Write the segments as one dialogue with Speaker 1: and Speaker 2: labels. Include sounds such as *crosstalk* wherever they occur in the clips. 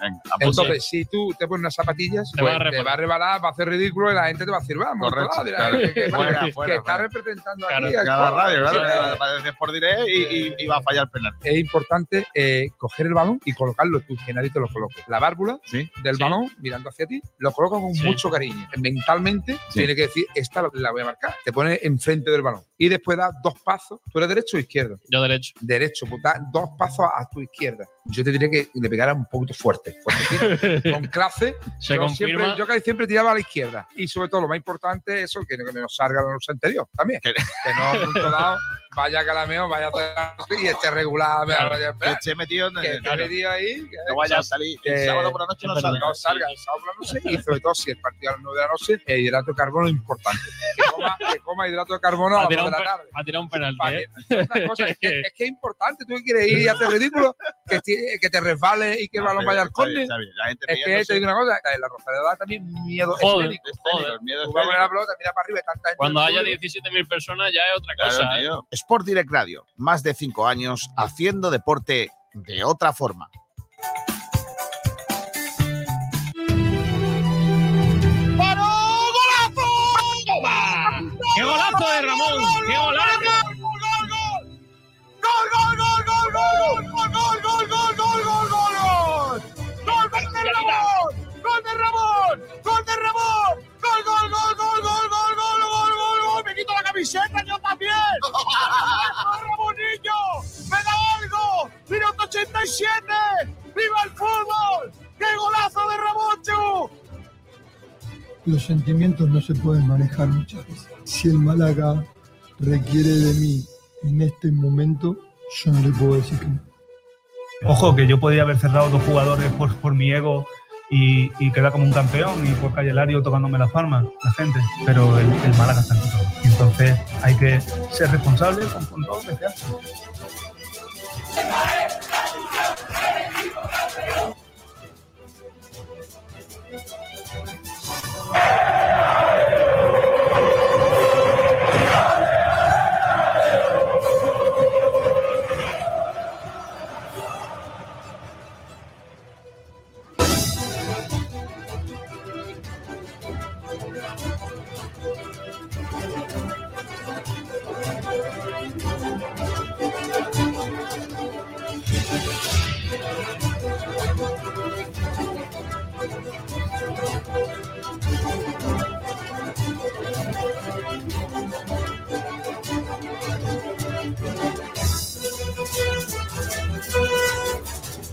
Speaker 1: Venga,
Speaker 2: Entonces, si tú te pones unas zapatillas,
Speaker 3: Te
Speaker 2: pues,
Speaker 3: va a
Speaker 2: te va a rebalar, va a hacer ridículo y la gente te va a decir, vamos,
Speaker 1: Correcto, claro.
Speaker 2: que, que-
Speaker 1: Fuera,
Speaker 2: que
Speaker 1: fuera,
Speaker 2: está
Speaker 1: fuera.
Speaker 2: representando
Speaker 3: Claro,
Speaker 2: aquí.
Speaker 1: Cada radio, claro, que por diré y, y- y va a fallar el penal.
Speaker 2: Es importante eh, coger el balón y colocarlo tú, que nadie te lo coloque. La válvula
Speaker 1: Sí.
Speaker 2: del
Speaker 3: Sí.
Speaker 2: balón, mirando hacia ti, lo colocas con
Speaker 3: Sí.
Speaker 2: mucho cariño. Mentalmente
Speaker 1: Sí.
Speaker 2: tiene que decir, esta la- la voy a marcar. Te pones enfrente del balón. Y después das dos pasos. ¿Tú eres derecho o izquierdo?
Speaker 3: Yo derecho.
Speaker 2: Derecho, pues das dos pasos a tu izquierda. Yo te diría que le pegara un poquito fuerte. Fuertecito, *laughs* con clase.
Speaker 3: Se
Speaker 2: yo,
Speaker 3: confirma.
Speaker 2: siempre, yo casi siempre tiraba a la izquierda. Y sobre todo, lo más importante es eso, que, no- que nos salga la luz anterior también.
Speaker 1: Que-
Speaker 2: Que no, momento dado, vaya calameo, vaya y esté regular.
Speaker 3: Claro.
Speaker 2: vaya-
Speaker 1: Que esté metido en
Speaker 2: que
Speaker 1: el.
Speaker 2: te metido ahí, que
Speaker 1: No vaya a salir. El
Speaker 2: que-
Speaker 1: sábado por la noche no salga.
Speaker 2: no salga el sábado por la noche y sobre todo si el partido a las 9 de la noche, el hidrato de carbono es importante. Que *laughs* coma, que coma hidrato de carbono a las 2
Speaker 3: tirado
Speaker 2: de
Speaker 3: un,
Speaker 2: la tarde.
Speaker 3: ha tirado un penalti, ¿eh?
Speaker 2: es, que, es que es importante, tú que quieres ir y hacer ridículo, que, que te resbale y que el balón vaya al
Speaker 1: gente
Speaker 2: Es que te digo una cosa, la Rosaleda da también miedo
Speaker 3: Joder.
Speaker 2: escénico.
Speaker 1: Miedo
Speaker 2: a la pelota, mira para arriba tanta gente.
Speaker 3: Cuando haya
Speaker 2: público.
Speaker 3: 17.000 personas ya es otra
Speaker 1: Claro,
Speaker 3: cosa. ¿eh?
Speaker 1: tío. Sport Direct Radio, más de cinco años haciendo deporte de otra forma.
Speaker 3: Golazo de Ramón! ¡Qué golazo!
Speaker 4: Los sentimientos no se pueden manejar muchas veces. Si el Málaga requiere de mí en este momento, yo no le puedo decir que no.
Speaker 5: Ojo, que yo podía haber cerrado dos jugadores por, por mi ego y, y quedar como un campeón y por Calle Lario tocándome las palmas, la gente. Pero el, Málaga está en todo. Entonces hay que ser responsable con, con todo lo que se hace. Hey!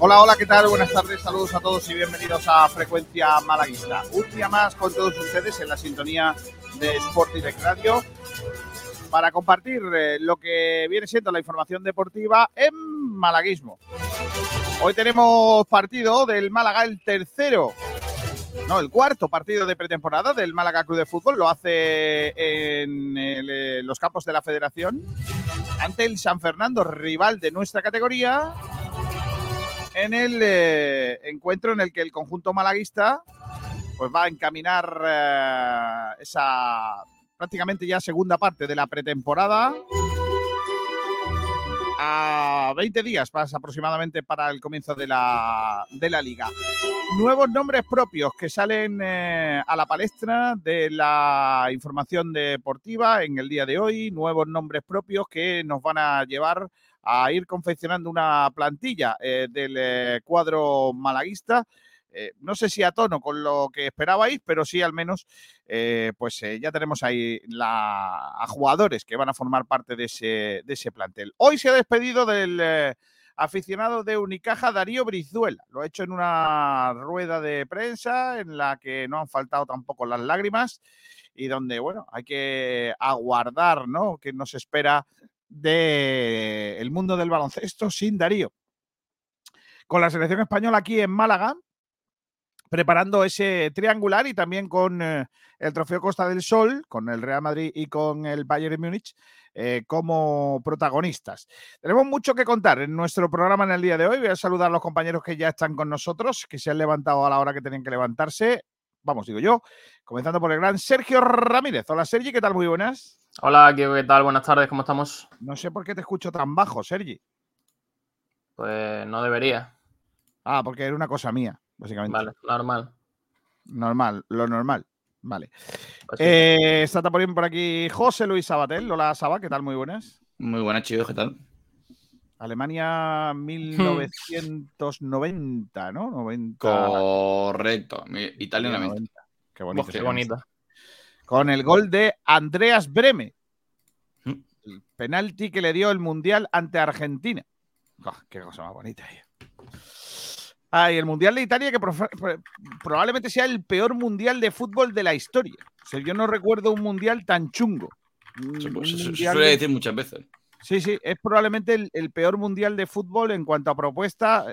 Speaker 1: Hola, hola, ¿qué tal? Buenas tardes, saludos a todos y bienvenidos a Frecuencia Malaguista. Un día más con todos ustedes en la sintonía de Sport Direct Radio para compartir eh, lo que viene siendo la información deportiva en malaguismo. Hoy tenemos partido del Málaga, el tercero, no, el cuarto partido de pretemporada del Málaga Club de Fútbol. Lo hace en eh, los campos de la Federación ante el San Fernando, rival de nuestra categoría en el eh, encuentro en el que el conjunto malaguista pues va a encaminar eh, esa prácticamente ya segunda parte de la pretemporada a 20 días más aproximadamente para el comienzo de la, de la liga. Nuevos nombres propios que salen eh, a la palestra de la información deportiva en el día de hoy, nuevos nombres propios que nos van a llevar a ir confeccionando una plantilla eh, del eh, cuadro malaguista. Eh, no sé si a tono con lo que esperabais, pero sí al menos eh, pues eh, ya tenemos ahí a jugadores que van a formar parte de ese, de ese plantel. Hoy se ha despedido del aficionado de Unicaja, Darío Brizuela. Lo ha hecho en una rueda de prensa en la que no han faltado tampoco las lágrimas y donde, bueno, hay que aguardar, ¿no? Que nos espera del el mundo del baloncesto sin Darío. Con la selección española aquí en Málaga, preparando ese triangular y también con eh, el Trofeo Costa del Sol, con el Real Madrid y con el Bayern Múnich eh, como protagonistas. Tenemos mucho que contar en nuestro programa en el día de hoy. Voy a saludar a los compañeros que ya están con nosotros, que se han levantado a la hora que tenían que levantarse. Vamos, digo yo, comenzando por el gran Sergio Ramírez. Hola Sergi, ¿qué tal? Muy buenas.
Speaker 6: Hola, ¿qué qué tal? Buenas tardes, ¿cómo estamos?
Speaker 1: No sé por qué te escucho tan bajo, Sergi.
Speaker 6: Pues no debería.
Speaker 1: Ah, porque era una cosa mía. Básicamente.
Speaker 6: Vale, normal.
Speaker 1: Normal, lo normal. Vale.
Speaker 6: Pues.
Speaker 1: Eh, está por por aquí José Luis Sabatel. Hola, Saba, ¿qué tal? Muy buenas.
Speaker 7: Muy buenas, chicos, ¿qué tal?
Speaker 1: Alemania *laughs* 1990, ¿no? 90.
Speaker 7: Correcto. Italia 90.
Speaker 1: Qué bonito.
Speaker 6: Qué
Speaker 1: ese
Speaker 6: bonito.
Speaker 1: Con el gol de Andreas Breme.
Speaker 7: Mm.
Speaker 1: El penalti que le dio el Mundial ante Argentina. Oh, qué cosa más bonita. tío. Ah, y el Mundial de Italia que probablemente sea el peor Mundial de fútbol de la historia. O sea, yo no recuerdo un Mundial tan chungo.
Speaker 7: Pues, se- suele
Speaker 1: de-
Speaker 7: decir muchas veces.
Speaker 1: Sí, sí, es probablemente el, el peor mundial de fútbol en cuanto a propuesta.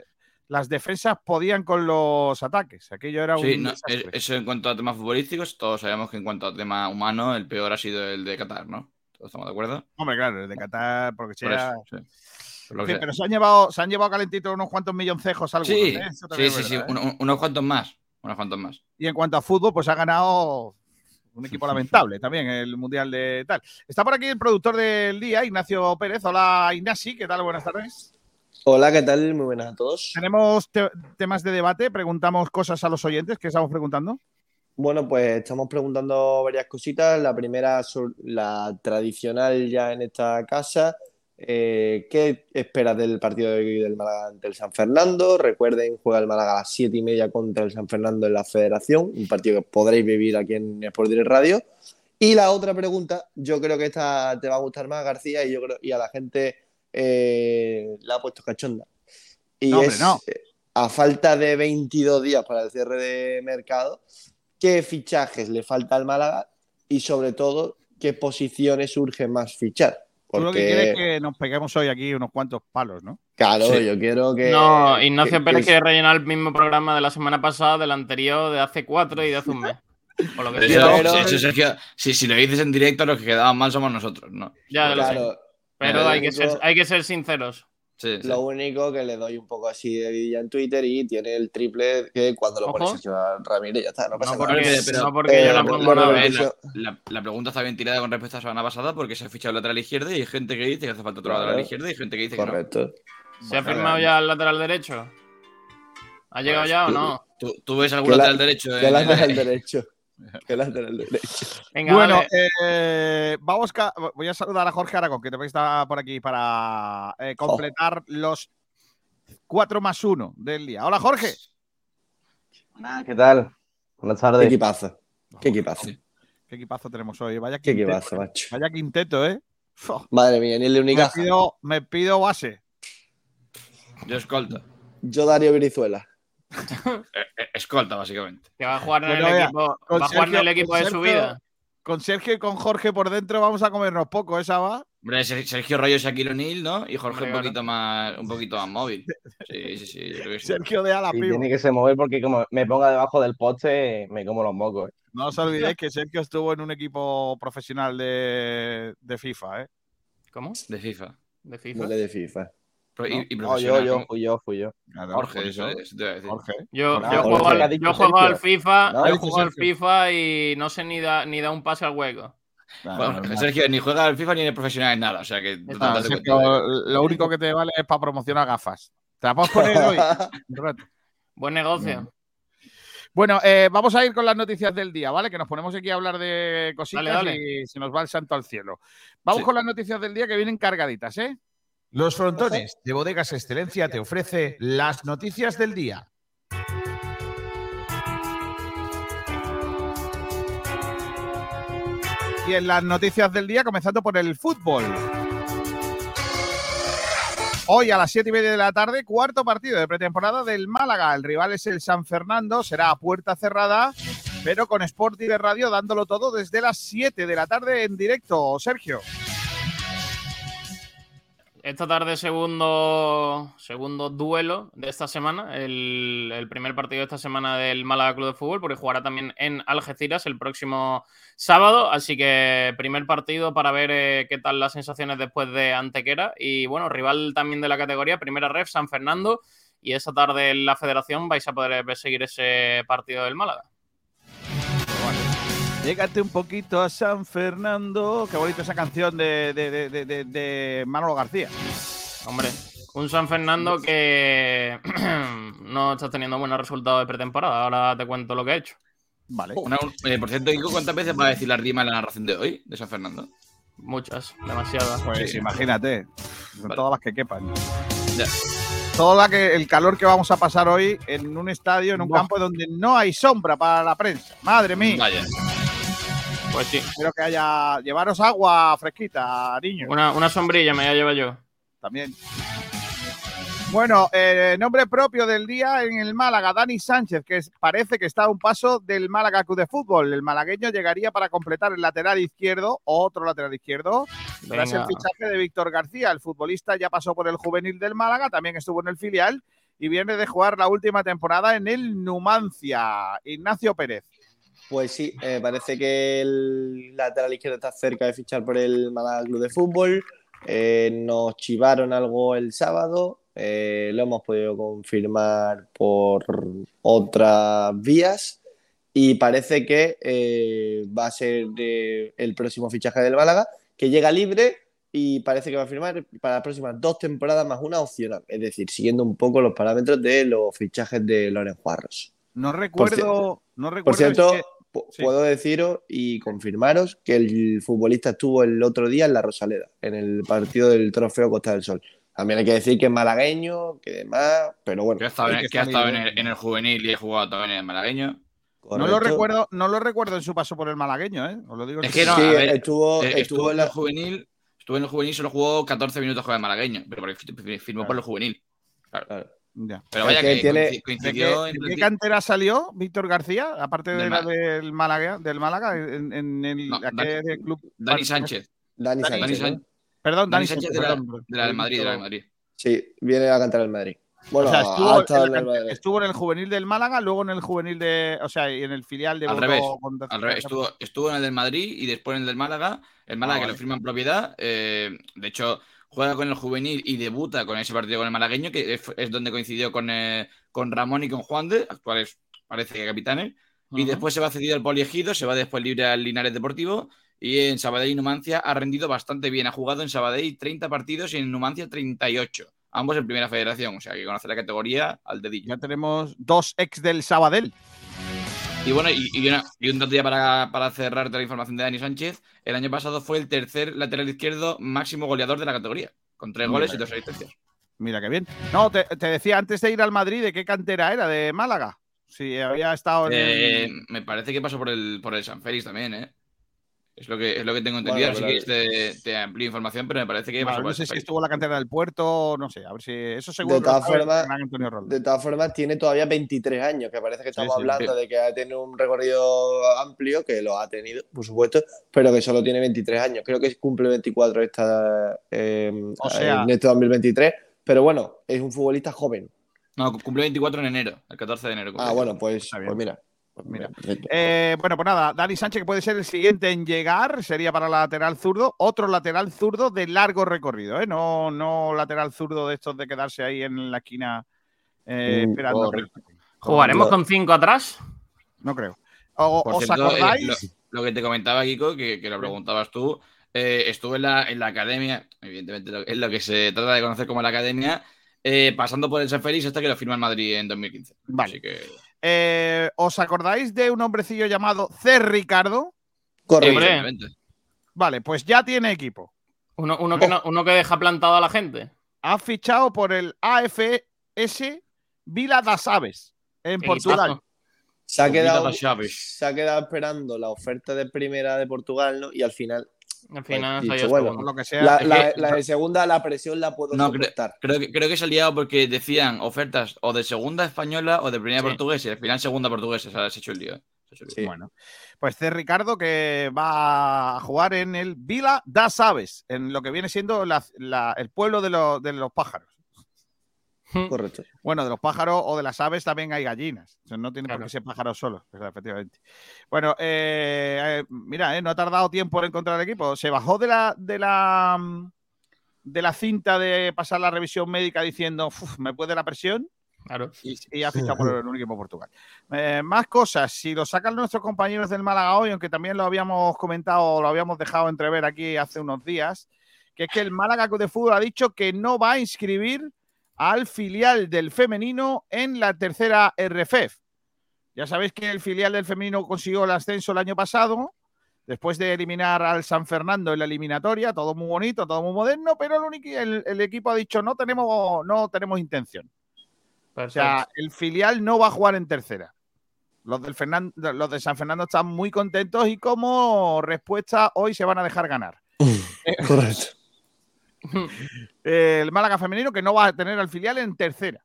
Speaker 1: Las defensas podían con los ataques. Aquello era un.
Speaker 7: Sí, no, es- eso en cuanto a temas futbolísticos, todos sabemos que en cuanto a tema humano, el peor ha sido el de Qatar, ¿no? ¿Todos estamos de acuerdo?
Speaker 1: Hombre, claro, el de Qatar, porque
Speaker 7: Por
Speaker 1: sea.
Speaker 7: eso, sí. Lo que
Speaker 1: pero se han llevado, se han llevado calentitos unos cuantos milloncejos algunos.
Speaker 7: Sí,
Speaker 1: ¿eh? Eso
Speaker 7: sí, sí,
Speaker 1: ¿eh?
Speaker 7: uno- unos cuantos más. Unos cuantos más.
Speaker 1: Y en cuanto a fútbol, pues ha ganado un equipo *laughs* lamentable también, el Mundial de tal. Está por aquí el productor del día, Ignacio Pérez. Hola, Ignasi, ¿qué tal? Buenas tardes.
Speaker 8: Hola, ¿qué tal? Muy buenas a todos.
Speaker 1: Tenemos te- temas de debate, preguntamos cosas a los oyentes. ¿Qué estamos preguntando?
Speaker 8: Bueno, pues estamos preguntando varias cositas. La primera, sobre la tradicional ya en esta casa. Eh, ¿qué esperas del partido de hoy del Málaga ante el San Fernando? Recuerden, juega el Málaga a las siete y media contra el San Fernando en la Federación, un partido que podréis vivir aquí en Sport Direct Radio. Y la otra pregunta, yo creo que esta te va a gustar más, García, y yo creo y a la gente eh, la ha puesto cachonda. Y
Speaker 1: No,
Speaker 8: es,
Speaker 1: no.
Speaker 8: eh, a falta de 22 días para el cierre de mercado, ¿qué fichajes le falta al Málaga? Y sobre todo, ¿qué posiciones urge más fichar?
Speaker 1: Tú lo que quieres es que nos peguemos hoy aquí unos cuantos palos, ¿no?
Speaker 8: claro,
Speaker 7: Sí.
Speaker 8: yo quiero que.
Speaker 6: No, Ignacio
Speaker 8: que-
Speaker 6: Pérez
Speaker 8: que-
Speaker 6: quiere rellenar el mismo programa de la semana pasada, del anterior, de hace cuatro y de hace un mes. *laughs* O lo que
Speaker 7: Pero
Speaker 6: sea.
Speaker 8: pero-
Speaker 7: eso, Sergio, si, si lo dices en directo, los que quedaban mal somos nosotros, ¿no?
Speaker 6: Ya lo sé.
Speaker 8: Claro,
Speaker 6: Pero
Speaker 8: lo
Speaker 6: hay que, ser, hay que ser sinceros.
Speaker 7: Sí, sí.
Speaker 8: Lo único que le doy un poco así de vidilla en Twitter y tiene el triple que cuando lo
Speaker 6: Ojo.
Speaker 8: pone Sergio Ramírez ya está, no pasa
Speaker 6: No
Speaker 8: nada.
Speaker 6: porque,
Speaker 7: pero-
Speaker 6: no porque la
Speaker 7: pregunta está bien tirada con respecto a la semana pasada porque se ha fichado el lateral izquierdo y hay gente que dice que hace falta otro
Speaker 8: Claro.
Speaker 7: lateral izquierdo y hay gente que dice que no.
Speaker 8: Correcto.
Speaker 6: ¿Se ha firmado ya el lateral derecho? ¿Ha llegado ya o
Speaker 7: ¿Tú-
Speaker 6: no?
Speaker 7: ¿Tú, tú ves algún lateral derecho? En-
Speaker 8: lateral *laughs* derecho. *laughs* Que lateral derecho.
Speaker 6: Venga,
Speaker 1: bueno, eh, vamos voy a saludar a Jorge Aragón, que también está por aquí para eh, completar los 4 más 1 del día. Hola, Jorge.
Speaker 9: ¿Qué tal? Buenas
Speaker 8: Qué
Speaker 9: tardes.
Speaker 8: equipazo. Qué equipazo.
Speaker 1: Qué equipazo tenemos hoy. Vaya
Speaker 8: Qué
Speaker 1: quinteto.
Speaker 8: equipazo, macho.
Speaker 1: Vaya quinteto, ¿eh?
Speaker 8: Madre mía, ni el de
Speaker 1: Me
Speaker 8: Unicaja.
Speaker 1: pido, me pido base.
Speaker 7: Yo escolta.
Speaker 8: Yo, Darío Virizuela. *laughs*
Speaker 7: Eh, eh, escolta, básicamente.
Speaker 6: Que va a jugar en
Speaker 1: Bueno,
Speaker 6: el equipo,
Speaker 1: con
Speaker 6: va a jugar en
Speaker 1: Sergio-
Speaker 6: el equipo
Speaker 1: con
Speaker 6: de su vida.
Speaker 1: Con Sergio y con Jorge por dentro vamos a comernos poco, ¿eh, Saba?
Speaker 7: Hombre, Ser- Sergio Rayo, Shaquille O'Neal, ¿no? Y Jorge
Speaker 6: Hombre,
Speaker 7: un poquito más, un poquito más móvil. Sí, sí, sí. yo creo que sí.
Speaker 1: Sergio de ala pivo.
Speaker 9: tiene que se mover porque como me ponga debajo del poste, me como los mocos. ¿eh?
Speaker 1: No os olvidéis que Sergio estuvo en un equipo profesional de, de FIFA, ¿eh?
Speaker 6: ¿Cómo?
Speaker 7: De FIFA.
Speaker 6: ¿De FIFA?
Speaker 8: No de FIFA.
Speaker 7: Pro- y, y
Speaker 9: No, yo, yo, fui yo, fui yo.
Speaker 1: Claro,
Speaker 7: Jorge, eso,
Speaker 1: eso.
Speaker 7: eso te iba a decir.
Speaker 1: Jorge.
Speaker 6: Yo,
Speaker 1: Jorge,
Speaker 6: yo juego,
Speaker 9: ¿qué ha
Speaker 6: al,
Speaker 9: dicho
Speaker 6: yo juego
Speaker 9: Sergio?
Speaker 6: al FIFA,
Speaker 8: No,
Speaker 6: yo juego al. FIFA y no sé ni da, ni da un pase al hueco.
Speaker 1: Claro,
Speaker 7: Bueno. Sergio ni juega al FIFA ni es profesional en nada, o sea que
Speaker 1: Sergio,
Speaker 7: cuenta.
Speaker 1: lo único que te vale es para promocionar gafas. ¿Te las puedes *laughs* poner hoy?
Speaker 6: Buen negocio.
Speaker 1: Bueno, eh, vamos a ir con las noticias del día, ¿vale? Que nos ponemos aquí a hablar de cositas
Speaker 6: Dale, dale.
Speaker 1: y se nos va el santo al cielo. Vamos
Speaker 7: Sí.
Speaker 1: con las noticias del día que vienen cargaditas, ¿eh? Los frontones de Bodegas Excelencia te ofrece las noticias del día. Y en las noticias del día, comenzando por el fútbol. Hoy a las 7 y media de la tarde, cuarto partido de pretemporada del Málaga. El rival es el San Fernando, será a puerta cerrada, pero con Sport de Radio dándolo todo desde las 7 de la tarde en directo. Sergio.
Speaker 6: Esta tarde, segundo, segundo duelo de esta semana, el, primer partido de esta semana del Málaga Club de Fútbol, porque jugará también en Algeciras el próximo sábado. Así que primer partido para ver eh, qué tal las sensaciones después de Antequera. Y bueno, rival también de la categoría, primera ref, San Fernando. Y esta tarde en la federación vais a poder seguir ese partido del Málaga.
Speaker 1: Llégate un poquito a San Fernando. Qué bonita esa canción de, de, de- de- Manolo García.
Speaker 6: Hombre, Un San Fernando que *clears throat* no está teniendo buenos resultados de pretemporada. Ahora te cuento lo que he hecho.
Speaker 1: Vale.
Speaker 7: Una- eh, por cierto, Kiko, ¿cuántas veces va a decir la rima en la narración de hoy de San Fernando?
Speaker 6: Muchas, demasiadas.
Speaker 1: Pues
Speaker 7: Sí.
Speaker 1: imagínate,
Speaker 7: Vale.
Speaker 1: todas las que quepan.
Speaker 7: Ya.
Speaker 1: Todo la que, el calor que vamos a pasar hoy en un estadio, en un
Speaker 6: Buah.
Speaker 1: campo donde no hay sombra para la prensa. Madre mía.
Speaker 7: Vaya.
Speaker 6: Pues sí.
Speaker 1: Espero que haya. Llevaros agua fresquita, niños.
Speaker 6: Una, una sombrilla me la llevo yo.
Speaker 1: También. Bueno, eh, nombre propio del día en el Málaga, Dani Sánchez, que parece que está a un paso del Málaga Club de Fútbol. El malagueño llegaría para completar el lateral izquierdo, otro lateral izquierdo, tras el fichaje de Víctor García. El futbolista ya pasó por el juvenil del Málaga, también estuvo en el filial y viene de jugar la última temporada en el Numancia. Ignacio Pérez.
Speaker 8: Pues sí, eh, parece que el lateral izquierdo está cerca de fichar por el Málaga Club de Fútbol. Eh, nos chivaron algo el sábado, eh, lo hemos podido confirmar por otras vías y parece que eh, va a ser el próximo fichaje del Málaga, que llega libre y parece que va a firmar para las próximas dos temporadas más una opcional, es decir, siguiendo un poco los parámetros de los fichajes de Loren Juarros.
Speaker 1: No recuerdo. no
Speaker 8: Por
Speaker 1: recuerdo
Speaker 8: cierto, pu-
Speaker 1: sí.
Speaker 8: puedo deciros y confirmaros que el futbolista estuvo el otro día en la Rosaleda, en el partido del Trofeo Costa del Sol. También hay que decir que es malagueño, que demás, pero bueno.
Speaker 7: Que ha estado, en,
Speaker 1: que
Speaker 7: que ha estado en, el, en el juvenil y ha jugado también en el malagueño.
Speaker 1: No lo recuerdo, no lo recuerdo en su paso por el malagueño, ¿eh? Os lo digo en
Speaker 7: Es que no,
Speaker 8: Sí,
Speaker 7: a ver,
Speaker 8: estuvo,
Speaker 7: Eh,
Speaker 8: estuvo
Speaker 7: estuvo
Speaker 8: en la...
Speaker 7: el juvenil, estuvo en el juvenil y solo jugó 14 minutos con el malagueño, pero firmó por el juvenil.
Speaker 8: Claro.
Speaker 1: Ya.
Speaker 7: Pero
Speaker 8: Es
Speaker 7: vaya
Speaker 8: que
Speaker 7: que,
Speaker 8: tiene-
Speaker 7: coinci-
Speaker 1: ¿De qué,
Speaker 7: coincidió
Speaker 1: de
Speaker 7: en
Speaker 1: qué cantera salió Víctor García? Aparte de
Speaker 7: Del
Speaker 1: la del Málaga, del Málaga, en, en el
Speaker 7: No,
Speaker 1: ¿a qué
Speaker 7: Dani-
Speaker 1: club?
Speaker 7: Dani Sánchez.
Speaker 8: Dani
Speaker 1: Dani
Speaker 8: Sánchez.
Speaker 1: Perdón,
Speaker 7: Dani
Speaker 1: Dani
Speaker 7: Sánchez
Speaker 1: Sánchez,
Speaker 7: de la-
Speaker 1: perdón.
Speaker 7: De la del Madrid, de la del Madrid.
Speaker 8: Sí, viene a cantar el Madrid. Bueno,
Speaker 1: o sea,
Speaker 8: ha
Speaker 1: estuvo, en
Speaker 8: el
Speaker 1: cantera-
Speaker 8: Madrid.
Speaker 1: estuvo en el juvenil del Málaga, luego en el juvenil de, o sea, y en el filial de
Speaker 7: Al revés,
Speaker 1: contra-
Speaker 7: Al revés, estuvo, estuvo en el del Madrid y después en el del Málaga. El Málaga
Speaker 1: Ah,
Speaker 7: que
Speaker 1: vale.
Speaker 7: lo firma en propiedad. eh, de hecho, juega con el juvenil y debuta con ese partido con el malagueño, que es, es donde coincidió con, eh, con Ramón y con Juan de, actuales parece que capitanes. Y
Speaker 6: Ujú.
Speaker 7: después se va cedido al Poliegido, se va después libre al Linares Deportivo. Y en Sabadell y Numancia ha rendido bastante bien. Ha jugado en Sabadell 30 partidos y en Numancia 38. Ambos en primera federación, o sea que conoce la categoría al dedillo.
Speaker 1: Ya tenemos dos ex del Sabadell.
Speaker 7: Y bueno, y, y una- y un dato ya para, para cerrar la información de Dani Sánchez. El año pasado fue el tercer lateral izquierdo máximo goleador de la categoría, con tres goles y dos asistencias.
Speaker 1: Mira qué bien. No, te, te decía antes de ir al Madrid, ¿de qué cantera era? ¿De Málaga? Si había estado en
Speaker 7: Eh,
Speaker 1: el...
Speaker 7: me parece que pasó por el, por el San Félix también, ¿eh? Es lo que, es lo que tengo entendido.
Speaker 8: Bueno,
Speaker 7: Así
Speaker 8: pero-
Speaker 7: que te, te amplío información, pero me parece que
Speaker 1: Vale, no sé si estuvo en la cantera del puerto, no sé, a ver si eso seguro.
Speaker 8: De todas formas-. De todas formas, tiene todavía 23 años, que parece que estamos
Speaker 1: sí,
Speaker 8: hablando
Speaker 7: sí.
Speaker 8: de que ha tenido un recorrido amplio, que lo ha tenido, por supuesto, pero que solo tiene 23 años. Creo que cumple 24 esta, eh,
Speaker 1: O sea-
Speaker 8: en este 2023, pero bueno, es un futbolista joven.
Speaker 7: No, cumplió 24 en enero, el 14 de enero.
Speaker 8: Ah, bueno, pues, pues mira. Pues
Speaker 1: Mira. Eh, bueno, pues nada, Dani Sánchez que puede ser el siguiente en llegar, sería para lateral zurdo, otro lateral zurdo de largo recorrido, ¿eh? no, no lateral zurdo de estos de quedarse ahí en la esquina eh,
Speaker 8: Mm,
Speaker 1: esperando.
Speaker 6: ¿Jugaremos con cinco atrás?
Speaker 1: No creo. O-
Speaker 7: Por
Speaker 1: ¿Os
Speaker 7: cierto, eh,
Speaker 1: acordáis?
Speaker 7: lo, lo que te comentaba, Kiko, que, que lo preguntabas tú, eh, estuve en la, en la academia, evidentemente es lo que se trata de conocer como la academia, eh, pasando por el San Félix hasta que lo firma el Madrid en 2015.
Speaker 1: Vale.
Speaker 7: Así que,
Speaker 1: Eh, ¿Os acordáis de un hombrecillo llamado C. Ricardo?
Speaker 8: Correcto.
Speaker 1: Vale, pues ya tiene equipo.
Speaker 6: Uno, uno que no- uno que deja plantado a la gente.
Speaker 1: Ha fichado por el AFS Vila das Aves en Portugal.
Speaker 8: Se ha, quedado, se ha quedado esperando la oferta de primera de Portugal, ¿no? Y al final,
Speaker 6: Al final
Speaker 8: Pues,
Speaker 6: salió
Speaker 8: dicho, bueno,
Speaker 1: lo que sea.
Speaker 8: la,
Speaker 7: es
Speaker 8: la-
Speaker 7: que-
Speaker 8: la de segunda, la presión la puedo
Speaker 7: No, creo,
Speaker 8: soportar.
Speaker 7: creo que, creo que se ha liado porque decían ofertas o de segunda española o de primera
Speaker 6: Sí.
Speaker 7: portuguesa y al final segunda portuguesa. O sea, se ha hecho el lío.
Speaker 8: Sí.
Speaker 1: Bueno, pues C. Ricardo que va a jugar en el Vila das Aves, en lo que viene siendo la- la- el pueblo de, los- de los pájaros.
Speaker 8: Correcto.
Speaker 1: Bueno, de los pájaros o de las aves también hay gallinas. O sea, no tiene por
Speaker 6: Claro.
Speaker 1: qué ser pájaros solos, efectivamente. Bueno, eh, eh, mira, eh, no ha tardado tiempo en encontrar el equipo. Se bajó de la, de la mm, de la cinta de pasar la revisión médica diciendo "Uf, me puede la presión
Speaker 6: Claro.
Speaker 1: y, y ha fichado *laughs* por el equipo de Portugal. Eh, más cosas, si lo sacan nuestros compañeros del Málaga hoy, aunque también lo habíamos comentado, lo habíamos dejado entrever aquí hace unos días, que es que el Málaga Club de Fútbol ha dicho que no va a inscribir al filial del femenino en la tercera RFEF. Ya sabéis que el filial del femenino consiguió el ascenso el año pasado, después de eliminar al San Fernando en la eliminatoria, todo muy bonito, todo muy moderno, pero el, único, el, el equipo ha dicho no tenemos, no tenemos intención. O sea, el filial no va a jugar en tercera. Los, del Fernan- los de San Fernando están muy contentos y como respuesta hoy se van a dejar ganar. *laughs*
Speaker 8: Correcto. *laughs*
Speaker 1: El Málaga femenino que no va a tener al filial en tercera.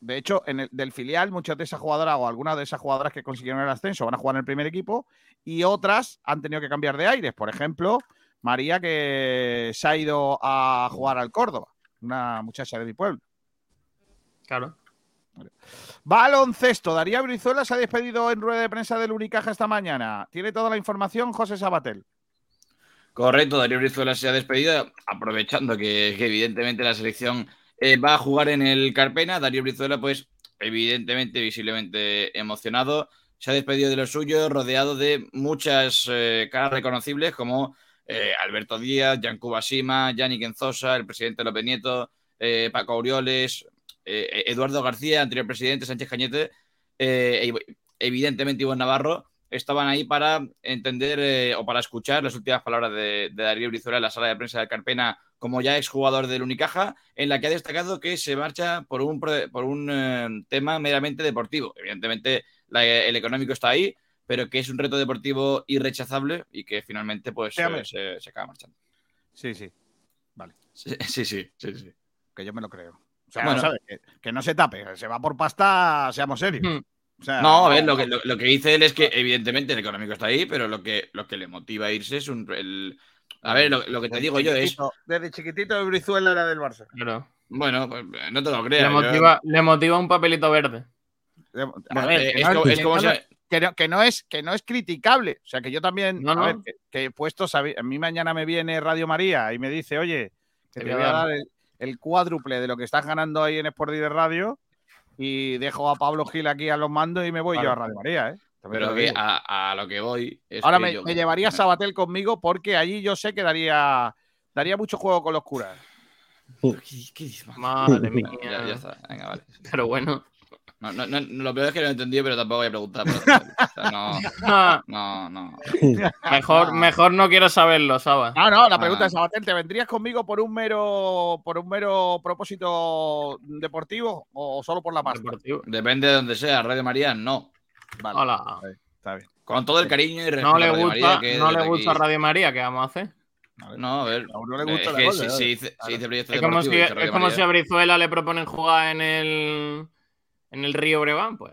Speaker 1: De hecho, en el, del filial, muchas de esas jugadoras o algunas de esas jugadoras que consiguieron el ascenso van a jugar en el primer equipo y otras han tenido que cambiar de aires. Por ejemplo, María, que se ha ido a jugar al Córdoba, una muchacha de mi pueblo.
Speaker 6: Claro.
Speaker 1: Baloncesto. Daría Brizuela se ha despedido en rueda de prensa del Unicaja esta mañana. Tiene toda la información José Sabatel.
Speaker 7: Correcto, Darío Brizuela se ha despedido, aprovechando que, evidentemente la selección eh, va a jugar en el Carpena. Darío Brizuela, pues, evidentemente, visiblemente emocionado. Se ha despedido de lo suyo, rodeado de muchas eh, caras reconocibles como eh, Alberto Díaz, Yancuba Sima, Yannick Enzosa, el presidente López Nieto, Paco Aureoles, eh, Eduardo García, anterior presidente, Sánchez Cañete, evidentemente Iván Navarro, estaban ahí para entender eh, o para escuchar las últimas palabras de, de Darío Brizuela en la sala de prensa del Carpena como ya exjugador del Unicaja, en la que ha destacado que se marcha por un, por un eh, tema meramente deportivo. Evidentemente la- el económico está ahí, pero que es un reto deportivo irrechazable y que finalmente pues eh, se, se acaba marchando.
Speaker 1: Sí, sí.
Speaker 7: Sí, *laughs* sí, sí, sí, sí.
Speaker 1: Que yo me lo creo. O sea,
Speaker 7: Bueno.
Speaker 1: que no se tape. Se va por pasta, seamos serios.
Speaker 6: Hmm.
Speaker 1: O sea,
Speaker 7: No, a ver, lo que, lo, lo que dice él es que evidentemente el económico está ahí, pero lo que, lo que le motiva a irse es un... el- A ver, lo, lo que te digo yo es...
Speaker 1: Desde chiquitito de Brizuela era del Barça.
Speaker 6: Claro.
Speaker 7: Bueno, pues, no te lo
Speaker 6: Le
Speaker 7: creas. yo-
Speaker 6: motiva, le motiva un papelito verde.
Speaker 1: A ver,
Speaker 7: eh,
Speaker 1: que
Speaker 7: es
Speaker 1: no-
Speaker 7: como-
Speaker 1: que
Speaker 7: es como
Speaker 1: no-
Speaker 7: si-
Speaker 1: que no, que no es, que no es criticable. O sea, que yo también,
Speaker 6: No,
Speaker 1: a ver, que, que he puesto, sabi- a mí mañana me viene Radio María y me dice, oye, que
Speaker 6: Te
Speaker 1: te
Speaker 6: voy a
Speaker 1: a
Speaker 6: dar.
Speaker 1: el, el cuádruple de lo que estás ganando ahí en Sport Direct Radio y dejo a Pablo Gil aquí a los mandos y me voy yo
Speaker 6: Claro.
Speaker 1: a Radio María, ¿eh? También
Speaker 7: Pero
Speaker 1: lo
Speaker 7: que
Speaker 1: digo.
Speaker 7: a, a lo que voy es
Speaker 1: Ahora
Speaker 7: que
Speaker 1: me,
Speaker 7: yo-
Speaker 1: me llevaría Sabatel conmigo porque allí yo sé que daría, daría mucho juego con los curas.
Speaker 6: Madre *laughs* mía.
Speaker 7: Ya, ya está, venga, vale.
Speaker 6: Pero bueno.
Speaker 7: No, no, no, lo peor es que no he entendido, pero tampoco voy a preguntar. lo *laughs* no, no, no. *laughs*
Speaker 6: Mejor, mejor no quiero saberlo, Saba.
Speaker 1: Ah, no, la pregunta
Speaker 7: Ah.
Speaker 1: es, Sabatel, ¿te vendrías conmigo por un mero por un mero propósito deportivo o solo por la pasta?
Speaker 6: Deportivo.
Speaker 7: Depende de donde sea, Radio María, no.
Speaker 1: Vale,
Speaker 6: Hola.
Speaker 1: está bien.
Speaker 7: Con todo el cariño y respeto
Speaker 6: No le
Speaker 7: a Radio
Speaker 6: gusta,
Speaker 7: María, que
Speaker 6: no le gusta
Speaker 7: aquí-
Speaker 6: Radio María, ¿qué vamos a hacer?
Speaker 7: No, a ver.
Speaker 1: A uno le gusta
Speaker 7: es
Speaker 1: la
Speaker 7: que
Speaker 1: gol,
Speaker 7: si, si dice, si dice proyecto
Speaker 6: Es como, si, es como si a Brizuela le proponen jugar en el en el Río Breogán, pues.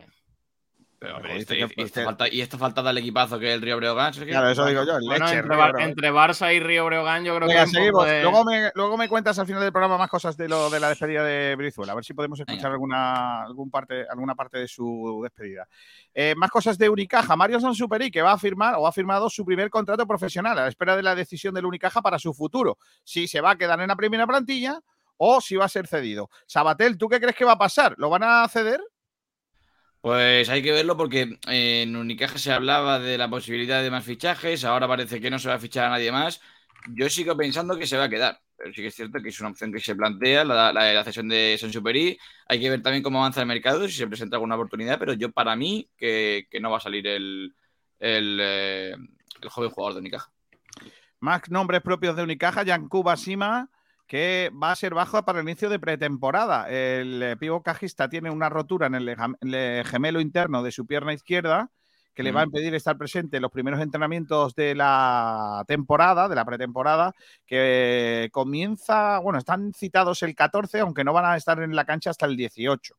Speaker 7: pero,
Speaker 1: Joder,
Speaker 7: pero
Speaker 1: dice
Speaker 7: esto-
Speaker 1: que-
Speaker 7: y, esto
Speaker 1: que-
Speaker 7: falta, y esto falta del equipazo que es el Río Breogán.
Speaker 1: Claro, eso digo yo, el
Speaker 6: Bueno,
Speaker 1: leche.
Speaker 6: entre,
Speaker 1: Río
Speaker 6: Bar-
Speaker 1: Breogán.
Speaker 6: entre Barça y Río Breogán, yo creo
Speaker 1: Venga,
Speaker 6: que
Speaker 1: seguimos.
Speaker 6: de-
Speaker 1: Luego, me, luego me cuentas al final del programa más cosas de lo de la despedida de Brizuela. A ver si podemos escuchar
Speaker 7: Venga.
Speaker 1: alguna, algún parte, alguna parte de su despedida. Eh, más cosas de Unicaja. Mario Sansuperi, que va a firmar o ha firmado su primer contrato profesional a la espera de la decisión del Unicaja para su futuro. Si se va a quedar en la primera plantilla o si va a ser cedido. Sabatel, ¿tú qué crees que va a pasar? ¿Lo van a ceder?
Speaker 7: Pues hay que verlo porque eh, en Unicaja se hablaba de la posibilidad de más fichajes, ahora parece que no se va a fichar a nadie más. Yo sigo pensando que se va a quedar, pero sí que es cierto que es una opción que se plantea, la, la, la cesión de Sansuperi. Hay que ver también cómo avanza el mercado, si se presenta alguna oportunidad, pero yo para mí que, que no va a salir el, el, eh, el joven jugador de Unicaja.
Speaker 1: Más nombres propios de Unicaja, Yankuba Sima, que va a ser bajo para el inicio de pretemporada. El eh, pivo cajista tiene una rotura en el, gem- el gemelo interno de su pierna izquierda que le va a
Speaker 7: Mm.
Speaker 1: impedir estar presente en los primeros entrenamientos de la temporada, de la pretemporada, que comienza, bueno, están citados el 14, aunque no van a estar en la cancha hasta el 18.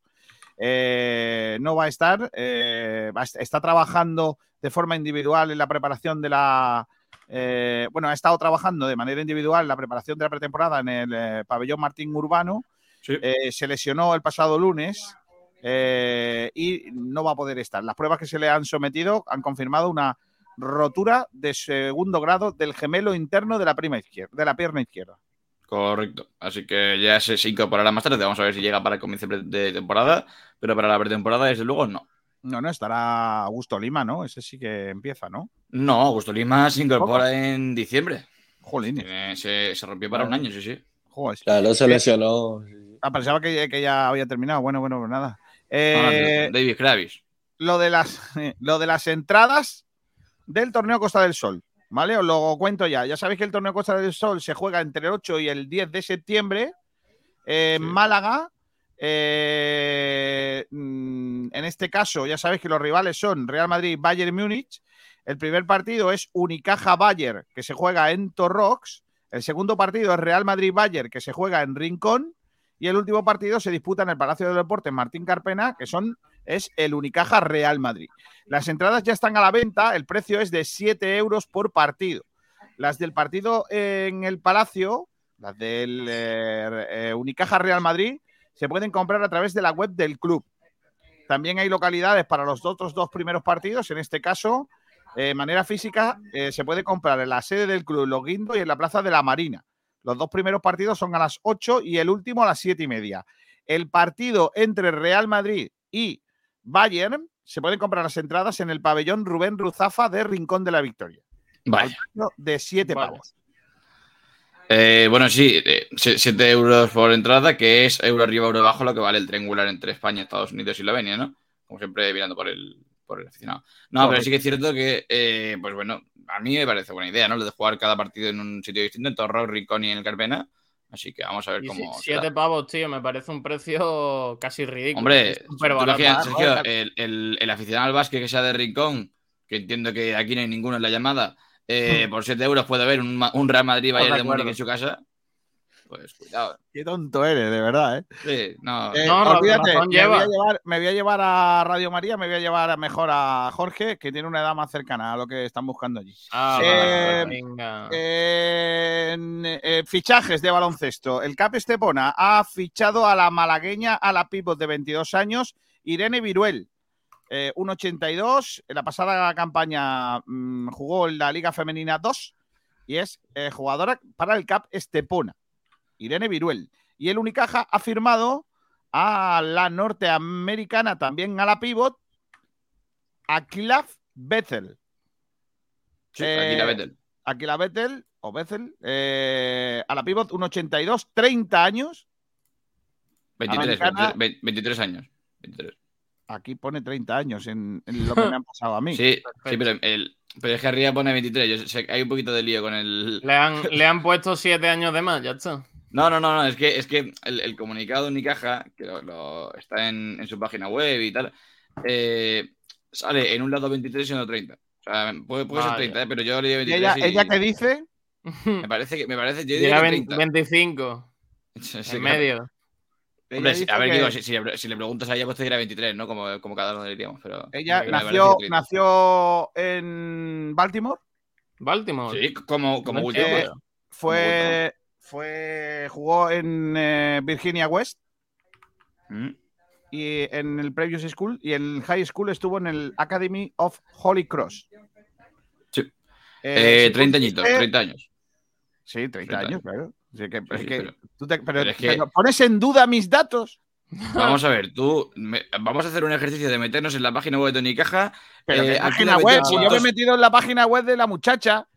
Speaker 1: Eh, no va a estar, eh, está trabajando de forma individual en la preparación de la, eh, bueno, ha estado trabajando de manera individual la preparación de la pretemporada en el eh, pabellón Martín Urbano.
Speaker 7: Sí.
Speaker 1: Eh, se lesionó el pasado lunes eh, y no va a poder estar. Las pruebas que se le han sometido han confirmado una rotura de segundo grado del gemelo interno de la prima izquierda, de la pierna izquierda.
Speaker 7: Correcto. Así que ya se, se incorporará más tarde. Vamos a ver si llega para el comienzo de temporada, pero para la pretemporada, desde luego, no.
Speaker 1: No, no, estará Augusto Lima, ¿no? Ese sí que empieza, ¿no?
Speaker 7: No, Augusto Lima se incorpora en diciembre.
Speaker 1: Jolín.
Speaker 7: Se, se rompió para un año, sí, sí.
Speaker 1: Joder,
Speaker 8: Claro, se lesionó.
Speaker 1: Ah, pensaba que, que ya había terminado. Bueno, bueno, pues nada. Eh,
Speaker 7: David Kravis.
Speaker 1: lo, de las, *laughs* lo de las entradas del torneo Costa del Sol. ¿Vale? Os lo cuento ya. Ya sabéis que el torneo Costa del Sol se juega entre el 8 y el 10 de septiembre en
Speaker 7: Sí.
Speaker 1: Málaga. Eh, mm, en este caso, ya sabéis que los rivales son Real Madrid Bayern Múnich. El primer partido es Unicaja Bayern, que se juega en Torrox. El segundo partido es Real Madrid Bayern, que se juega en Rincón. Y el último partido se disputa en el Palacio del Deporte Martín Carpena, que son, es el Unicaja Real Madrid. Las entradas ya están a la venta, el precio es de 7 euros por partido. Las del partido en el Palacio, las del eh, eh, Unicaja Real Madrid, se pueden comprar a través de la web del club. También hay localidades para los otros dos primeros partidos. En este caso, de manera física, eh, se puede comprar en la sede del club Los Guindos y en la Plaza de la Marina. Los dos primeros partidos son a las 8 y el último a las 7 y media. El partido entre Real Madrid y Bayern se pueden comprar las entradas en el pabellón Rubén Ruzafa de Rincón de la Victoria.
Speaker 7: Vaya.
Speaker 1: De 7
Speaker 6: Vale.
Speaker 1: pavos.
Speaker 7: Eh, bueno, sí, 7 euros por entrada, que es euro arriba, euro abajo, lo que vale el triangular entre España, Estados Unidos y Eslovenia, ¿no? Como siempre, mirando por el, por el aficionado. No, pero sí que es cierto que, eh, pues bueno, a mí me parece buena idea, ¿no? Lo de jugar cada partido en un sitio distinto, en Torro, Rincón y en el Carpena. Así que vamos a ver
Speaker 6: Y
Speaker 7: cómo.
Speaker 6: si- siete pavos, tío, me parece un precio casi ridículo.
Speaker 7: Hombre,
Speaker 1: Joder,
Speaker 7: Sergio, el, el- el aficionado al básquet que sea de Rincón, que entiendo que aquí no hay ninguno en la llamada, eh, por 7 euros puede haber un, un Real Madrid Bayern de
Speaker 6: acuerdo.
Speaker 7: Múnich en su casa. Pues cuidado.
Speaker 1: Qué tonto eres, de verdad, ¿eh?
Speaker 7: Sí, no.
Speaker 1: Eh,
Speaker 6: No,
Speaker 1: olvídate,
Speaker 6: razón
Speaker 1: me,
Speaker 6: lleva.
Speaker 1: voy a llevar, me voy a llevar a Radio María, me voy a llevar a- mejor a Jorge, que tiene una edad más cercana a lo que están buscando allí.
Speaker 6: Ah,
Speaker 1: Eh,
Speaker 6: vale, venga.
Speaker 1: En, eh, fichajes de baloncesto. El CAP Estepona ha fichado a la malagueña, a la pivot de 22 años, Irene Viruel. Eh, 1,82. En la pasada campaña mm, jugó en la Liga Femenina 2 y es eh, jugadora para el CAP Estepona. Irene Viruel. Y el Unicaja ha firmado a la norteamericana, también a la pivot, Akilaf Bethel.
Speaker 7: Sí,
Speaker 1: eh,
Speaker 7: aquí la Vettel.
Speaker 1: Aquila Bethel o Bethel, eh, a la pivot, 1,82, 30 años.
Speaker 7: 23,
Speaker 1: americana-
Speaker 7: 23, 23 años. 23.
Speaker 1: Aquí pone 30 años en, en lo que me *laughs* han pasado a mí.
Speaker 7: Sí, sí, pero, el, pero es que arriba pone 23. Yo sé que hay un poquito de lío con el.
Speaker 6: Le han, le han puesto siete años de más, ya está.
Speaker 7: No, no, no, no. Es que, es que el, el comunicado de Unicaja, que lo, lo- está en, en su página web y tal, eh, sale en un lado 23 y en otro 30. O sea, puede, puede ser
Speaker 6: Vaya.
Speaker 7: 30, ¿eh? pero yo leí
Speaker 1: ¿Y
Speaker 7: 23.
Speaker 1: ella,
Speaker 7: y
Speaker 1: ella qué dice? *laughs*
Speaker 7: Me parece que. Me parece, yo
Speaker 6: Llega
Speaker 7: diría
Speaker 6: a
Speaker 7: que
Speaker 6: 20
Speaker 7: 30.
Speaker 6: 25
Speaker 7: Sí,
Speaker 6: en
Speaker 7: claro.
Speaker 6: medio.
Speaker 7: Hombre, a ver,
Speaker 1: que
Speaker 7: digo, si, si le, si le preguntas a ella, pues te dirá 23, ¿no? Como, como cada uno diríamos. Pero
Speaker 1: ella nació,
Speaker 7: 30.
Speaker 1: nació en Baltimore,
Speaker 6: Baltimore.
Speaker 7: Sí, como, como
Speaker 1: entiendo.
Speaker 7: pues.
Speaker 1: fue, fue, jugó en eh, Virginia West
Speaker 7: Mm.
Speaker 1: y en el Previous School y en High School estuvo en el Academy of Holy Cross.
Speaker 7: Sí.
Speaker 1: Eh,
Speaker 7: Eh,
Speaker 1: si
Speaker 7: 30 añitos,
Speaker 1: consiste-
Speaker 7: 30 años.
Speaker 1: Sí, 30,
Speaker 7: 30
Speaker 1: años, claro. Así que,
Speaker 7: Sí,
Speaker 1: es
Speaker 7: sí,
Speaker 1: que
Speaker 7: pero-
Speaker 1: tú te- pero,
Speaker 7: pero es que-
Speaker 1: pero pones en duda mis datos.
Speaker 7: Vamos a ver, tú. me- vamos a hacer un ejercicio de meternos en la página web de Unicaja.
Speaker 1: Pero
Speaker 7: Eh,
Speaker 1: ¿qué
Speaker 7: aquí
Speaker 1: página
Speaker 7: la
Speaker 1: web, si yo me he metido en la página web de la muchacha.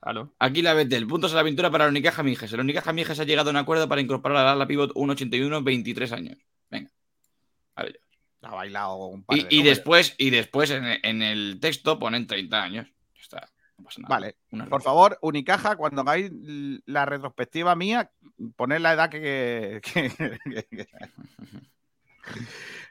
Speaker 6: Claro.
Speaker 7: Aquí la Betel, puntos a la pintura para la Unicaja Mijes. El Unicaja Mijes ha llegado a un acuerdo para incorporar a la pivot 1.81, 23 años. Venga. Vale.
Speaker 1: Ha bailado un par
Speaker 7: Y,
Speaker 1: de
Speaker 7: y después, y después en, en el texto ponen 30 años. Ya está. No pasa nada.
Speaker 1: Vale,
Speaker 7: Una
Speaker 1: por favor, Unicaja, cuando hagáis la retrospectiva mía, poned la edad que. que- que- que-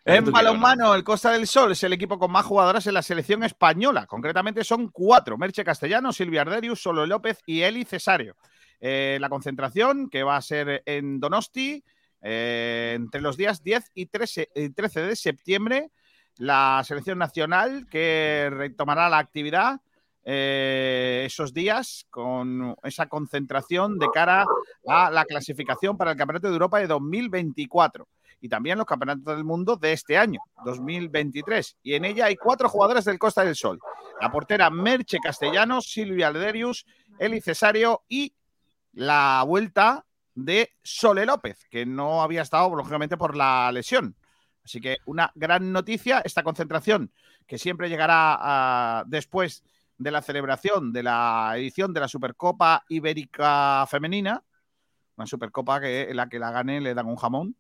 Speaker 1: en balonmano, el Costa del Sol es el equipo con más jugadoras en la selección española. Concretamente son cuatro: Merche Castellano, Silvia Arderius, Solo López y Eli Cesario. Eh, la concentración, que va a ser en Donosti, eh, entre los días 10 y 13, y 13 de septiembre, la selección nacional que retomará la actividad eh, esos días con esa concentración de cara a la clasificación para el Campeonato de Europa de 2024 y también los Campeonatos del Mundo de este año, 2023. Y en ella hay cuatro jugadores del Costa del Sol. La portera Merche Castellanos, Silvia Alderius, Eli Cesario y la vuelta de Sole López, que no había estado, lógicamente, por la lesión. Así que una gran noticia, esta concentración que siempre llegará ah, después de la celebración de la edición de la Supercopa Ibérica Femenina, una Supercopa que en la que la gane le dan un jamón.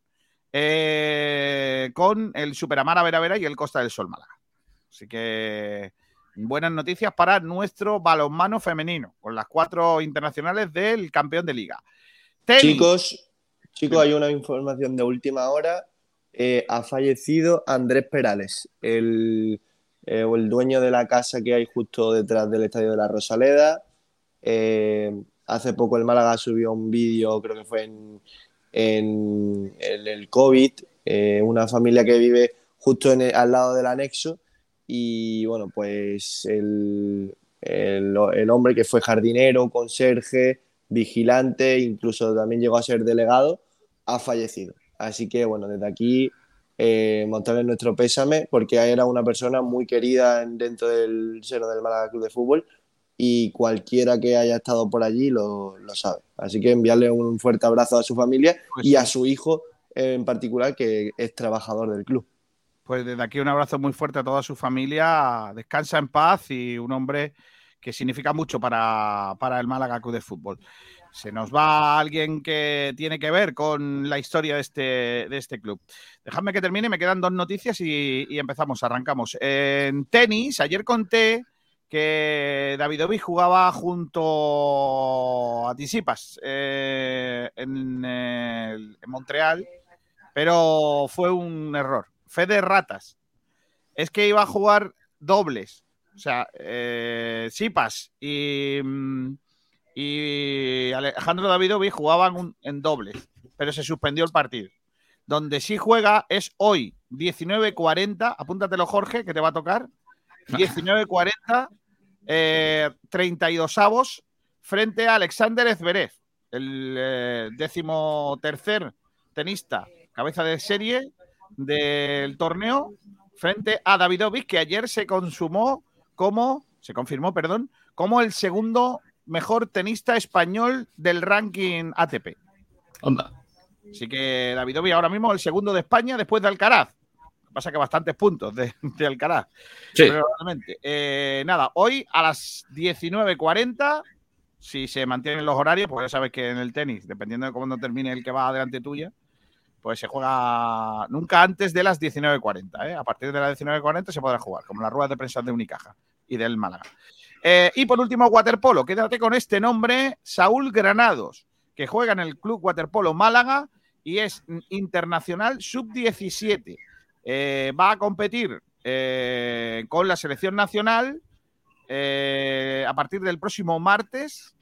Speaker 1: eh, con el Superamara Vera Vera y el Costa del Sol Málaga. Así que buenas noticias para nuestro balonmano femenino, con las cuatro internacionales del campeón de liga. Tenis.
Speaker 8: Chicos, chicos, hay una información de última hora. Eh, ha fallecido Andrés Perales, el, eh, el dueño de la casa que hay justo detrás del estadio de la Rosaleda. Eh, hace poco el Málaga subió un vídeo, creo que fue en, el COVID, eh, una familia que vive justo al lado del anexo. Y bueno, pues el- el hombre que fue jardinero, conserje, vigilante, incluso también llegó a ser delegado, ha fallecido. Así que bueno, desde aquí eh, nuestro pésame porque era una persona muy querida en- dentro del seno del Málaga Club de Fútbol y cualquiera que haya estado por allí lo, lo sabe. Así que enviarle un fuerte abrazo a su familia
Speaker 1: Pues
Speaker 8: y
Speaker 1: sí.
Speaker 8: a su hijo en particular que es trabajador del club.
Speaker 1: Pues desde aquí un abrazo muy fuerte a toda su familia. Descansa en paz y un hombre que significa mucho para, para el Málaga Club de Fútbol. Se nos va alguien que tiene que ver con la historia de este, de este club. Dejadme que termine, me quedan dos noticias y, empezamos, arrancamos. En tenis, ayer conté que Davidovich jugaba junto a Tisipas eh, en, Montreal, pero fue un error. Fe de ratas. Es que iba a jugar dobles. O sea, eh, Sipas y, mm, y Alejandro Davidovich jugaban un- en dobles, pero se suspendió el partido. Donde sí juega es hoy, 19.40. Apúntatelo, Jorge, que te va a tocar. *laughs* 19.40, eh, 32 avos frente a Alexander Zverev, el eh, décimo tercer tenista, cabeza de serie del torneo, frente a Davidovich, que ayer se consumó como, se confirmó, perdón, como el segundo mejor tenista español del ranking ATP.
Speaker 7: Onda.
Speaker 1: Así que Davidovich ahora mismo el segundo de España después de Alcaraz. Lo que Pasa que bastantes puntos de, de Alcaraz.
Speaker 7: Sí.
Speaker 1: Probablemente. Eh, nada, hoy a las 19.40, si se mantienen los horarios, pues ya sabes que en el tenis, dependiendo de cómo termine el que va delante tuya, pues se juega nunca antes de las 19.40. ¿eh? A partir de las 19.40 se podrá jugar, como las ruedas de prensa de Unicaja y del Málaga. Eh, y por último, waterpolo. Quédate con este nombre, Saúl Granados, que juega en el Club Waterpolo Málaga y es internacional sub-17. Eh, va a competir eh, con la selección nacional a partir del próximo martes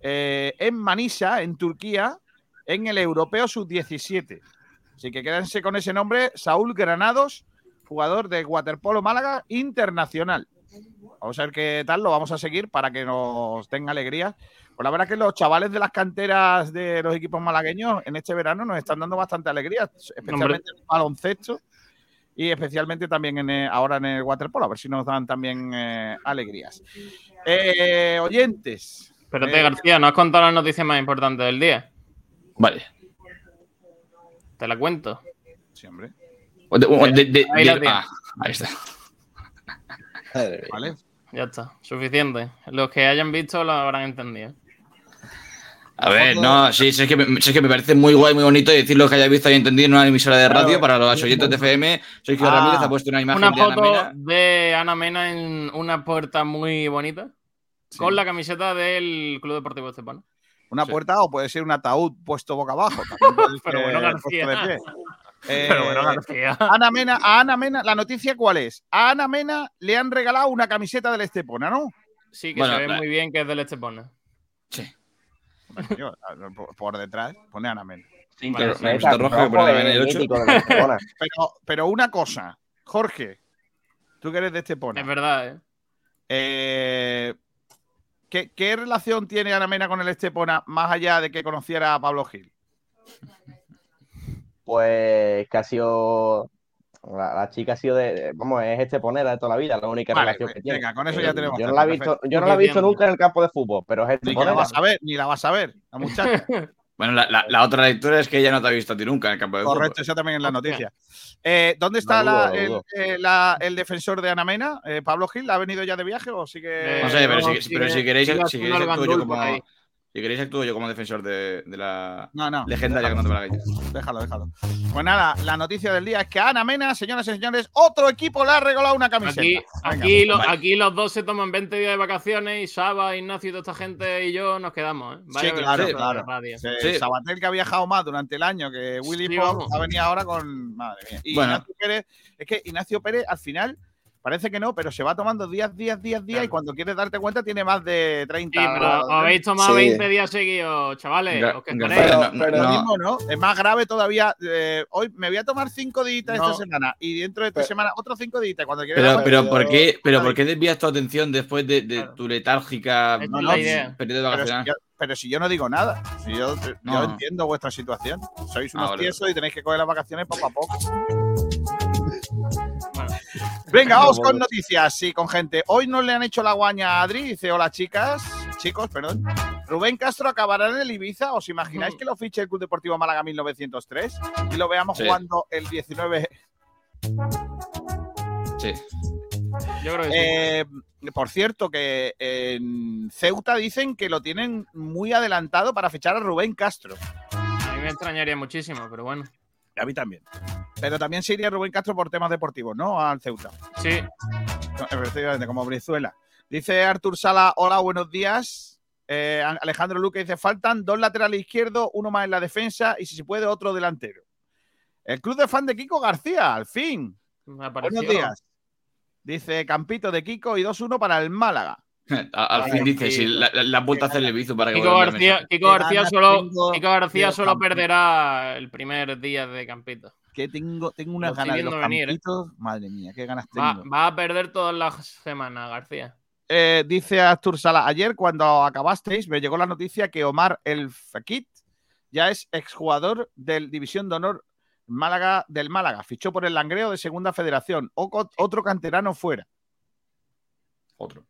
Speaker 1: en Manisa, en Turquía, en el Europeo Sub-17. Así que quédense con ese nombre, Saúl Granados, jugador de Waterpolo Málaga Internacional. Vamos a ver qué tal, lo vamos a seguir para que nos tenga alegría. Pues la verdad que los chavales de las canteras de los equipos malagueños en este verano nos están dando bastante alegría, especialmente en el baloncesto y especialmente también en el- ahora en el waterpolo, a ver si nos dan también eh, alegrías. Eh, oyentes.
Speaker 6: Espérate,
Speaker 1: eh,
Speaker 6: García, ¿no has contado la noticia más importante del día?
Speaker 7: Vale.
Speaker 6: Te la cuento.
Speaker 1: Sí, hombre.
Speaker 7: De- de- de- ah, ahí está.
Speaker 1: Vale.
Speaker 6: Ya está, suficiente. Los que hayan visto lo habrán entendido.
Speaker 7: A ver, no, sí, sí, es que, me, sí, es que me parece muy guay, muy bonito decir lo que haya visto y entendido en una emisora de radio para los oyentes de FM. Sergio
Speaker 6: Ah,
Speaker 7: Ramírez ha puesto una imagen
Speaker 6: Una
Speaker 7: de Ana
Speaker 6: foto
Speaker 7: Mena.
Speaker 6: de Ana Mena en una puerta muy bonita con la camiseta del Club Deportivo Estepona.
Speaker 1: Una
Speaker 6: Sí.
Speaker 1: puerta o puede ser un ataúd puesto boca abajo. también *laughs*
Speaker 6: Pero bueno, García. Pero bueno,
Speaker 1: Eh,
Speaker 6: García.
Speaker 1: Ana Mena, a Ana Mena, la noticia cuál es? A Ana Mena le han regalado una camiseta del Estepona, ¿no?
Speaker 6: Sí, que
Speaker 7: Bueno,
Speaker 6: se ve muy bien que es del Estepona.
Speaker 7: Sí.
Speaker 1: Por, por detrás pone Ana Mena.
Speaker 9: Rojo, de. *laughs*
Speaker 1: Pero, pero una cosa, Jorge, tú que eres de Estepona.
Speaker 6: Es verdad, ¿eh?
Speaker 1: eh, ¿qué, qué relación tiene Ana Mena con el Estepona más allá de que conociera a Pablo Gil?
Speaker 9: Pues que ha sido. La, la chica ha sido de. Vamos, es esteponera de toda la vida, la única
Speaker 1: Vale,
Speaker 9: relación que tiene.
Speaker 1: venga, con eso
Speaker 9: Eh,
Speaker 1: ya tenemos
Speaker 9: Yo no la he visto, yo no la he visto nunca en el campo de fútbol, pero es
Speaker 1: Ni que la vas a ver, ni la vas a ver, la muchacha. *laughs*
Speaker 7: Bueno, la, la- la otra lectura es que ella no te ha visto a ti nunca en el campo de fútbol.
Speaker 1: Correcto, eso también es la noticia. Eh, ¿Dónde está
Speaker 9: dudo,
Speaker 1: el,
Speaker 9: dudo.
Speaker 1: eh, la- el defensor de Ana Mena? Eh, ¿Pablo Gil ha venido ya de viaje o sigue.?
Speaker 6: Eh,
Speaker 7: No sé, pero
Speaker 6: no,
Speaker 7: si, pero si queréis,
Speaker 6: sigue
Speaker 7: si
Speaker 6: haciendo
Speaker 7: queréis
Speaker 6: el
Speaker 7: actúo yo
Speaker 6: gandul por
Speaker 7: como, Si queréis, actúo yo como defensor de, de la
Speaker 1: No, no.
Speaker 7: legendaria
Speaker 1: déjalo,
Speaker 7: Grande Malagueña.
Speaker 1: déjalo, déjalo. Pues nada, la noticia del día es que Ana Mena, señoras y señores, otro equipo le ha regalado una camiseta.
Speaker 6: Aquí,
Speaker 1: Venga,
Speaker 6: aquí, lo- aquí los dos se toman 20 días de vacaciones y Saba, Ignacio y toda esta gente y yo nos quedamos. ¿eh? Vaya
Speaker 1: Sí, claro, claro. Sí,
Speaker 7: Sí.
Speaker 1: Sabatel que ha viajado más durante el año que Willy
Speaker 6: Sí,
Speaker 1: Pop ha venido ahora con. Madre mía. Y
Speaker 7: Bueno.
Speaker 1: Ignacio Pérez, es que Ignacio Pérez al final parece que no, pero se va tomando días, días, días, días y cuando quieres darte cuenta tiene más de 30.
Speaker 6: Sí, pero os habéis tomado
Speaker 8: Sí.
Speaker 6: 20 días seguidos, chavales.
Speaker 7: Ga-
Speaker 6: que.
Speaker 8: Pero- pero-
Speaker 1: Lo
Speaker 7: no.
Speaker 1: mismo, ¿no? Es más grave todavía. eh, hoy me voy a tomar cinco días
Speaker 8: No.
Speaker 1: esta semana y dentro de esta
Speaker 8: Pero-
Speaker 1: semana otros cinco días. Cuando quieres
Speaker 7: Pero,
Speaker 1: dar
Speaker 7: pero, ¿por qué, pero. ¿por qué desvías tu atención después de, de
Speaker 6: Claro.
Speaker 7: tu letárgica
Speaker 1: No, no,
Speaker 7: periodo
Speaker 1: Pero si, yo, pero si yo no digo nada, si yo, yo
Speaker 7: No.
Speaker 1: entiendo vuestra situación. Sois
Speaker 7: Ah,
Speaker 1: unos
Speaker 7: vale.
Speaker 1: tiesos y tenéis que coger las vacaciones poco a poco. Venga, vamos con noticias, sí, con gente. Hoy no le han hecho la guaña a Adri, dice hola chicas, chicos, perdón. Rubén Castro acabará en el Ibiza. ¿Os imagináis
Speaker 6: Ujú.
Speaker 1: que lo fiche el Club Deportivo Málaga 1903 y lo veamos
Speaker 7: Sí.
Speaker 1: jugando el 19?
Speaker 7: Sí.
Speaker 6: yo creo que sí.
Speaker 1: Eh, por cierto, que en Ceuta dicen que lo tienen muy adelantado para fichar a Rubén Castro.
Speaker 6: A mí me extrañaría muchísimo, pero bueno.
Speaker 1: A mí también. Pero también se iría Rubén Castro por temas deportivos, ¿no? Al Ceuta.
Speaker 6: Sí,
Speaker 1: Efectivamente, como Brizuela. Dice Artur Sala, hola, buenos días. Eh, Alejandro Luque dice, faltan dos laterales izquierdos, uno más en la defensa y si se puede otro delantero. El club de fan de Kiko García, al fin. Buenos días. Dice Campito de Kiko y 2-1 para el Málaga. *laughs*
Speaker 7: Al fin dice,
Speaker 1: sí.
Speaker 7: la, la, la han vuelto a hacer el *laughs* bizu para que
Speaker 6: Kiko García. Kiko García solo,
Speaker 1: tengo
Speaker 6: Kiko García solo perderá el primer día de Campito.
Speaker 1: Que tengo, tengo unas ganas de los
Speaker 6: venir, ¿eh?
Speaker 1: campitos. Madre mía, qué ganas
Speaker 6: Va,
Speaker 1: tengo.
Speaker 6: va a perder todas las semanas, García.
Speaker 1: Eh, dice Artur Sala, ayer cuando acabasteis me llegó la noticia que Omar El Fakit ya es exjugador del División de Honor Málaga del Málaga. Fichó por el Langreo de Segunda Federación. O- otro canterano fuera.
Speaker 7: Otro.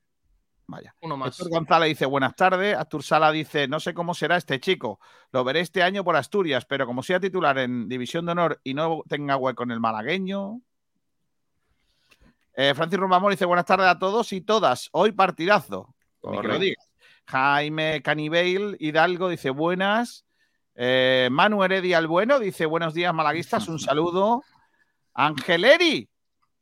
Speaker 1: Vaya.
Speaker 6: Uno más.
Speaker 1: Héctor González dice buenas tardes. Artur Sala dice no sé cómo será este chico. Lo veré este año por Asturias, pero como sea titular en División de Honor y no tenga hueco en el malagueño. Eh, Francis Romamor dice buenas tardes a todos y todas. Hoy partidazo. Ni que lo
Speaker 7: Correcto.
Speaker 1: digas. Jaime Canibeil Hidalgo dice buenas. Eh, Manu Heredia el Bueno dice buenos días malaguistas, un saludo. *laughs* Angeleri,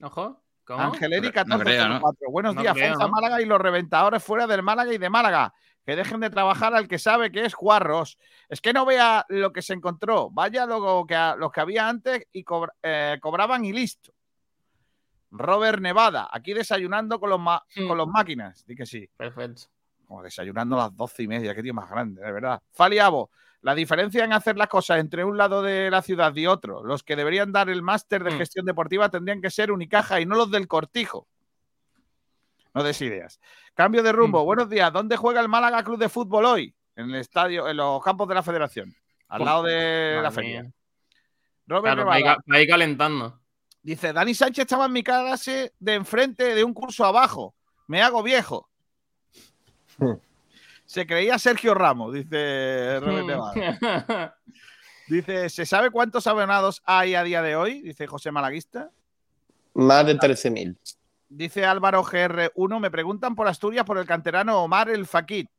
Speaker 6: Ojo. ¿Cómo?
Speaker 1: Angeleri
Speaker 7: No creo,
Speaker 1: 1404. Buenos
Speaker 6: No
Speaker 1: días,
Speaker 6: creo,
Speaker 1: Forza
Speaker 6: ¿no?
Speaker 1: Málaga y los reventadores fuera del Málaga y de Málaga. Que dejen de trabajar al que sabe que es Juarros. Es que no vea lo que se encontró. Vaya lo que, los que había antes y cobra- eh, cobraban y listo. Robert Nevada, aquí desayunando con los, ma- con los máquinas. Di que sí.
Speaker 6: Perfecto.
Speaker 1: Como desayunando a las doce y media, qué tío más grande, de verdad. Faliabo, la diferencia en hacer las cosas entre un lado de la ciudad y otro, los que deberían dar el máster de
Speaker 6: Mm.
Speaker 1: gestión deportiva tendrían que ser Unicaja y no los del Cortijo. No des ideas. Cambio de rumbo.
Speaker 6: Mm.
Speaker 1: Buenos días. ¿Dónde juega el Málaga Club de Fútbol hoy? En el estadio, en los campos de la Federación, al
Speaker 6: Uf,
Speaker 1: lado de la feria.
Speaker 6: mía.
Speaker 1: Robert
Speaker 6: Claro,
Speaker 1: Nevada
Speaker 6: ir calentando.
Speaker 1: dice: Dani Sánchez estaba en mi clase de enfrente de un curso abajo. Me hago viejo. *laughs* Se creía Sergio Ramos, dice Robert Nevada. *laughs* Dice, ¿se sabe cuántos abonados hay a día de hoy? Dice José Malaguista.
Speaker 8: Más de 13.000.
Speaker 1: Dice Álvaro GR1, me preguntan por Asturias por el canterano Omar el Fakit.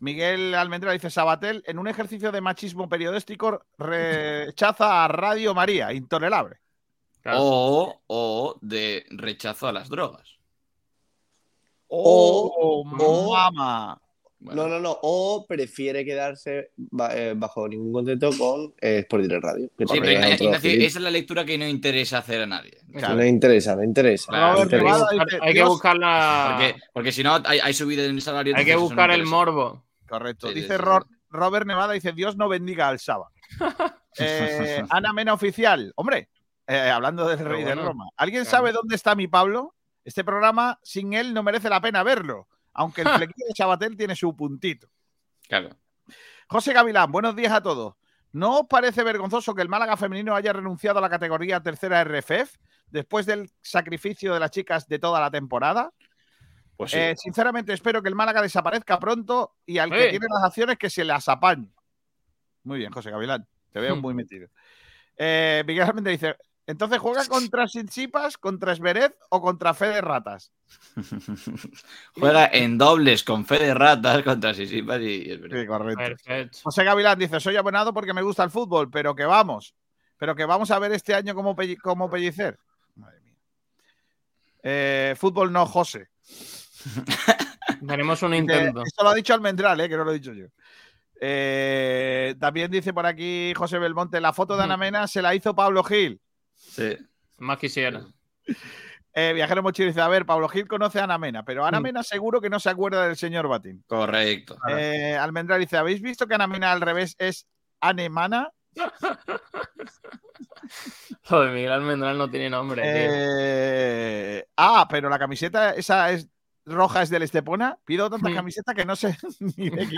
Speaker 1: Miguel Almendra dice, Sabatel, en un ejercicio de machismo periodístico, rechaza a Radio María, intolerable.
Speaker 6: Claro.
Speaker 7: O, o de rechazo a las drogas.
Speaker 8: O-
Speaker 1: Oh.
Speaker 7: Bueno,
Speaker 8: No, no, no. O prefiere quedarse eh, bajo ningún contexto con eh, Sport Direct Radio. que
Speaker 7: Sí,
Speaker 8: también
Speaker 7: pero
Speaker 8: es
Speaker 7: esa es la lectura que no interesa hacer a nadie.
Speaker 1: Claro.
Speaker 8: No interesa, no interesa.
Speaker 7: Claro,
Speaker 8: no
Speaker 1: Robert
Speaker 6: Hay que hay que
Speaker 1: Dios-
Speaker 6: buscar la.
Speaker 7: Porque, porque si no, hay, hay subida en el salario.
Speaker 6: Hay que
Speaker 7: no
Speaker 6: buscar el morbo.
Speaker 1: Correcto.
Speaker 7: Sí,
Speaker 1: dice
Speaker 7: sí,
Speaker 1: Ro- Robert Nevada, dice, Dios no bendiga al Saba. *laughs* Eh, Ana Mena Oficial. Hombre, eh, hablando del
Speaker 6: Pero
Speaker 1: rey de Roma. ¿Alguien
Speaker 6: claro.
Speaker 1: sabe dónde está mi Pablo? Este programa, sin él, no merece la pena verlo. Aunque el *laughs* flequillo de Chabatel tiene su puntito.
Speaker 7: Claro.
Speaker 1: José Gavilán, buenos días a todos. ¿No os parece vergonzoso que el Málaga femenino haya renunciado a la categoría tercera RFF después del sacrificio de las chicas de toda la temporada?
Speaker 7: Pues sí.
Speaker 1: Eh, sinceramente espero que el Málaga desaparezca pronto y al que tiene las acciones que se las apañe. Muy bien, José Gavilán. Te veo
Speaker 6: Hmm.
Speaker 1: muy metido. Eh, Miguel Almendra dice, Entonces, ¿juega *laughs* contra Sinchipas, contra Esberet o contra Fe de Ratas? *laughs*
Speaker 7: Juega en dobles con fe de ratas contra Sisipas y es verdad.
Speaker 1: Sí, correcto.
Speaker 6: Perfecto.
Speaker 1: José Gavilán dice, soy abonado porque me gusta el fútbol, pero que vamos. Pero que vamos a ver este año cómo, pelli- cómo pellicer. Madre mía. Eh, fútbol no, José. *laughs*
Speaker 6: Tenemos un intento.
Speaker 1: Esto lo ha dicho Almendral, eh, que no lo he dicho yo. Eh, también dice por aquí José Belmonte, la foto de Ana Mena se la hizo Pablo Gil.
Speaker 7: Sí.
Speaker 6: Más quisiera. *laughs*
Speaker 1: Eh, Viajero Mochilo dice, a ver, Pablo Gil conoce a Ana Mena, pero Ana
Speaker 6: Mm.
Speaker 1: Mena seguro que no se acuerda del señor Batín.
Speaker 7: Correcto.
Speaker 1: Eh, Almendral dice, ¿habéis visto que Ana Mena al revés es anemana? *laughs*
Speaker 6: Joder, Miguel Almendral no tiene nombre, tío.
Speaker 1: Eh, ah, pero la camiseta esa es roja es del Estepona. Pido tantas camisetas que no sé *laughs* ni de qué.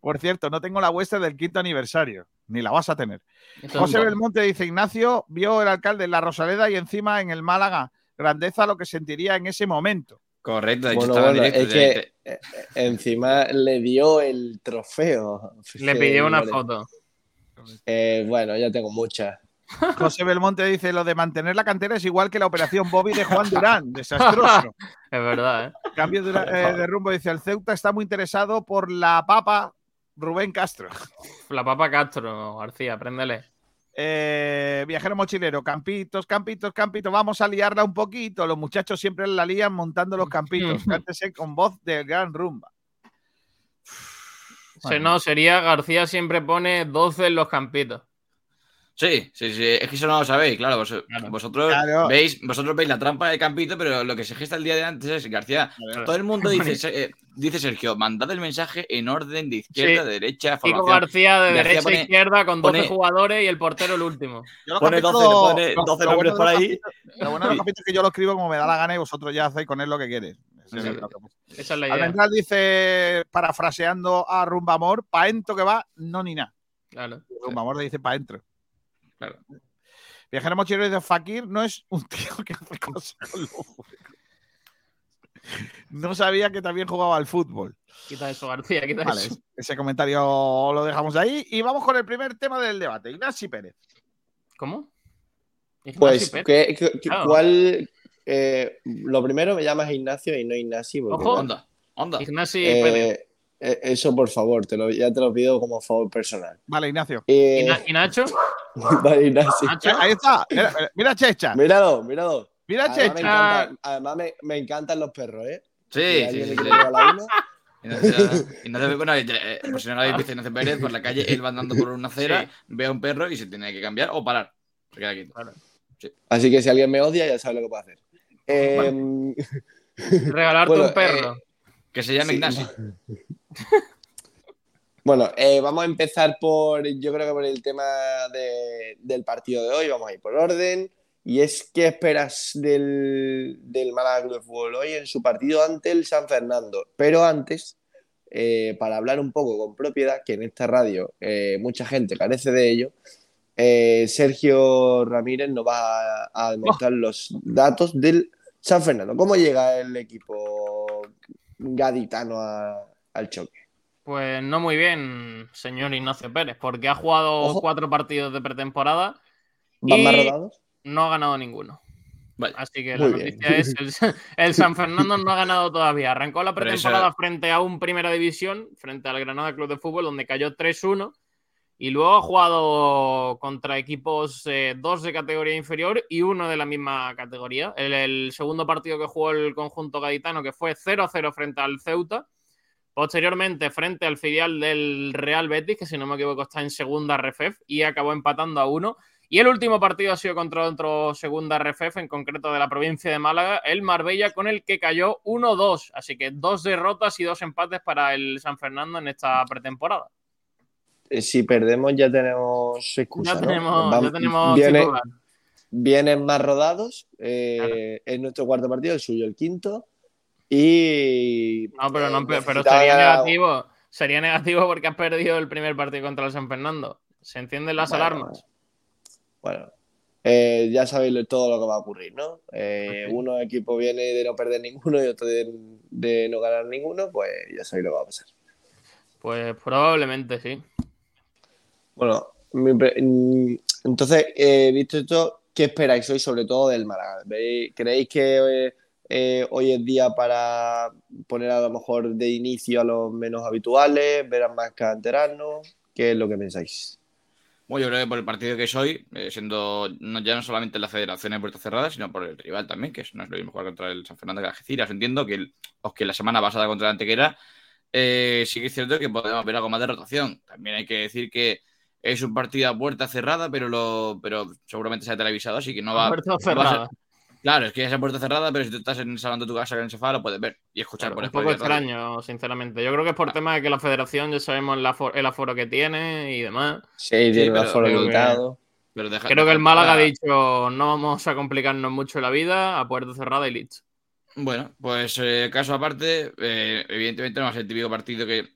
Speaker 1: Por cierto, no tengo la vuestra del quinto aniversario, ni la vas a tener. José Belmonte dice, Ignacio vio el alcalde en la Rosaleda y encima en el Málaga. Grandeza lo que sentiría en ese momento.
Speaker 7: Correcto, de hecho
Speaker 8: Bueno,
Speaker 7: estaba en
Speaker 8: bueno,
Speaker 7: directo.
Speaker 8: es
Speaker 7: de-
Speaker 8: que eh, eh, encima le dio el trofeo.
Speaker 6: Le pidió una
Speaker 8: Vale.
Speaker 6: foto.
Speaker 8: Eh, bueno, ya tengo muchas.
Speaker 1: José Belmonte dice, lo de mantener la cantera es igual que la operación Bobby de Juan Durán. *laughs* Desastroso.
Speaker 6: Es verdad, ¿eh?
Speaker 1: Cambio de, eh, de rumbo, dice, el Ceuta está muy interesado por la papa Rubén Castro.
Speaker 6: La papa Castro, García, préndele.
Speaker 1: Eh, viajero mochilero, campitos, campitos, campitos, vamos a liarla un poquito. Los muchachos siempre la lían montando los campitos. *laughs* Cántese con voz del gran rumba.
Speaker 6: Se, no, sería García siempre pone 12 en los campitos.
Speaker 7: Sí, sí, sí. Es que eso no lo sabéis, claro. vos-
Speaker 6: Claro.
Speaker 7: Vosotros,
Speaker 1: Claro.
Speaker 7: Veis, vosotros veis la trampa de Campito, pero lo que se gesta el día de antes es García. Todo el mundo dice, *laughs* eh, dice Sergio, mandad el mensaje en orden de izquierda,
Speaker 6: Sí.
Speaker 7: derecha,
Speaker 6: Kiko
Speaker 7: formación.
Speaker 6: García de
Speaker 7: García
Speaker 6: derecha
Speaker 7: pone-
Speaker 6: a izquierda con 12
Speaker 7: pone-
Speaker 6: jugadores y el portero el último.
Speaker 7: Pone
Speaker 1: capítulos-
Speaker 7: 12, pone
Speaker 1: lo-
Speaker 7: 12
Speaker 1: lo
Speaker 7: nombres
Speaker 1: bueno
Speaker 7: por ahí.
Speaker 1: Lo bueno de los capítulos es que yo lo escribo como me da la gana y vosotros ya hacéis con él lo que queréis.
Speaker 7: Sí.
Speaker 6: Esa es la idea.
Speaker 1: Almendral dice, parafraseando a Rumba Amor, pa' entro que va, no ni nada.
Speaker 6: Claro.
Speaker 1: Rumba Amor le dice pa' entro.
Speaker 7: Claro.
Speaker 1: Viajero mochilero dice, Fakir no es un tío que hace cosas. No sabía que también jugaba al fútbol.
Speaker 6: Quita eso, García, quita
Speaker 1: Vale,
Speaker 6: eso.
Speaker 1: ese comentario lo dejamos ahí y vamos con el primer tema del debate. Ignacio Pérez.
Speaker 6: ¿Cómo? Ignacio
Speaker 8: Pues,
Speaker 6: Pérez.
Speaker 8: ¿qué, qué- qué-
Speaker 6: Claro.
Speaker 8: ¿cuál? eh, lo primero me llamas Ignacio y no Ignacio.
Speaker 6: Ojo.
Speaker 7: Onda, onda.
Speaker 6: Ignacio
Speaker 8: Eh,
Speaker 6: Pérez.
Speaker 8: Eh, eso, por favor, te lo, ya te lo pido como favor personal.
Speaker 1: Vale, Ignacio.
Speaker 8: Eh,
Speaker 6: ¿Y, Na- y Nacho? *laughs*
Speaker 8: vale, Ignacio.
Speaker 6: ¿Nacho?
Speaker 1: Ahí está. Mira, mira Checha.
Speaker 8: Míralo, míralo.
Speaker 1: Mira
Speaker 8: Además, me,
Speaker 1: Checha.
Speaker 8: encanta- además me, me encantan los perros, ¿eh?
Speaker 7: Sí, sí, sí. sí. *laughs* *laughs* Ignacio- bueno, eh, por si no lo habéis visto, Ignacio Pérez por la calle, él va andando por una acera,
Speaker 6: Sí.
Speaker 7: ve a un perro y se tiene que cambiar o parar. Se queda quieto.
Speaker 8: Así que si alguien me odia, ya sabe lo que puede hacer. Eh,
Speaker 6: Regalarte
Speaker 8: Bueno,
Speaker 6: un perro.
Speaker 7: Que se llame
Speaker 8: Sí.
Speaker 7: Ignacio.
Speaker 8: Bueno, eh, vamos a empezar por, yo creo que por el tema de- del partido de hoy, vamos a ir por orden. Y es, ¿qué esperas del, del Málaga Club de Fútbol hoy en su partido ante el San Fernando? Pero antes, eh, para hablar un poco con propiedad, que en esta radio eh, mucha gente carece de ello, Sergio Ramírez nos va a, a demostrar los datos del San Fernando. ¿Cómo llega el equipo gaditano a- al choque?
Speaker 6: Pues no muy bien, señor Ignacio Pérez, porque ha jugado
Speaker 8: Ojo.
Speaker 6: cuatro partidos de pretemporada,
Speaker 8: ¿Van
Speaker 6: Y-
Speaker 8: más rodados?
Speaker 6: no ha ganado ninguno.
Speaker 7: Vale.
Speaker 6: Así que
Speaker 8: Muy
Speaker 6: la
Speaker 8: bien.
Speaker 6: noticia es el, *laughs* el San Fernando no ha ganado todavía. Arrancó la pretemporada
Speaker 7: eso-
Speaker 6: frente a un Primera División, frente al Granada Club de Fútbol, donde cayó 3-1. Y luego ha jugado contra equipos eh, dos de categoría inferior y uno de la misma categoría. El, el segundo partido que jugó el conjunto gaditano, que fue 0-0 frente al Ceuta. Posteriormente, frente al filial del Real Betis, que si no me equivoco está en segunda RFF, y acabó empatando a uno. Y el último partido ha sido contra otro segunda RFF, en concreto de la provincia de Málaga, el Marbella, con el que cayó 1-2. Así que dos derrotas y dos empates para el San Fernando en esta pretemporada.
Speaker 8: Eh, si perdemos ya tenemos excusa,
Speaker 6: Ya
Speaker 8: ¿no?
Speaker 6: tenemos,
Speaker 8: Vam-
Speaker 6: ya tenemos
Speaker 8: viene- vienen más rodados. eh, Es nuestro cuarto partido, el suyo el quinto. Y.
Speaker 6: No, pero, no,
Speaker 8: eh,
Speaker 6: pero sería negativo. Sería negativo porque has perdido el primer partido contra el San Fernando. Se encienden las
Speaker 8: Bueno,
Speaker 6: alarmas.
Speaker 8: Bueno, eh, ya sabéis todo lo que va a ocurrir, ¿no? Eh,
Speaker 6: Ok.
Speaker 8: Uno equipo viene de no perder ninguno y otro de, de no ganar ninguno, pues ya sabéis lo que va a pasar.
Speaker 6: Pues probablemente sí.
Speaker 8: Bueno, mm, Entonces, eh, visto esto, ¿qué esperáis hoy sobre todo del Málaga? ¿Veis- ¿Creéis que eh, hoy es día para poner a lo mejor de inicio a los menos habituales, ver a más canteranos? ¿Qué es lo que pensáis?
Speaker 7: Bueno, yo creo que por el partido que soy, eh, siendo no, ya no solamente la federación en puerta cerrada, sino por el rival también, que no es lo mismo jugar contra el San Fernando que Algeciras. Entiendo que, el- o que la semana pasada contra el Antequera, eh, sí que es cierto que podemos ver algo más de rotación. También hay que decir que es un partido a puerta cerrada, pero lo pero seguramente sea televisado, así que no va,
Speaker 6: Puerta
Speaker 7: no va a ser-
Speaker 6: cerrada.
Speaker 7: Claro, es que es a puerta cerrada, pero si tú estás en el salón de tu casa en el sofá, lo puedes ver y escuchar
Speaker 6: Claro,
Speaker 7: por
Speaker 6: un poco extraño, sinceramente. Yo creo que es por tema de que la federación ya sabemos el aforo, el aforo que tiene y demás.
Speaker 8: Sí, tiene un aforo
Speaker 6: creo que-
Speaker 8: limitado.
Speaker 7: Pero deja-
Speaker 6: Creo que el Málaga ha dicho no vamos a complicarnos mucho la vida, a puerta cerrada y listo.
Speaker 7: Bueno, pues eh, caso aparte, eh, evidentemente no va a ser el típico partido que,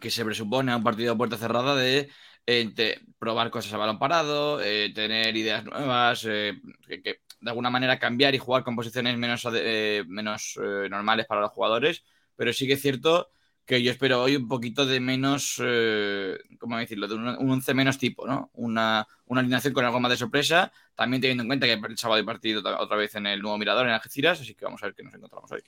Speaker 7: que se presupone a un partido a puerta cerrada de, eh, de probar cosas a balón parado, eh, tener ideas nuevas, eh, que, que de alguna manera cambiar y jugar con posiciones menos, eh, menos eh, normales para los jugadores, pero sí que es cierto que yo espero hoy un poquito de menos, eh, ¿cómo decirlo? De un, un once menos tipo, ¿no? Una, una alineación con algo más de sorpresa, también teniendo en cuenta que el sábado hay partido otra vez en el nuevo Mirador en Algeciras, así que vamos a ver qué nos encontramos hoy.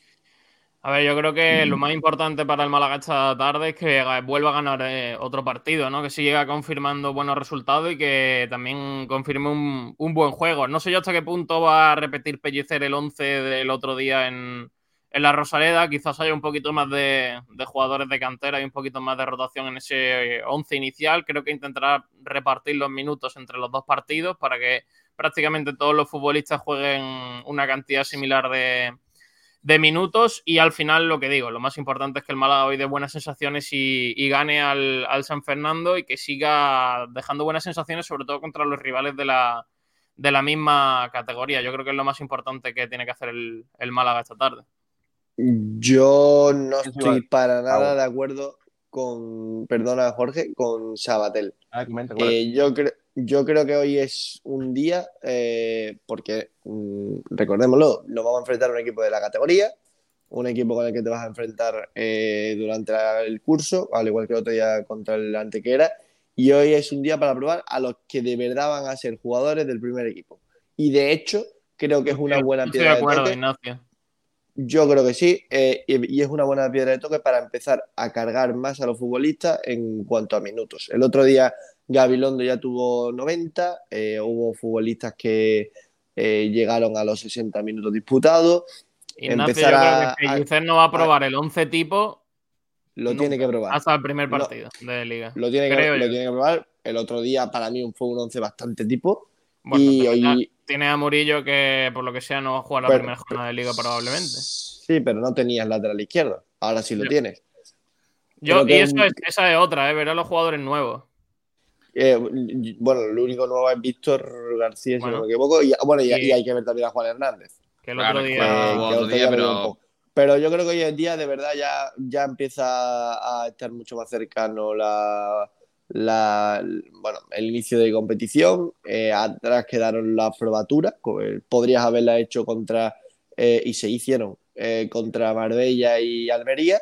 Speaker 6: A ver, yo creo que lo más importante para el Málaga esta tarde es que vuelva a ganar eh, otro partido, ¿no? Que siga confirmando buenos resultados y que también confirme un, un buen juego. No sé yo hasta qué punto va a repetir Pellicer el 11 del otro día en, en la Rosaleda. Quizás haya un poquito más de, de jugadores de cantera y un poquito más de rotación en ese eh, 11 inicial. Creo que intentará repartir los minutos entre los dos partidos para que prácticamente todos los futbolistas jueguen una cantidad similar de de minutos y al final lo que digo, lo más importante es que el Málaga hoy dé buenas sensaciones y, y gane al, al San Fernando y que siga dejando buenas sensaciones sobre todo contra los rivales de la, de la misma categoría. Yo creo que es lo más importante que tiene que hacer el, el Málaga esta tarde.
Speaker 8: Yo no estoy para nada de acuerdo con, perdona Jorge, con Sabatel.
Speaker 9: Ah, comenta.
Speaker 8: Eh, yo, cre- yo creo que hoy es un día, eh, porque mm, recordémoslo, nos vamos a enfrentar a un equipo de la categoría, un equipo con el que te vas a enfrentar eh, durante la- el curso, al igual que el otro día contra el Antequera, y hoy es un día para probar a los que de verdad van a ser jugadores del primer equipo. Y de hecho, creo que es una buena
Speaker 6: Estoy de
Speaker 8: piedra de
Speaker 6: acuerdo,
Speaker 8: toque. Yo creo que sí, eh, y, y es una buena piedra de toque para empezar a cargar más a los futbolistas en cuanto a minutos. El otro día Gabilondo ya tuvo 90, eh, hubo futbolistas que eh, llegaron a los 60 minutos disputados,
Speaker 6: Ignacio,
Speaker 8: Empezar
Speaker 6: yo
Speaker 8: a-
Speaker 6: creo que Pellicer no va a probar el 11 tipo
Speaker 8: lo
Speaker 6: Nunca.
Speaker 8: tiene que probar.
Speaker 6: hasta el primer
Speaker 8: No.
Speaker 6: partido de liga.
Speaker 8: Lo tiene, que, lo tiene que probar. El otro día para mí fue un 11 bastante tipo.
Speaker 6: Bueno,
Speaker 8: y hoy...
Speaker 6: tiene a Murillo que por lo que sea no va a jugar la
Speaker 8: Pero-
Speaker 6: primera jornada de liga probablemente.
Speaker 8: Sí, pero no tenías lateral izquierdo. Ahora sí lo tienes.
Speaker 6: Yo, y eso es, esa es otra, ¿eh? ver a los jugadores nuevos.
Speaker 8: Eh, bueno, el único nuevo es Víctor García, si
Speaker 6: Bueno.
Speaker 8: no me equivoco. Y, bueno, y, hay que ver también a Juan Hernández.
Speaker 6: Que el
Speaker 7: Claro,
Speaker 6: otro día.
Speaker 8: Eh, que
Speaker 7: otro pero-.
Speaker 8: Pero yo creo que hoy en día, de verdad, ya, ya empieza a estar mucho más cercano la, la- bueno, el inicio de competición. Eh, atrás quedaron las probaturas. eh, Podrías haberla hecho contra, eh, y se hicieron, eh, contra Marbella y Almería.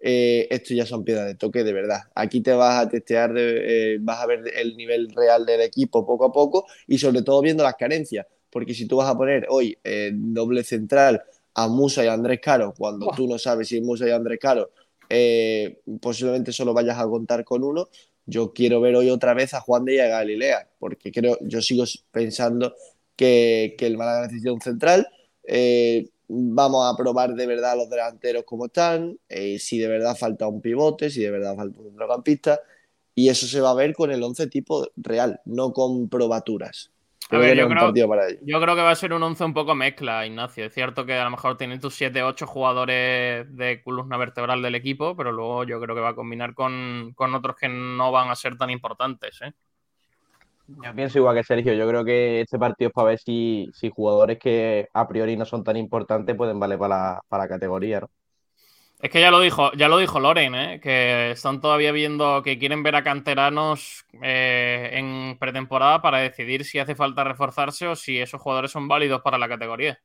Speaker 8: Esto ya son piedras de toque, de verdad. Aquí te vas a testear, de- vas a ver el nivel real del equipo poco a poco y sobre todo viendo las carencias. Porque si tú vas a poner hoy doble central a Musa y a Andrés Caro, cuando tú no sabes si Musa y Andrés Caro posiblemente solo vayas a contar con uno, yo quiero ver hoy otra vez a Juan de a Galilea, porque creo, yo sigo pensando que, el Málaga necesita central. Eh, vamos a probar de verdad los delanteros como están, eh, si de verdad falta un pivote, si de verdad falta un centrocampista, y eso se va a ver con el 11 tipo real, no con probaturas.
Speaker 6: A ver, yo creo-
Speaker 8: partido para ello.
Speaker 6: Yo creo que va a ser un 11 un poco mezcla, Ignacio. Es cierto que a lo mejor tiene tus 7-8 jugadores de columna vertebral del equipo, pero luego yo creo que va a combinar con, con otros que no van a ser tan importantes. ¿eh?
Speaker 9: Yo pienso igual que Sergio, yo creo que este partido es para ver si, si jugadores que a priori no son tan importantes pueden valer para la, para la categoría, ¿no?
Speaker 6: Es que ya lo dijo, ya lo dijo Loren, ¿eh? que están todavía viendo que quieren ver a canteranos eh, en pretemporada para decidir si hace falta reforzarse o si esos jugadores son válidos para la categoría.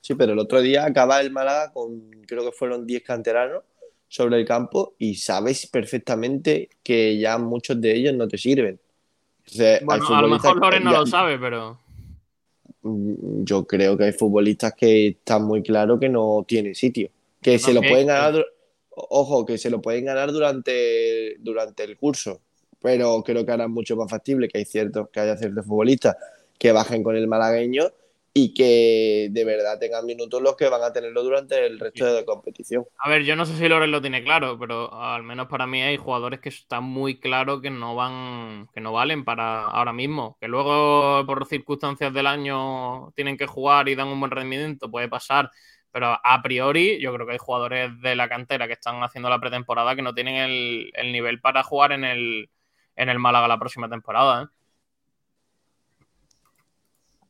Speaker 8: Sí, pero el otro día acaba el Málaga con, creo que fueron 10 canteranos sobre el campo y sabes perfectamente que ya muchos de ellos no te sirven. Entonces,
Speaker 6: Bueno, a lo mejor Loren no
Speaker 8: ya-
Speaker 6: lo sabe, pero.
Speaker 8: Mm, Yo creo que hay futbolistas que están muy claro que no tienen sitio. Que se lo pueden ganar, ojo, que se lo pueden ganar durante, durante el curso. Pero creo que ahora es mucho más factible que hay ciertos, que haya ciertos futbolistas que bajen con el malagueño y que de verdad tengan minutos los que van a tenerlo durante el resto de la competición.
Speaker 6: A ver, yo no sé si Loren lo tiene claro, pero al menos para mí hay jugadores que están muy claro que no van, que no valen para ahora mismo. Que luego, por circunstancias del año, tienen que jugar y dan un buen rendimiento, puede pasar. Pero a priori, yo creo que hay jugadores de la cantera que están haciendo la pretemporada que no tienen el, el nivel para jugar en el, en el Málaga la próxima temporada. ¿eh?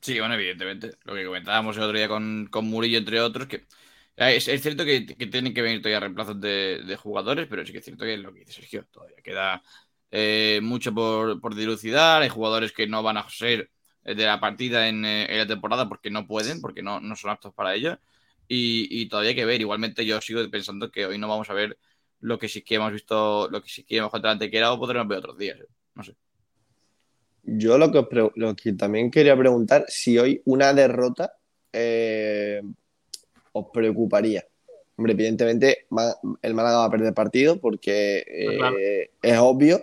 Speaker 7: Sí, bueno, evidentemente. Lo que comentábamos el otro día con, con Murillo, entre otros, que eh, es, es cierto que, que tienen que venir todavía reemplazos de, de jugadores, pero sí que es cierto que lo que dice Sergio, todavía queda eh, mucho por, por dilucidar. Hay jugadores que no van a ser eh, de la partida en, eh, en la temporada porque no pueden, porque no, no son aptos para ello. Y, y todavía hay que ver. Igualmente, yo sigo pensando que hoy no vamos a ver lo que sí que hemos visto, lo que sí que hemos contra Antequera o podremos ver otros días. No sé.
Speaker 8: Yo lo que, lo que también quería preguntar, si hoy una derrota eh, os preocuparía. Hombre, evidentemente el Málaga va a perder partido porque eh,
Speaker 6: Claro.
Speaker 8: es obvio,